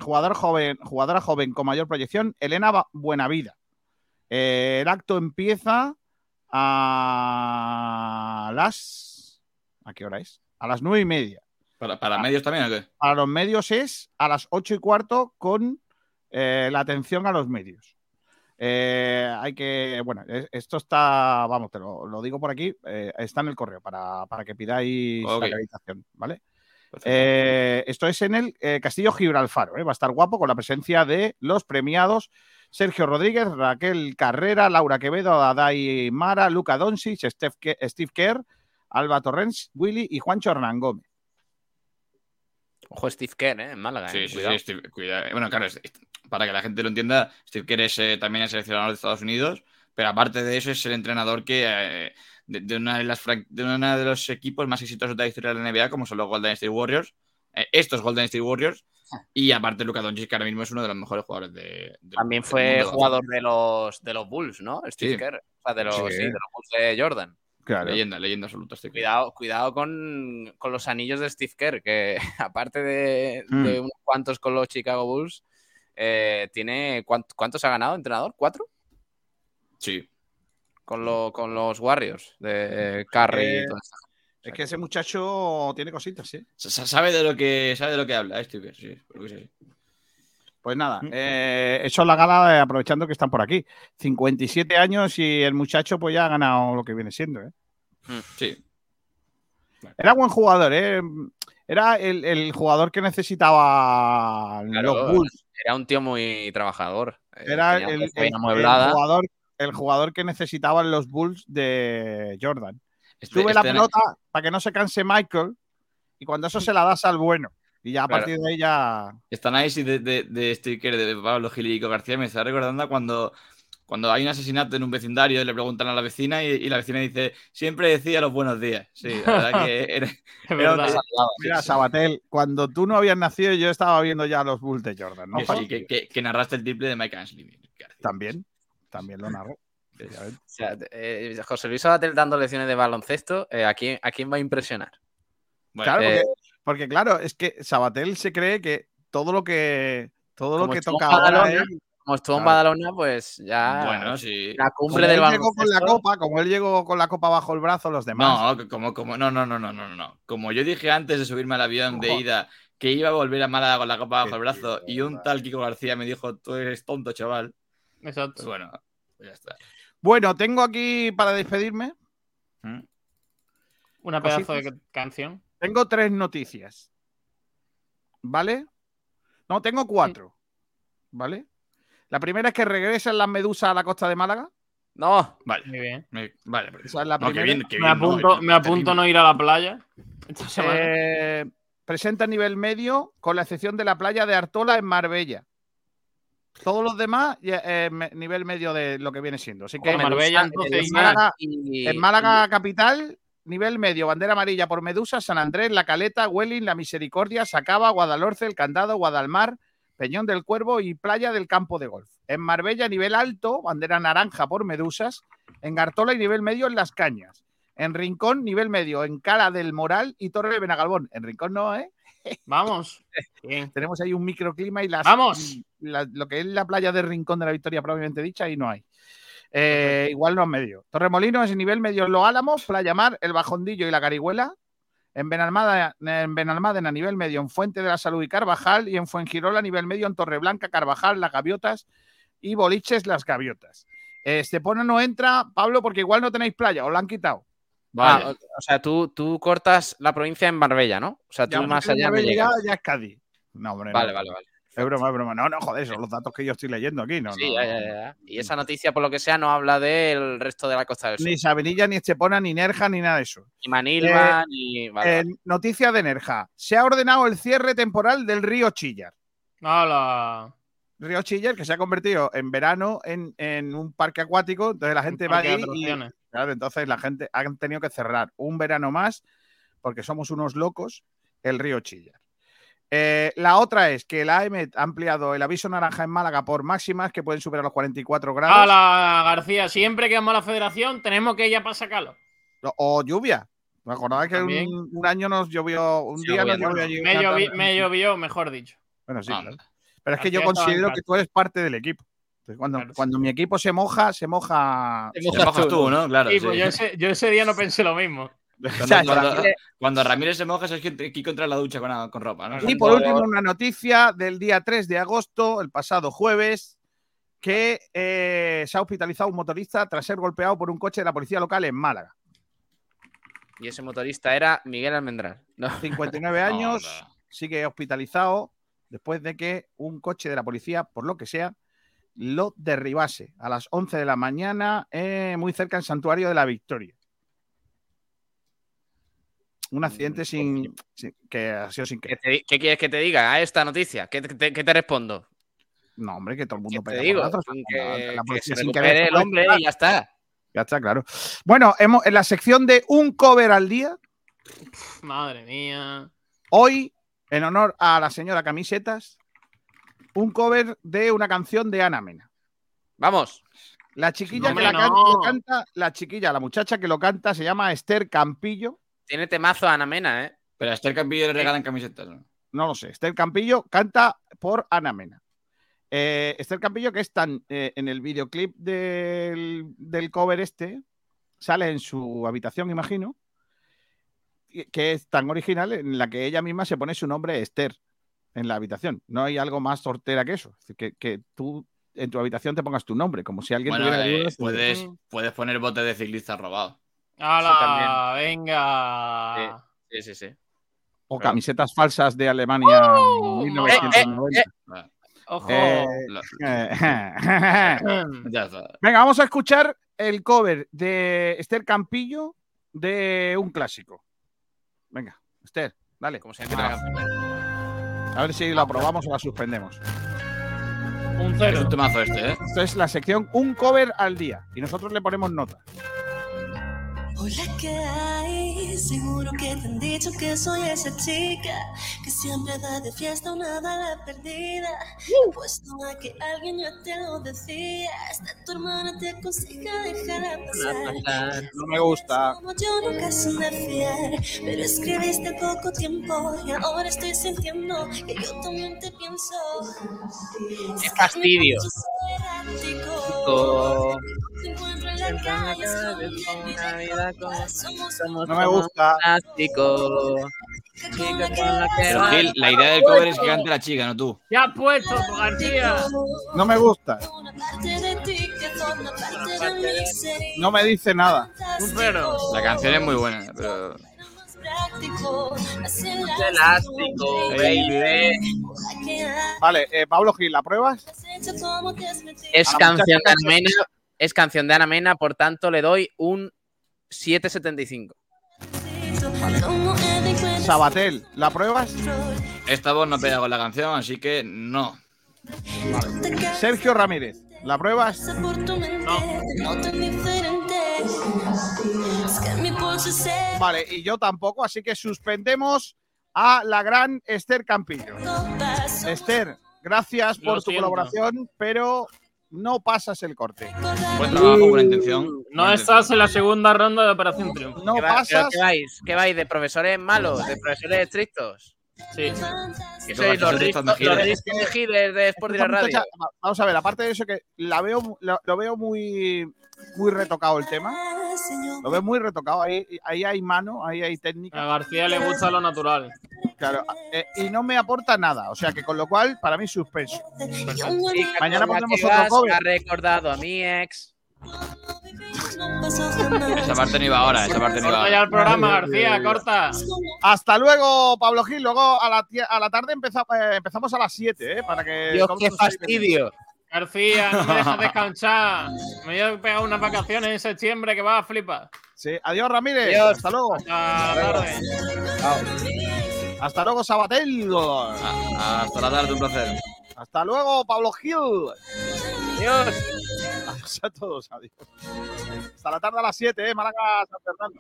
Speaker 1: jugador joven, jugadora joven con mayor proyección, Elena Buenavida. El acto empieza a las. ¿A qué hora es? A las nueve y media.
Speaker 7: ¿Para, para medios también o qué?
Speaker 1: Para los medios es a las ocho y cuarto con eh, la atención a los medios. Eh, hay que, bueno, es- esto está, vamos, te lo, lo digo por aquí, eh, está en el correo para, para que pidáis la acreditación, ¿vale? Eh, esto es en el eh, Castillo Gibralfaro, ¿eh? va a estar guapo con la presencia de los premiados Sergio Rodríguez, Raquel Carrera, Laura Quevedo, Adai Mara, Luca Doncic, Steph Ke- Steve Kerr, Alba Torrens, Willy y Juancho Hernán Gómez.
Speaker 10: Ojo, Steve Kerr, ¿eh? En Málaga.
Speaker 7: Sí,
Speaker 10: eh,
Speaker 7: sí,
Speaker 10: cuidado.
Speaker 7: sí, Steve- cuidado. Bueno, claro, para que la gente lo entienda, Steve Kerr es eh, también el seleccionador de Estados Unidos, pero aparte de eso es el entrenador que eh, de, de una de las de uno de los equipos más exitosos de la historia de la NBA, como son los Golden State Warriors, eh, estos Golden State Warriors, y aparte Luka Doncic, que ahora mismo es uno de los mejores jugadores de,
Speaker 10: También fue jugador de los, de los Bulls, ¿no? Steve
Speaker 7: Sí.
Speaker 10: Kerr. O sea, de los,
Speaker 7: Sí.
Speaker 10: sí, de los Bulls de Jordan.
Speaker 1: Claro.
Speaker 7: Leyenda, leyenda absoluta. Steve Kerr.
Speaker 10: Cuidado, cuidado con, con los anillos de Steve Kerr, que *laughs* aparte de,
Speaker 1: Mm.
Speaker 10: de unos cuantos con los Chicago Bulls, eh, tiene ¿cuánt- ¿cuántos ha ganado, entrenador? ¿Cuatro?
Speaker 7: Sí.
Speaker 10: Con, lo- con los Warriors de Curry
Speaker 1: Eh,
Speaker 10: y toda esta gente.
Speaker 1: Es que ese muchacho tiene cositas, ¿eh?
Speaker 7: Sa- Sabe de lo que, sabe de lo que habla, eh, Steve sí. sí.
Speaker 1: Pues nada,
Speaker 7: Mm.
Speaker 1: eh, eso es la gala, eh, aprovechando que están por aquí. 57 años y el muchacho pues ya ha ganado lo que viene siendo, ¿eh?
Speaker 7: Sí.
Speaker 1: Era buen jugador, ¿eh? Era el, el jugador que necesitaba
Speaker 10: Claro,
Speaker 1: los Bulls.
Speaker 10: Era un tío muy trabajador. eh,
Speaker 1: Era el, el- el jugador, el jugador que necesitaban los Bulls de Jordan.
Speaker 7: Este-
Speaker 1: Sube la
Speaker 7: este-
Speaker 1: pelota para que no se canse Michael y cuando eso se la das al bueno. Y ya a
Speaker 7: Claro.
Speaker 1: partir de ahí ya...
Speaker 7: Esta análisis de, de, de Steve Kerr, de Pablo Gil y Kiko García me está recordando cuando, cuando hay un asesinato en un vecindario y le preguntan a la vecina y, y la vecina dice, siempre decía los buenos días. Sí, la verdad que *laughs* era,
Speaker 6: verdad.
Speaker 1: Mira, Sabatel, cuando tú no habías nacido yo estaba viendo ya los Bulls de Jordan, ¿no?
Speaker 7: Que sí, que, que- que narraste el triple de Mike Ansley.
Speaker 1: También, también lo narró. efectivamente.
Speaker 10: O sea, eh, José Luis Abatel dando lecciones de baloncesto, eh, ¿a, quién, ¿a quién va a impresionar?
Speaker 7: Bueno,
Speaker 1: Claro,
Speaker 10: eh,
Speaker 1: porque, porque, claro, es que Sabatel se cree que todo lo que todo lo
Speaker 10: Como
Speaker 1: que
Speaker 10: estuvo
Speaker 1: toca
Speaker 10: en
Speaker 1: ahora
Speaker 10: Como estuvo en
Speaker 1: Claro.
Speaker 10: Badalona, pues ya.
Speaker 7: Bueno, sí.
Speaker 10: La
Speaker 1: como
Speaker 10: cumbre del
Speaker 1: él llegó con la copa, como él llegó con la copa bajo el brazo, los demás.
Speaker 7: No, como, como, no, no, no, no, no, no. Como yo dije antes de subirme al avión de ida que iba a volver a Málaga con la copa bajo el brazo
Speaker 1: tío,
Speaker 7: y un tal Kiko García me dijo, tú eres tonto, chaval. Pues
Speaker 6: Exacto.
Speaker 7: bueno, pues ya está.
Speaker 1: Bueno, tengo aquí para despedirme,
Speaker 7: ¿Mm?
Speaker 6: Una pedazo
Speaker 1: Cositas.
Speaker 6: de canción.
Speaker 1: tengo tres noticias. ¿Vale? No, tengo cuatro. ¿Vale? La primera es que regresan las medusas a la costa de Málaga.
Speaker 10: No,
Speaker 7: Vale,
Speaker 6: Muy bien.
Speaker 7: me- vale. pero-
Speaker 1: Esa es la
Speaker 7: no, que
Speaker 1: primera.
Speaker 7: bien, que
Speaker 6: Me
Speaker 7: bien, no,
Speaker 6: apunto,
Speaker 7: que-
Speaker 6: me apunto no ir a la playa.
Speaker 1: Eh, presenta nivel medio, con la excepción de la playa de Artola en Marbella. Todos los demás, eh, nivel medio de lo que viene siendo. Así que
Speaker 6: Marbella, entonces,
Speaker 10: Medusa
Speaker 1: Málaga-
Speaker 10: y-
Speaker 1: en Málaga capital, nivel medio, bandera amarilla por Medusa, San Andrés, La Caleta, Huelin, La Misericordia, Sacaba, Guadalhorce, El Candado, Guadalmar, Peñón del Cuervo y Playa del Campo de Golf. En Marbella, nivel alto, bandera naranja por Medusas. En Gartola y nivel medio en Las Cañas. En Rincón, nivel medio en Cala del Moral y Torre de Benagalbón. En Rincón no, ¿eh?
Speaker 6: Vamos. *laughs* Bien.
Speaker 1: Tenemos ahí un microclima y las,
Speaker 6: ¡Vamos!
Speaker 1: y la- lo que es la playa de Rincón de la Victoria propiamente dicha, ahí no hay. Eh, igual no es medio. Torremolinos en nivel medio en Los Álamos, Playa Mar, El Bajondillo y La Carihuela. En Benalmádena, en Benalmádena a nivel medio en Fuente de la Salud y Carvajal. Y en Fuengirola a nivel medio en Torreblanca, Carvajal, Las Gaviotas y Boliches, Las Gaviotas. Estepona no entra, Pablo, porque igual no tenéis playa, os la han quitado.
Speaker 10: Ah, o, sea, tú, tú cortas la provincia en Marbella, ¿no? O sea, tú
Speaker 1: Ya,
Speaker 10: más allá
Speaker 1: una
Speaker 10: no
Speaker 1: ya es Cádiz. No, hombre.
Speaker 10: Vale,
Speaker 1: no.
Speaker 10: vale, vale.
Speaker 1: Es broma, es broma. No, no, joder, son los datos que yo estoy leyendo aquí. No,
Speaker 10: Sí,
Speaker 1: no,
Speaker 10: ya, ya. Y esa noticia, por lo que sea, no habla del resto de la Costa del Sol.
Speaker 1: Ni Sabinilla, ni Estepona, ni Nerja, ni nada de eso.
Speaker 10: Ni Manilva,
Speaker 1: Eh,
Speaker 10: ni. Vale,
Speaker 1: Eh, noticia de Nerja. Se ha ordenado el cierre temporal del río Chillar.
Speaker 6: ¡Hala!
Speaker 1: Río Chillar, que se ha convertido en verano en, en un parque acuático. Entonces la gente va allí y. claro, entonces la gente han tenido que cerrar un verano más porque somos unos locos el río Chillar. Eh, la otra es que la AEMET ha ampliado el aviso naranja en Málaga por máximas que pueden superar los 44 grados
Speaker 6: ¡Hala, García! Siempre que vamos a la federación tenemos que ir a para sacarlo.
Speaker 1: o, lluvia. ¿Me acordabas que un, un año nos llovió, un
Speaker 10: Sí,
Speaker 1: día nos llovió allí
Speaker 6: Me, llovió, mejor dicho.
Speaker 1: Bueno, sí, claro. Pero es que yo considero que tú eres parte del equipo. Entonces, cuando,
Speaker 6: Claro, sí.
Speaker 1: cuando mi equipo se moja, se moja.
Speaker 10: Te mojas
Speaker 7: mojas
Speaker 10: tú,
Speaker 7: tú, ¿no? Claro.
Speaker 6: Sí,
Speaker 7: sí.
Speaker 6: pues yo ese, yo ese día no pensé lo mismo. *laughs*
Speaker 7: Cuando,
Speaker 1: O sea,
Speaker 7: cuando- cuando Ramírez se moja, es que Kiko entra en la ducha con, con ropa, ¿no?
Speaker 1: Y por último, una noticia del día 3 de agosto, el pasado jueves, que eh, se ha hospitalizado un motorista tras ser golpeado por un coche de la policía local en Málaga.
Speaker 10: Y ese motorista era Miguel Almendral. No. *laughs*
Speaker 1: 59 años, sigue hospitalizado después de que un coche de la policía, por lo que sea, lo derribase a las 11 de la mañana, eh, muy cerca del Santuario de la Victoria. Un accidente sin, sin- que ha sido sin
Speaker 10: ¿Qué,
Speaker 1: que.
Speaker 10: te- qué quieres que te diga a esta noticia? ¿Qué te, qué te respondo?
Speaker 1: No, hombre, que todo el mundo
Speaker 10: ¿Qué te
Speaker 1: pega
Speaker 10: digo? Que,
Speaker 1: la
Speaker 10: que se
Speaker 1: sin
Speaker 10: el hombre y ya está.
Speaker 1: Ya está, claro. Bueno, hemos, en la sección de un cover al día,
Speaker 6: Madre mía.
Speaker 1: hoy, en honor a la señora Camisetas, un cover de una canción de Ana Mena.
Speaker 10: Vamos.
Speaker 1: La chiquilla
Speaker 6: No,
Speaker 1: que la
Speaker 6: no.
Speaker 1: canta, la chiquilla, la muchacha que lo canta se llama Esther Campillo.
Speaker 10: Tiene temazo a Ana Mena, ¿eh?
Speaker 7: Pero a Esther Campillo le regalan camisetas, ¿no?
Speaker 1: No lo sé. Esther Campillo canta por Ana Mena. Eh, Esther Campillo, que es tan eh, en el videoclip del, del cover este, sale en su habitación, imagino, que es tan original en la que ella misma se pone su nombre Esther en la habitación. No hay algo más sortera que eso. Es decir, que, que tú en tu habitación te pongas tu nombre, como si alguien
Speaker 7: Bueno,
Speaker 1: tuviera
Speaker 7: eh,
Speaker 1: dudas de-
Speaker 7: puedes, puedes poner bote de ciclista robado.
Speaker 6: ¡Hala! venga.
Speaker 10: Sí, sí, sí.
Speaker 1: O camisetas falsas de Alemania
Speaker 6: ¡Oh!
Speaker 1: 1990.
Speaker 6: Ojo.
Speaker 1: Eh,
Speaker 6: Mm. *laughs*
Speaker 7: ya está.
Speaker 1: Venga, vamos a escuchar el cover de Esther Campillo de un clásico. Venga, Esther, dale.
Speaker 10: Como se canción.
Speaker 1: A ver si lo aprobamos o la suspendemos.
Speaker 6: Un
Speaker 7: Es
Speaker 6: cero.
Speaker 7: un temazo este, ¿eh?
Speaker 1: Esto es la sección Un cover al día y nosotros le ponemos nota.
Speaker 12: Hola, ¿qué hay? Seguro que te han dicho que soy esa chica que siempre da de fiesta una bala perdida. Puesto a que alguien ya te lo decía, hasta tu hermana te aconseja dejar pasar.
Speaker 1: No me gusta.
Speaker 12: Como yo nunca supe fiar, pero escribiste poco tiempo y ahora estoy sintiendo que yo también te pienso.
Speaker 10: ¡Qué fastidio!
Speaker 12: Te encuentro
Speaker 10: Una vida como
Speaker 12: somos
Speaker 1: No me gusta.
Speaker 10: plástico.
Speaker 7: Pero Gil, la idea del cover es que cante la chica, no tú.
Speaker 6: ¿Qué has puesto, García?
Speaker 1: No me gusta. No me dice nada.
Speaker 6: Un cero.
Speaker 7: La canción es muy buena, pero.
Speaker 10: Elástico, baby.
Speaker 1: Vale, eh, Pablo Gil, ¿la pruebas?
Speaker 10: Es
Speaker 1: A la
Speaker 10: canción de
Speaker 1: muchacha
Speaker 10: Ana Mena, es canción de Ana Mena, por tanto le doy un 775.
Speaker 1: Sabatel, ¿la pruebas?
Speaker 7: Esta voz no pega con la canción, así que no.
Speaker 1: Sergio Ramírez, ¿la pruebas? Vale, y yo tampoco, así que suspendemos a la gran Esther Campillo. Esther, gracias
Speaker 6: Lo
Speaker 1: por tu
Speaker 6: siento.
Speaker 1: colaboración, pero no pasas el corte.
Speaker 7: Buen trabajo, buena intención.
Speaker 6: No
Speaker 7: Buena
Speaker 6: estás en la segunda ronda de Operación Triunfo.
Speaker 1: No
Speaker 10: ¿Qué,
Speaker 1: pasas.
Speaker 10: qué vais? ¿Qué vais? ¿De profesores malos? ¿De profesores estrictos?
Speaker 6: Sí.
Speaker 10: ¿Qué
Speaker 7: Tú
Speaker 10: sois los discos de de Sport
Speaker 1: Esta
Speaker 10: Direct Radio?
Speaker 1: vamos a ver, aparte de eso que la veo, lo, lo veo muy, muy retocado el tema. Lo veo muy retocado. Ahí, ahí hay mano, ahí hay
Speaker 6: A
Speaker 1: técnica.
Speaker 6: García le gusta lo natural.
Speaker 1: Claro, eh, y no me aporta nada. O sea que con lo cual, para mí suspenso. Mañana pondremos
Speaker 10: que
Speaker 1: otro cover.
Speaker 10: Ha recordado a mi ex.
Speaker 7: Esa parte no iba ahora, esa parte no iba
Speaker 6: Corta ya
Speaker 7: ahora.
Speaker 6: el programa, García, corta.
Speaker 1: Hasta luego, Pablo Gil. Luego a la, a la tarde eh, empezamos a las 7, ¿eh? Para que.
Speaker 10: Dios, qué fastidio.
Speaker 6: García, no me dejas *laughs* descansar. Me voy a pegar unas vacaciones en septiembre que vas a flipar.
Speaker 1: Sí, adiós Ramírez.
Speaker 6: Adiós.
Speaker 1: Hasta luego.
Speaker 6: Hasta la tarde.
Speaker 1: Hasta luego, Sabatel.
Speaker 7: Ah, Hasta la tarde, un placer.
Speaker 1: Hasta luego, Pablo Gil.
Speaker 6: Adiós.
Speaker 1: Adiós a todos, adiós. Hasta la tarde a las 7, ¿eh? Málaga, San Fernando.